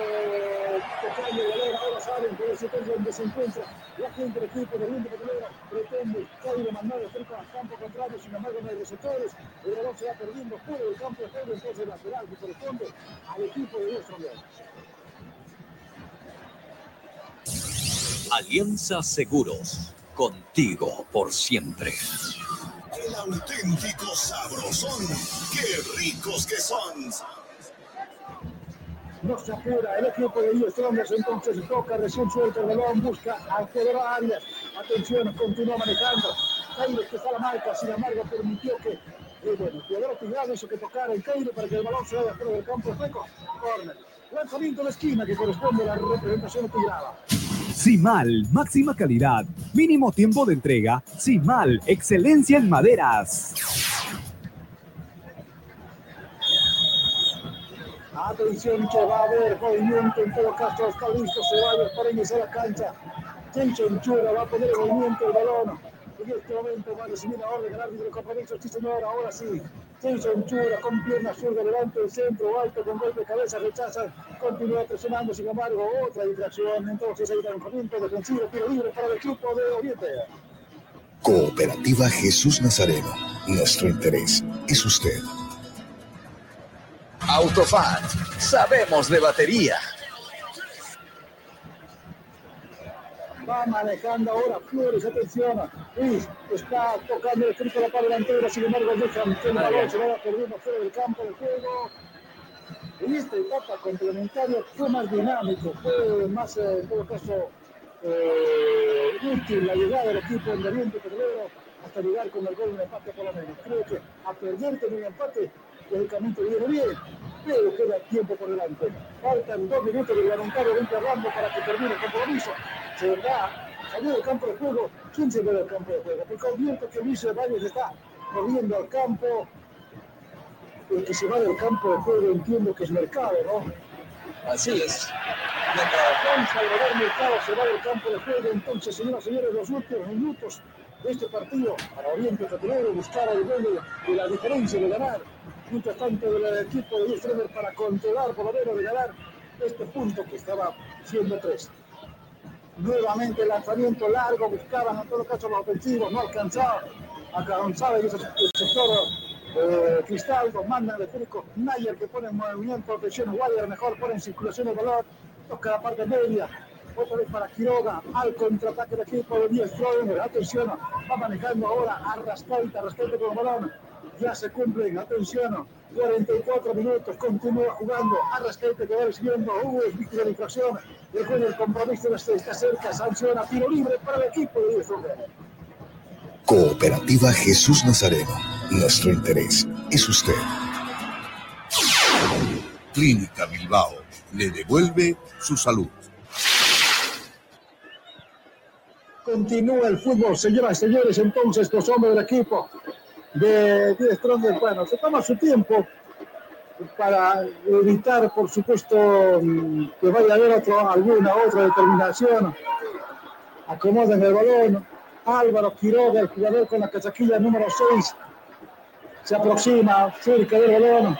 tocando el balón, ahora saben por el sector donde se encuentra la gente del equipo de Oriente Petrolero, pretende caer mandado cerca al campo contrario, sin embargo, no hay receptores, el balón se va perdiendo fuera del campo de juego, entonces lateral que corresponde al equipo de León. Alianza Seguros, contigo por siempre. El auténtico sabrosón. ¡Qué ricos que son! No se apura el equipo de Dios Strongers, entonces toca recién suelto el balón, busca a Pedro Arias. Atención, continúa manejando. Cairo que está la marca, sin embargo, permitió que eh, bueno, el jugador hizo que tocara el Cairo para que el balón se vaya fuera del campo juego. Corner. Lanzamiento de esquina que corresponde a la representación tirada. Simal, máxima calidad, mínimo tiempo de entrega. Simal, excelencia en maderas. Atención que va a haber movimiento en todo caso. Está listo Ceballos para iniciar la cancha. Jason Chura va a poner el movimiento del balón. En este momento va a recibir la orden del árbitro compromiso. Sí, señor, ahora sí. Jason Chura con pierna zurda delante del centro, alto con golpe de cabeza, rechaza, continúa presionando, sin embargo, otra distracción. Entonces hay un movimiento defensivo, tiro libre para el equipo de Oriente. Cooperativa Jesús Nazareno. Nuestro interés es usted. Autofat, sabemos de batería. Va manejando ahora Flores, atención. Luis está tocando el triple para delantera, sin embargo, dejan que el balón se vaya perdiendo fuera del campo de juego. En esta etapa complementaria fue más dinámico, fue más, eh, en todo caso, eh, útil la llegada del equipo en Oriente Petrolero hasta llegar con el gol en empate por lo menos. Creo que a perder con un empate, lógicamente viene bien, pero queda tiempo por delante. Faltan dos minutos de voluntario de Rambo para que termine el compromiso. Se va salir del campo de juego. ¿Quién se ve del campo de juego? Porque advierto que Luis Ceballos está moviendo al campo. El que se va del campo de juego entiendo que es Mercado, ¿no? Así es. Juan Salvador Mercado se va del campo de juego. Entonces, señoras y señores, los últimos minutos de este partido para Oriente Petrolero buscar el gol de, de la diferencia de ganar. Mientras tanto, del equipo de Luis Tremer para controlar, por lo menos, de ganar este punto que estaba siendo tres. Nuevamente el lanzamiento largo, buscaban en todo caso los ofensivos, no alcanzaba. González y ese sector eh, Cristaldo mandan al técnico Nayer que pone en movimiento, presión Waller mejor pone en circulación el balón, toca la parte media, otra vez para Quiroga, al contraataque del equipo de Díaz Stronger, atención, va manejando ahora a Rascaita, Rascaita con el balón, ya se cumplen, atención, 44 minutos, continúa jugando, Arrascaita que va recibiendo, Hugo es víctima de infracción, el juez del compromiso está cerca, sanciona, tiro libre para el equipo de Díaz Stronger. Cooperativa Jesús Nazareno. Nuestro interés es usted. Clínica Bilbao le devuelve su salud. Continúa el fútbol, señoras y señores, entonces los hombres del equipo de Díaz Stronger, bueno, se toma su tiempo para evitar, por supuesto, que vaya a haber otro, alguna otra determinación. Acomodan el balón, Álvaro Quiroga, el jugador con la casaquilla número 6, se aproxima cerca del balón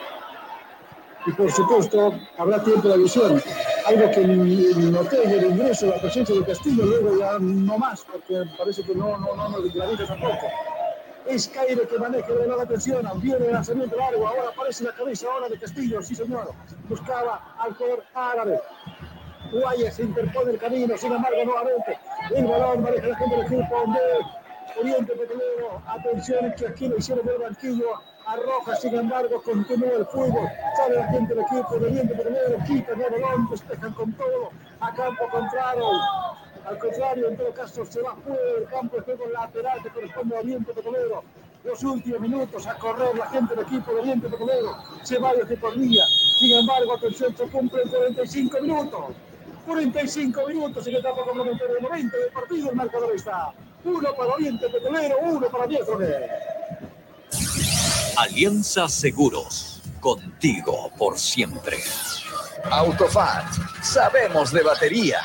y por supuesto habrá tiempo de visión. Algo que noté en el ingreso, la presencia de Castillo, luego ya no más, porque parece que no, no, no nos clarifica tampoco. Es Cairo que maneja el balón, atención, viene el lanzamiento largo, ahora aparece la cabeza ahora de Castillo, sí señor, buscaba al jugador árabe. Guayas se interpone el camino, sin embargo, nuevamente el balón maneja la gente del equipo de Oriente Petrolero. Atención, que aquí lo hicieron del banquillo. Arroja, sin embargo, continúa el fútbol. Sale la gente del equipo de Oriente Petrolero, quitan el balón, despejan con todo a campo contrario. Al contrario, en todo caso, se va fuera del campo de juego lateral que corresponde a Oriente Petrolero. Los últimos minutos a correr la gente del equipo de Oriente Petrolero. Ceballos que corría. Sin embargo, atención, se cumplen 45 minutos. 45 minutos en etapa complementaria de 90 del partido. El marcador está uno para Oriente Petrolero, uno para Diestro. Alianza Seguros, contigo por siempre. Autofat, sabemos de batería.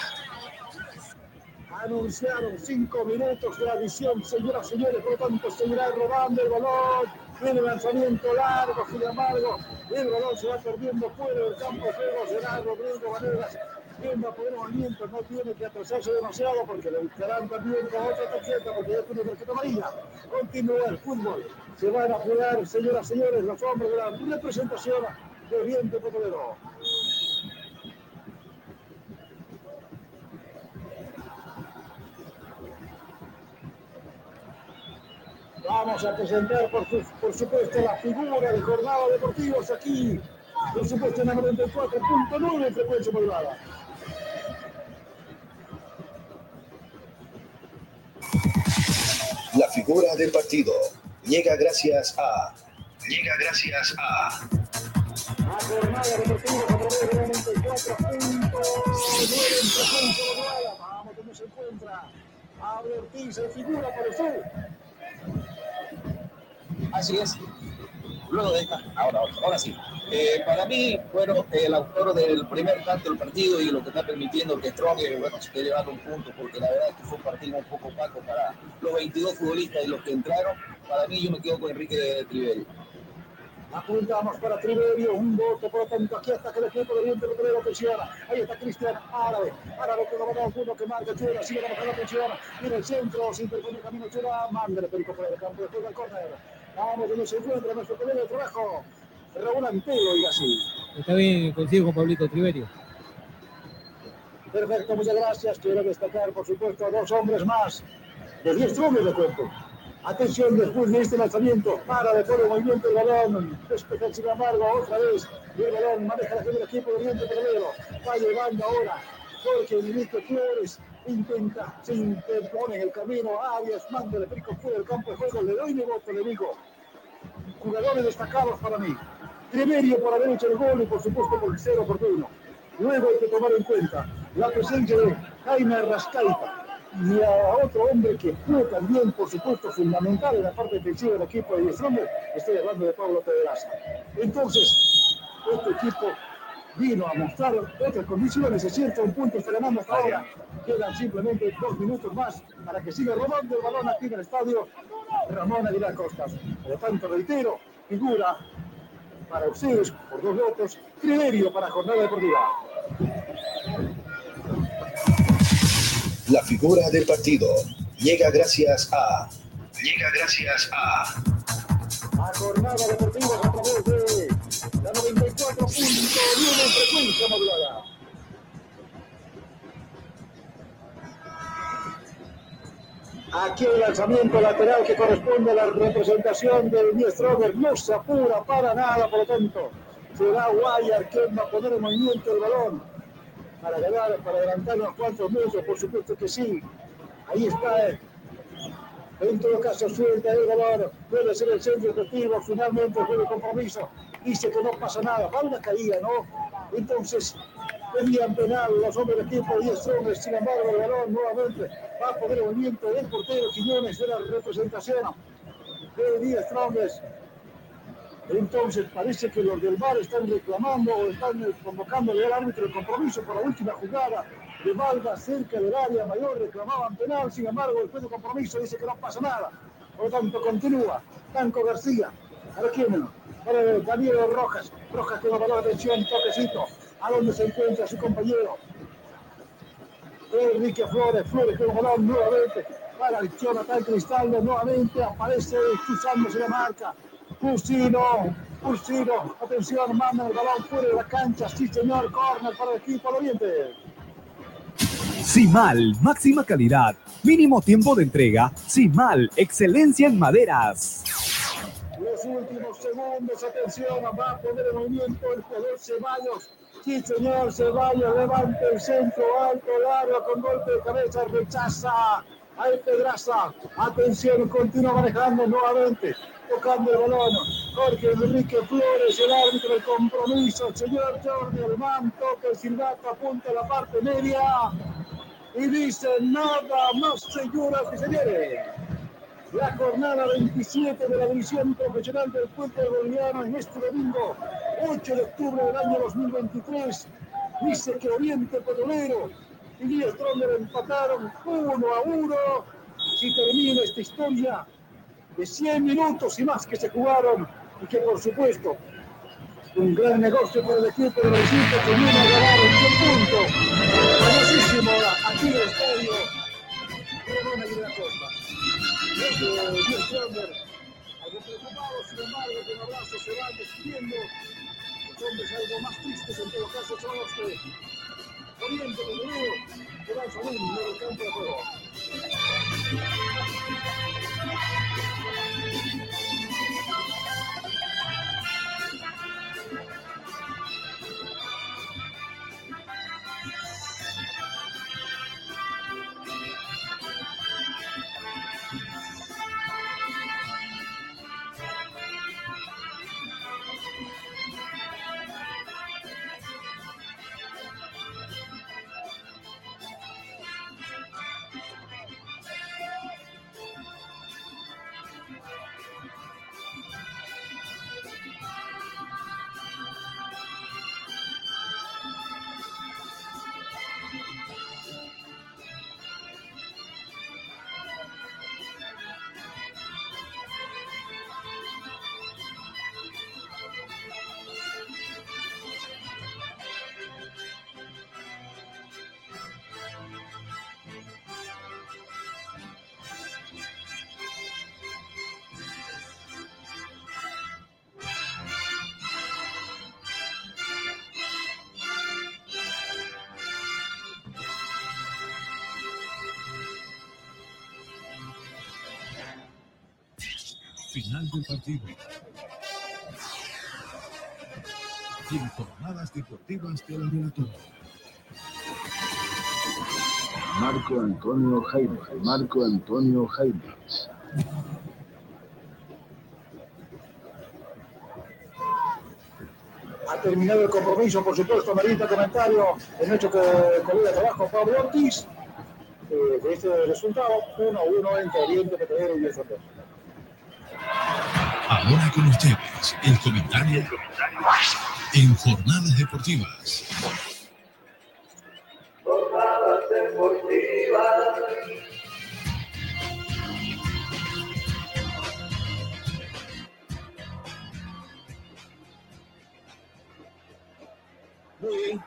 Anunciaron cinco minutos de adición, señoras y señores, por lo tanto seguirá rodando el balón. Viene lanzamiento largo, sin embargo, el balón se va perdiendo fuera del campo de juego. Será Rodrigo Vanegas quien va a poder movimiento, no tiene que atrasarse demasiado porque le buscarán también con otra tarjeta porque ya tiene tarjeta amarilla. Continúa el fútbol. Se van a jugar, señoras y señores, los hombres de la representación de Oriente Petrolero. Vamos a presentar, por, supuesto, la figura de jornada deportivos aquí, por supuesto, en la 94.9 frecuencia modulada. La figura del partido llega gracias a. Llega gracias a. La jornada deportiva a través de la 94.9 en frecuencia modulada. Vamos, ¿dónde se encuentra? Figura para usted. Así es. Luego de esta, ahora, ahora sí. Eh, para mí, bueno, el autor del primer tanto del partido y lo que está permitiendo que Strong bueno, se esté llevando un punto, porque la verdad es que fue un partido un poco opaco para los 22 futbolistas y los que entraron. Para mí, yo me quedo con Enrique Triverio. Apuntamos para Triverio, un voto, por tanto, aquí hasta que el equipo de Oriente Petrolero presiona. Ahí está Cristian Árabe. Árabe con la mano uno que marca Chura, sigue la la presión. En el centro, sin perder el camino Chura, manda el perico por el campo córner. Vamos, donde se encuentra nuestro colega de trabajo. Raúl y así. Está bien, coincido con Pablito Triverio. Perfecto, muchas gracias. Quiero destacar, por supuesto, a dos hombres más. De 10 hombres de cuerpo. Atención después de este lanzamiento. Para de el movimiento el balón. Despeja sin embargo otra vez. Y el balón maneja la gente del equipo de Oriente Petrolero. Va llevando ahora Jorge Benito Flores. Intenta, se interpone en el camino. Arias manda de pico fuera del campo de juego. Le doy mi voto, le digo. Jugadores destacados para mí. Triverio por haber hecho el gol y por supuesto por el cero oportuno. Luego hay que tomar en cuenta la presencia de Jaime Rascaita y a otro hombre que fue también, por supuesto, fundamental en la parte defensiva del equipo de Diestrombe, estoy hablando de Pablo Pedraza. Entonces, este equipo vino a mostrar otras condiciones, se sienta un punto, está ganando hasta ahora. Quedan simplemente dos minutos más para que siga robando el balón aquí en el estadio Ramón Aguilar Costas. Por lo tanto, reitero, figura para ustedes por dos votos, criterio para Jornada Deportiva. La figura del partido llega gracias a... Llega gracias a... A Jornada Deportiva a través de la 90. Aquí el lanzamiento lateral que corresponde a la representación del 10 no se apura para nada, por lo tanto, será Guayar quien va a poner en movimiento el balón para ganar, para adelantar unos cuantos metros, por supuesto que sí. Ahí está. Eh. En todo caso, suelta el balón, puede ser el centro efectivo, finalmente fue el compromiso. Dice que no pasa nada, va una ¿no? Entonces, pedían penal los hombres del equipo de Strongers, sin embargo, el balón nuevamente va a poner el movimiento del portero Quiñones de la representación de Díaz Strongers. Entonces parece que los del VAR están reclamando o están eh, convocándole al árbitro el compromiso por la última jugada de Valga cerca del área mayor, reclamaban penal, sin embargo el juez de compromiso dice que no pasa nada. Por lo tanto, continúa. Tanco García, para quién, para Daniel Rojas, Rojas no valor de atención, toquecito, a donde se encuentra su compañero. Enrique Flores, Flores que balón nuevamente para el Jonathan Cristaldo, nuevamente aparece cruzándose la marca. Cusino, Cusino, atención, manda el balón fuera de la cancha, sí señor, corner para el equipo al oriente. Simal, máxima calidad, mínimo tiempo de entrega. Simal, excelencia en maderas. Los últimos segundos, atención, va a poner en movimiento el jugador Ceballos. Sí, señor Ceballos, levanta el centro alto, largo, con golpe de cabeza, rechaza. Ahí Pedraza, atención, continúa manejando nuevamente, tocando el balón. Jorge Enrique Flores, el árbitro del compromiso. Señor Jordi Alemán, toca el silbato, apunta a la parte media y dice nada más, señoras y señores. La jornada 27 de la división profesional del fútbol boliviano en este domingo, 8 de octubre del año 2023, dice que Oriente Petrolero y Díaz empataron uno a uno. Si termina esta historia de 100 minutos y más que se jugaron, y que por supuesto un gran negocio para el equipo de Recife que viene a ganar en un punto. Famosísimo aquí en el estadio algo preocupados, sin embargo, con abrazos se van despidiendo. Los hombres algo más tristes en todo caso son los que Oriente Petrolero que va a salir del campo de juego. Final del partido. En jornadas deportivas de la relator. Marco Antonio Jaime. Marco Antonio Jaime. Ha terminado el compromiso, por supuesto, Marita, comentario. El hecho que colega de trabajo Pablo Ortiz. Eh, de este resultado, 1-1 entre Oriente Petrolero y el Soto. Ahora con ustedes, el comentario en jornadas deportivas. Jornadas deportivas. Muy bien,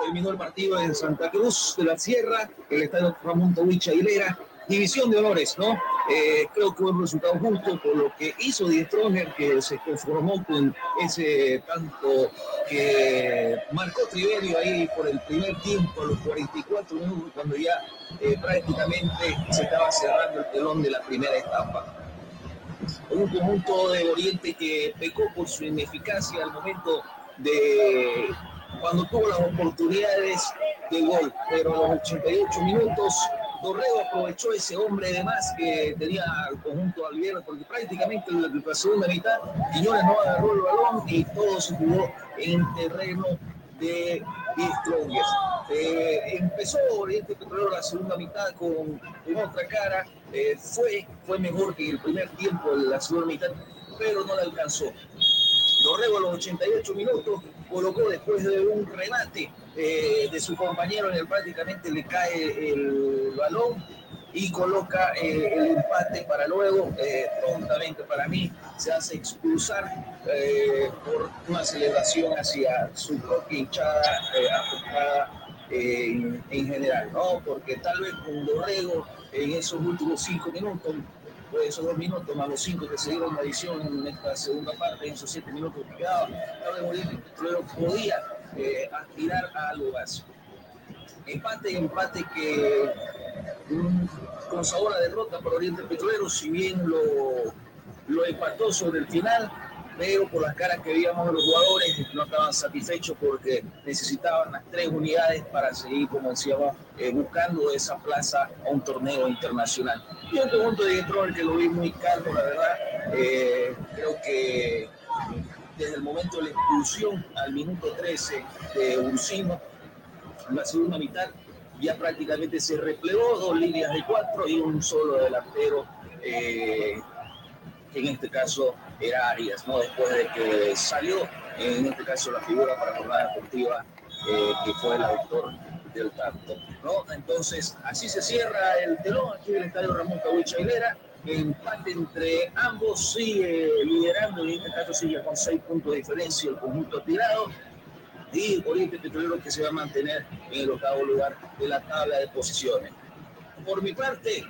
terminó el partido en Santa Cruz de la Sierra, el estadio Ramón Tawich Aguilera. División de honores, ¿no? Eh, creo que un resultado justo por lo que hizo Die Stronger, que se conformó con ese tanto que marcó Triverio ahí por el primer tiempo, a los 44 minutos, cuando ya eh, prácticamente se estaba cerrando el telón de la primera etapa. Un conjunto de Oriente que pecó por su ineficacia al momento de cuando tuvo las oportunidades de gol, pero a los 88 minutos Dorrego aprovechó ese hombre de más que tenía el conjunto albierno, porque prácticamente en la segunda mitad Quiñones no agarró el balón y todo se jugó en terreno de Strongest. Eh, empezó Oriente Petrolero la segunda mitad con, con otra cara, eh, fue, fue mejor que el primer tiempo de la segunda mitad, pero no le alcanzó. Dorrego a los 88 minutos colocó después de un remate eh, de su compañero en el prácticamente le cae el balón y coloca eh, el empate para luego, eh, prontamente para mí, se hace expulsar eh, por una celebración hacia su propia hinchada eh, afectada en, en general, ¿no? Porque tal vez con Dorrego en esos últimos cinco minutos pues esos dos minutos más los cinco que se dieron la edición en esta segunda parte, en esos siete minutos que quedaban, Petrolero podía eh, aspirar a algo más. Empate, empate que mm, con sabor a derrota para Oriente Petrolero, si bien lo, lo empató sobre el final, pero por las caras que veíamos de los jugadores no estaban satisfechos porque necesitaban las tres unidades para seguir, como decíamos, eh, buscando esa plaza a un torneo internacional. Y un conjunto de Detroit que lo vi muy calmo, la verdad, eh, creo que desde el momento de la expulsión al minuto 13 de Ursino, en la segunda mitad, ya prácticamente se replegó dos líneas de cuatro y un solo delantero. Eh, en este caso era Arias, ¿no? Después de que salió, en este caso, la figura para la jornada deportiva, eh, que fue el autor del tanto, ¿no? Entonces, así se cierra el telón aquí del estadio Ramón Cahuicha Aguilera. Empate entre ambos, sigue liderando, y en este caso sigue con seis puntos de diferencia el conjunto tirado. Y Oriente Petrolero que se va a mantener en el octavo lugar de la tabla de posiciones. Por mi parte,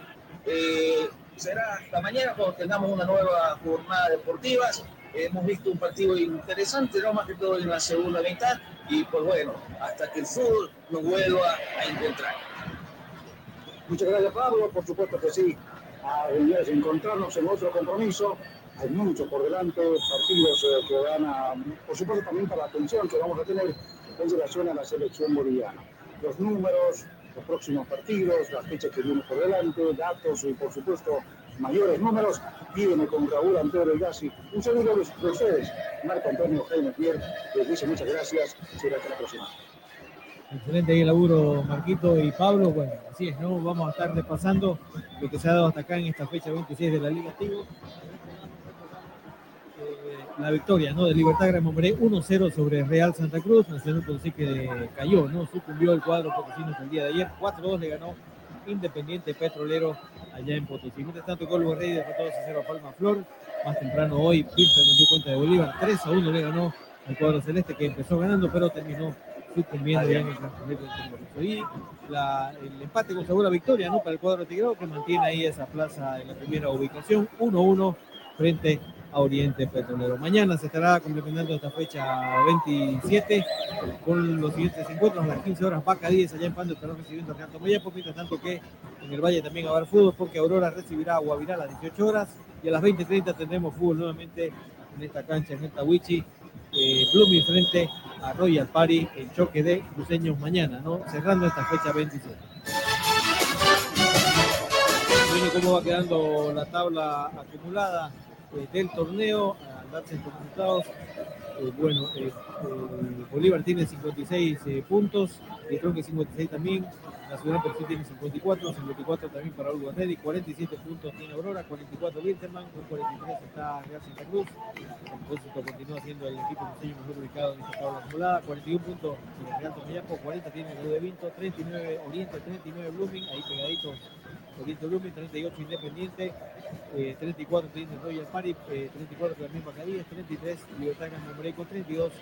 eh, será hasta mañana cuando tengamos una nueva jornada deportiva. Hemos visto un partido interesante, no más que todo en la segunda mitad, y pues bueno, hasta que el fútbol nos vuelva a encontrar. Muchas gracias, Pablo. Por supuesto que sí. A encontrarnos en otro compromiso. Hay mucho por delante, partidos eh, que van a, por supuesto, también para la atención que vamos a tener en relación a la selección boliviana. Los números, los próximos partidos, las fechas que vienen por delante, datos y, por supuesto, mayores números. Viene con Raúl Antonio Delgasi. Un saludo de ustedes, Marco Antonio Jaime Pierre. Les dice muchas gracias. Será hasta la próxima. Excelente ahí el laburo, Marquito y Pablo. Bueno, así es, ¿no? Vamos a estar repasando lo que se ha dado hasta acá en esta fecha 26 de la Liga Tigo. La victoria, ¿no? De Libertad Gran Mamoré 1-0 sobre Real Santa Cruz. Nacional Potosí que cayó, ¿no? Sucumbió el cuadro potosino el día de ayer. 4-2 le ganó Independiente Petrolero allá en Potosí. Mientras tanto, Colbo Rey derrotó 2-0 a Palma Flor. Más temprano hoy, Pinta metió cuenta de Bolívar. 3-1 le ganó al cuadro celeste que empezó ganando, pero terminó sucumbiendo ya en el campeonato del. Y la, el empate con segura victoria ¿no? para el cuadro tigrado que mantiene ahí esa plaza en la primera ubicación, 1-1 frente a Oriente Petrolero. Mañana se estará complementando esta fecha 27 con los siguientes encuentros. A las 15 horas, Vaca 10 allá en Pando estará recibiendo a Canto Mayapo, mientras tanto que en el Valle también haber fútbol porque Aurora recibirá a Guavirá a las 18 horas Y a las 20.30 tendremos fútbol nuevamente en esta cancha, en esta Wichi. Eh, Blooming frente a Royal Party, el choque de cruceños mañana, ¿no? Cerrando esta fecha 27. Bueno, cómo va quedando la tabla acumulada eh, del torneo, al darse estos resultados. Eh, bueno, eh, eh, Bolívar tiene 56 eh, puntos, Tronque 56 también, Nacional Perfil tiene 54, 54 también para Hugo Reddy, 47 puntos tiene Aurora, 44 Wilterman, con 43 está Real Santa Cruz, el continúa siendo el equipo cruceño mejor ubicado en esta tabla acumulada, 41 puntos eh, Real Tomayapo, 40 tiene el Vinto, 39 Oriente, 39 Blooming, ahí pegaditos Oriente Blooming, 38 Independiente, eh, 34 tiene Royal Party, eh, 34 también Bacadíes, 33 Libertad Gamboreco, 32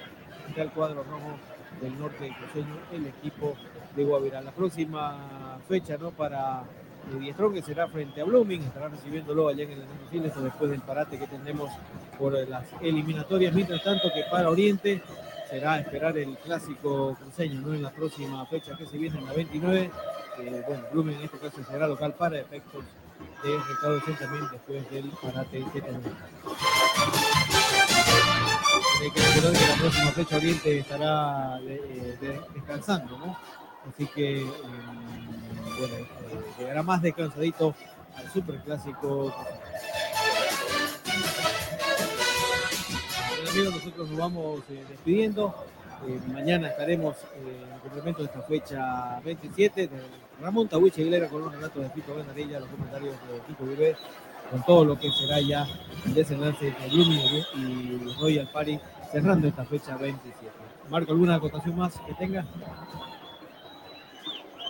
está el cuadro rojo del norte del cruceño, el equipo de Guavirá. La próxima fecha ¿no? para eh, Diestrón, que será frente a Blooming, estará recibiéndolo allá en el Enrique después del parate que tendremos por las eliminatorias. Mientras tanto, que para Oriente será esperar el clásico cruceño ¿no? en la próxima fecha que se viene en la 29. Eh, bueno, Blooming en este caso será local para efectos de recaudación también después del parate que tendremos. Hay que que la próxima fecha Oriente estará de- eh, de- descansando, ¿no? Así que, eh, bueno, eh, llegará más descansadito al superclásico. Bueno, amigos, nosotros nos vamos eh, despidiendo. Eh, mañana estaremos eh, en complemento de esta fecha 27 de Ramón Tahuiche Aguilera con un relato de Fito Benarilla, los comentarios de Tito Vive, con todo lo que será ya el desenlace de Blooming y Royal Party cerrando esta fecha 27. Marco, ¿alguna acotación más que tenga?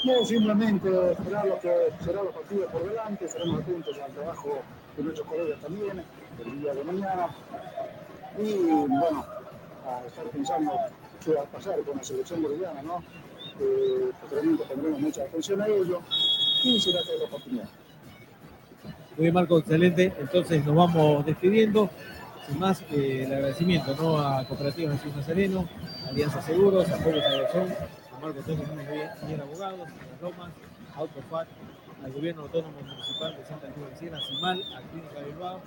No, simplemente esperar lo que será los partidos por delante, estaremos atentos al trabajo de nuestros colegas también, el día de mañana. Y bueno, a estar pensando va a pasar con la selección boliviana, ¿no? Eh, posteriormente tendremos mucha atención a ello y será toda la oportunidad. Muy bien, Marco, excelente. Entonces nos vamos despidiendo. Sin más, eh, el agradecimiento ¿no? a Cooperativas Jesús Nazareno, Alianza Seguros, Apoyo Salvación, a Marco Jiménez Villar Abogados, a Romas, a Autofat, al Gobierno Autónomo Municipal de Santa Cruz de Sierra, CIMAL, a Clínica Bilbao,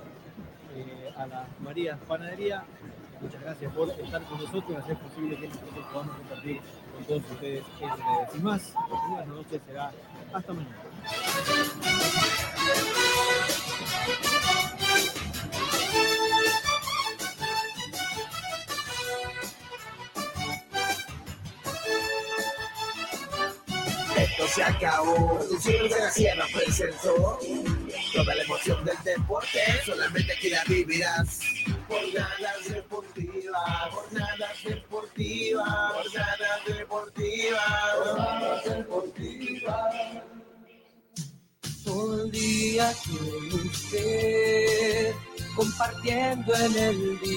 eh, a la María Panadería. Muchas gracias por estar con nosotros y hacer posible que nosotros podamos compartir con todos ustedes redes. Sin más, buenas noches, será hasta mañana. Se acabó. Producciones de la Sierra presentó toda la emoción del deporte. Solamente aquí la vivirás. Jornadas deportivas, jornadas deportivas, jornadas deportivas, jornadas deportivas. Todo el día con usted, compartiendo en el día.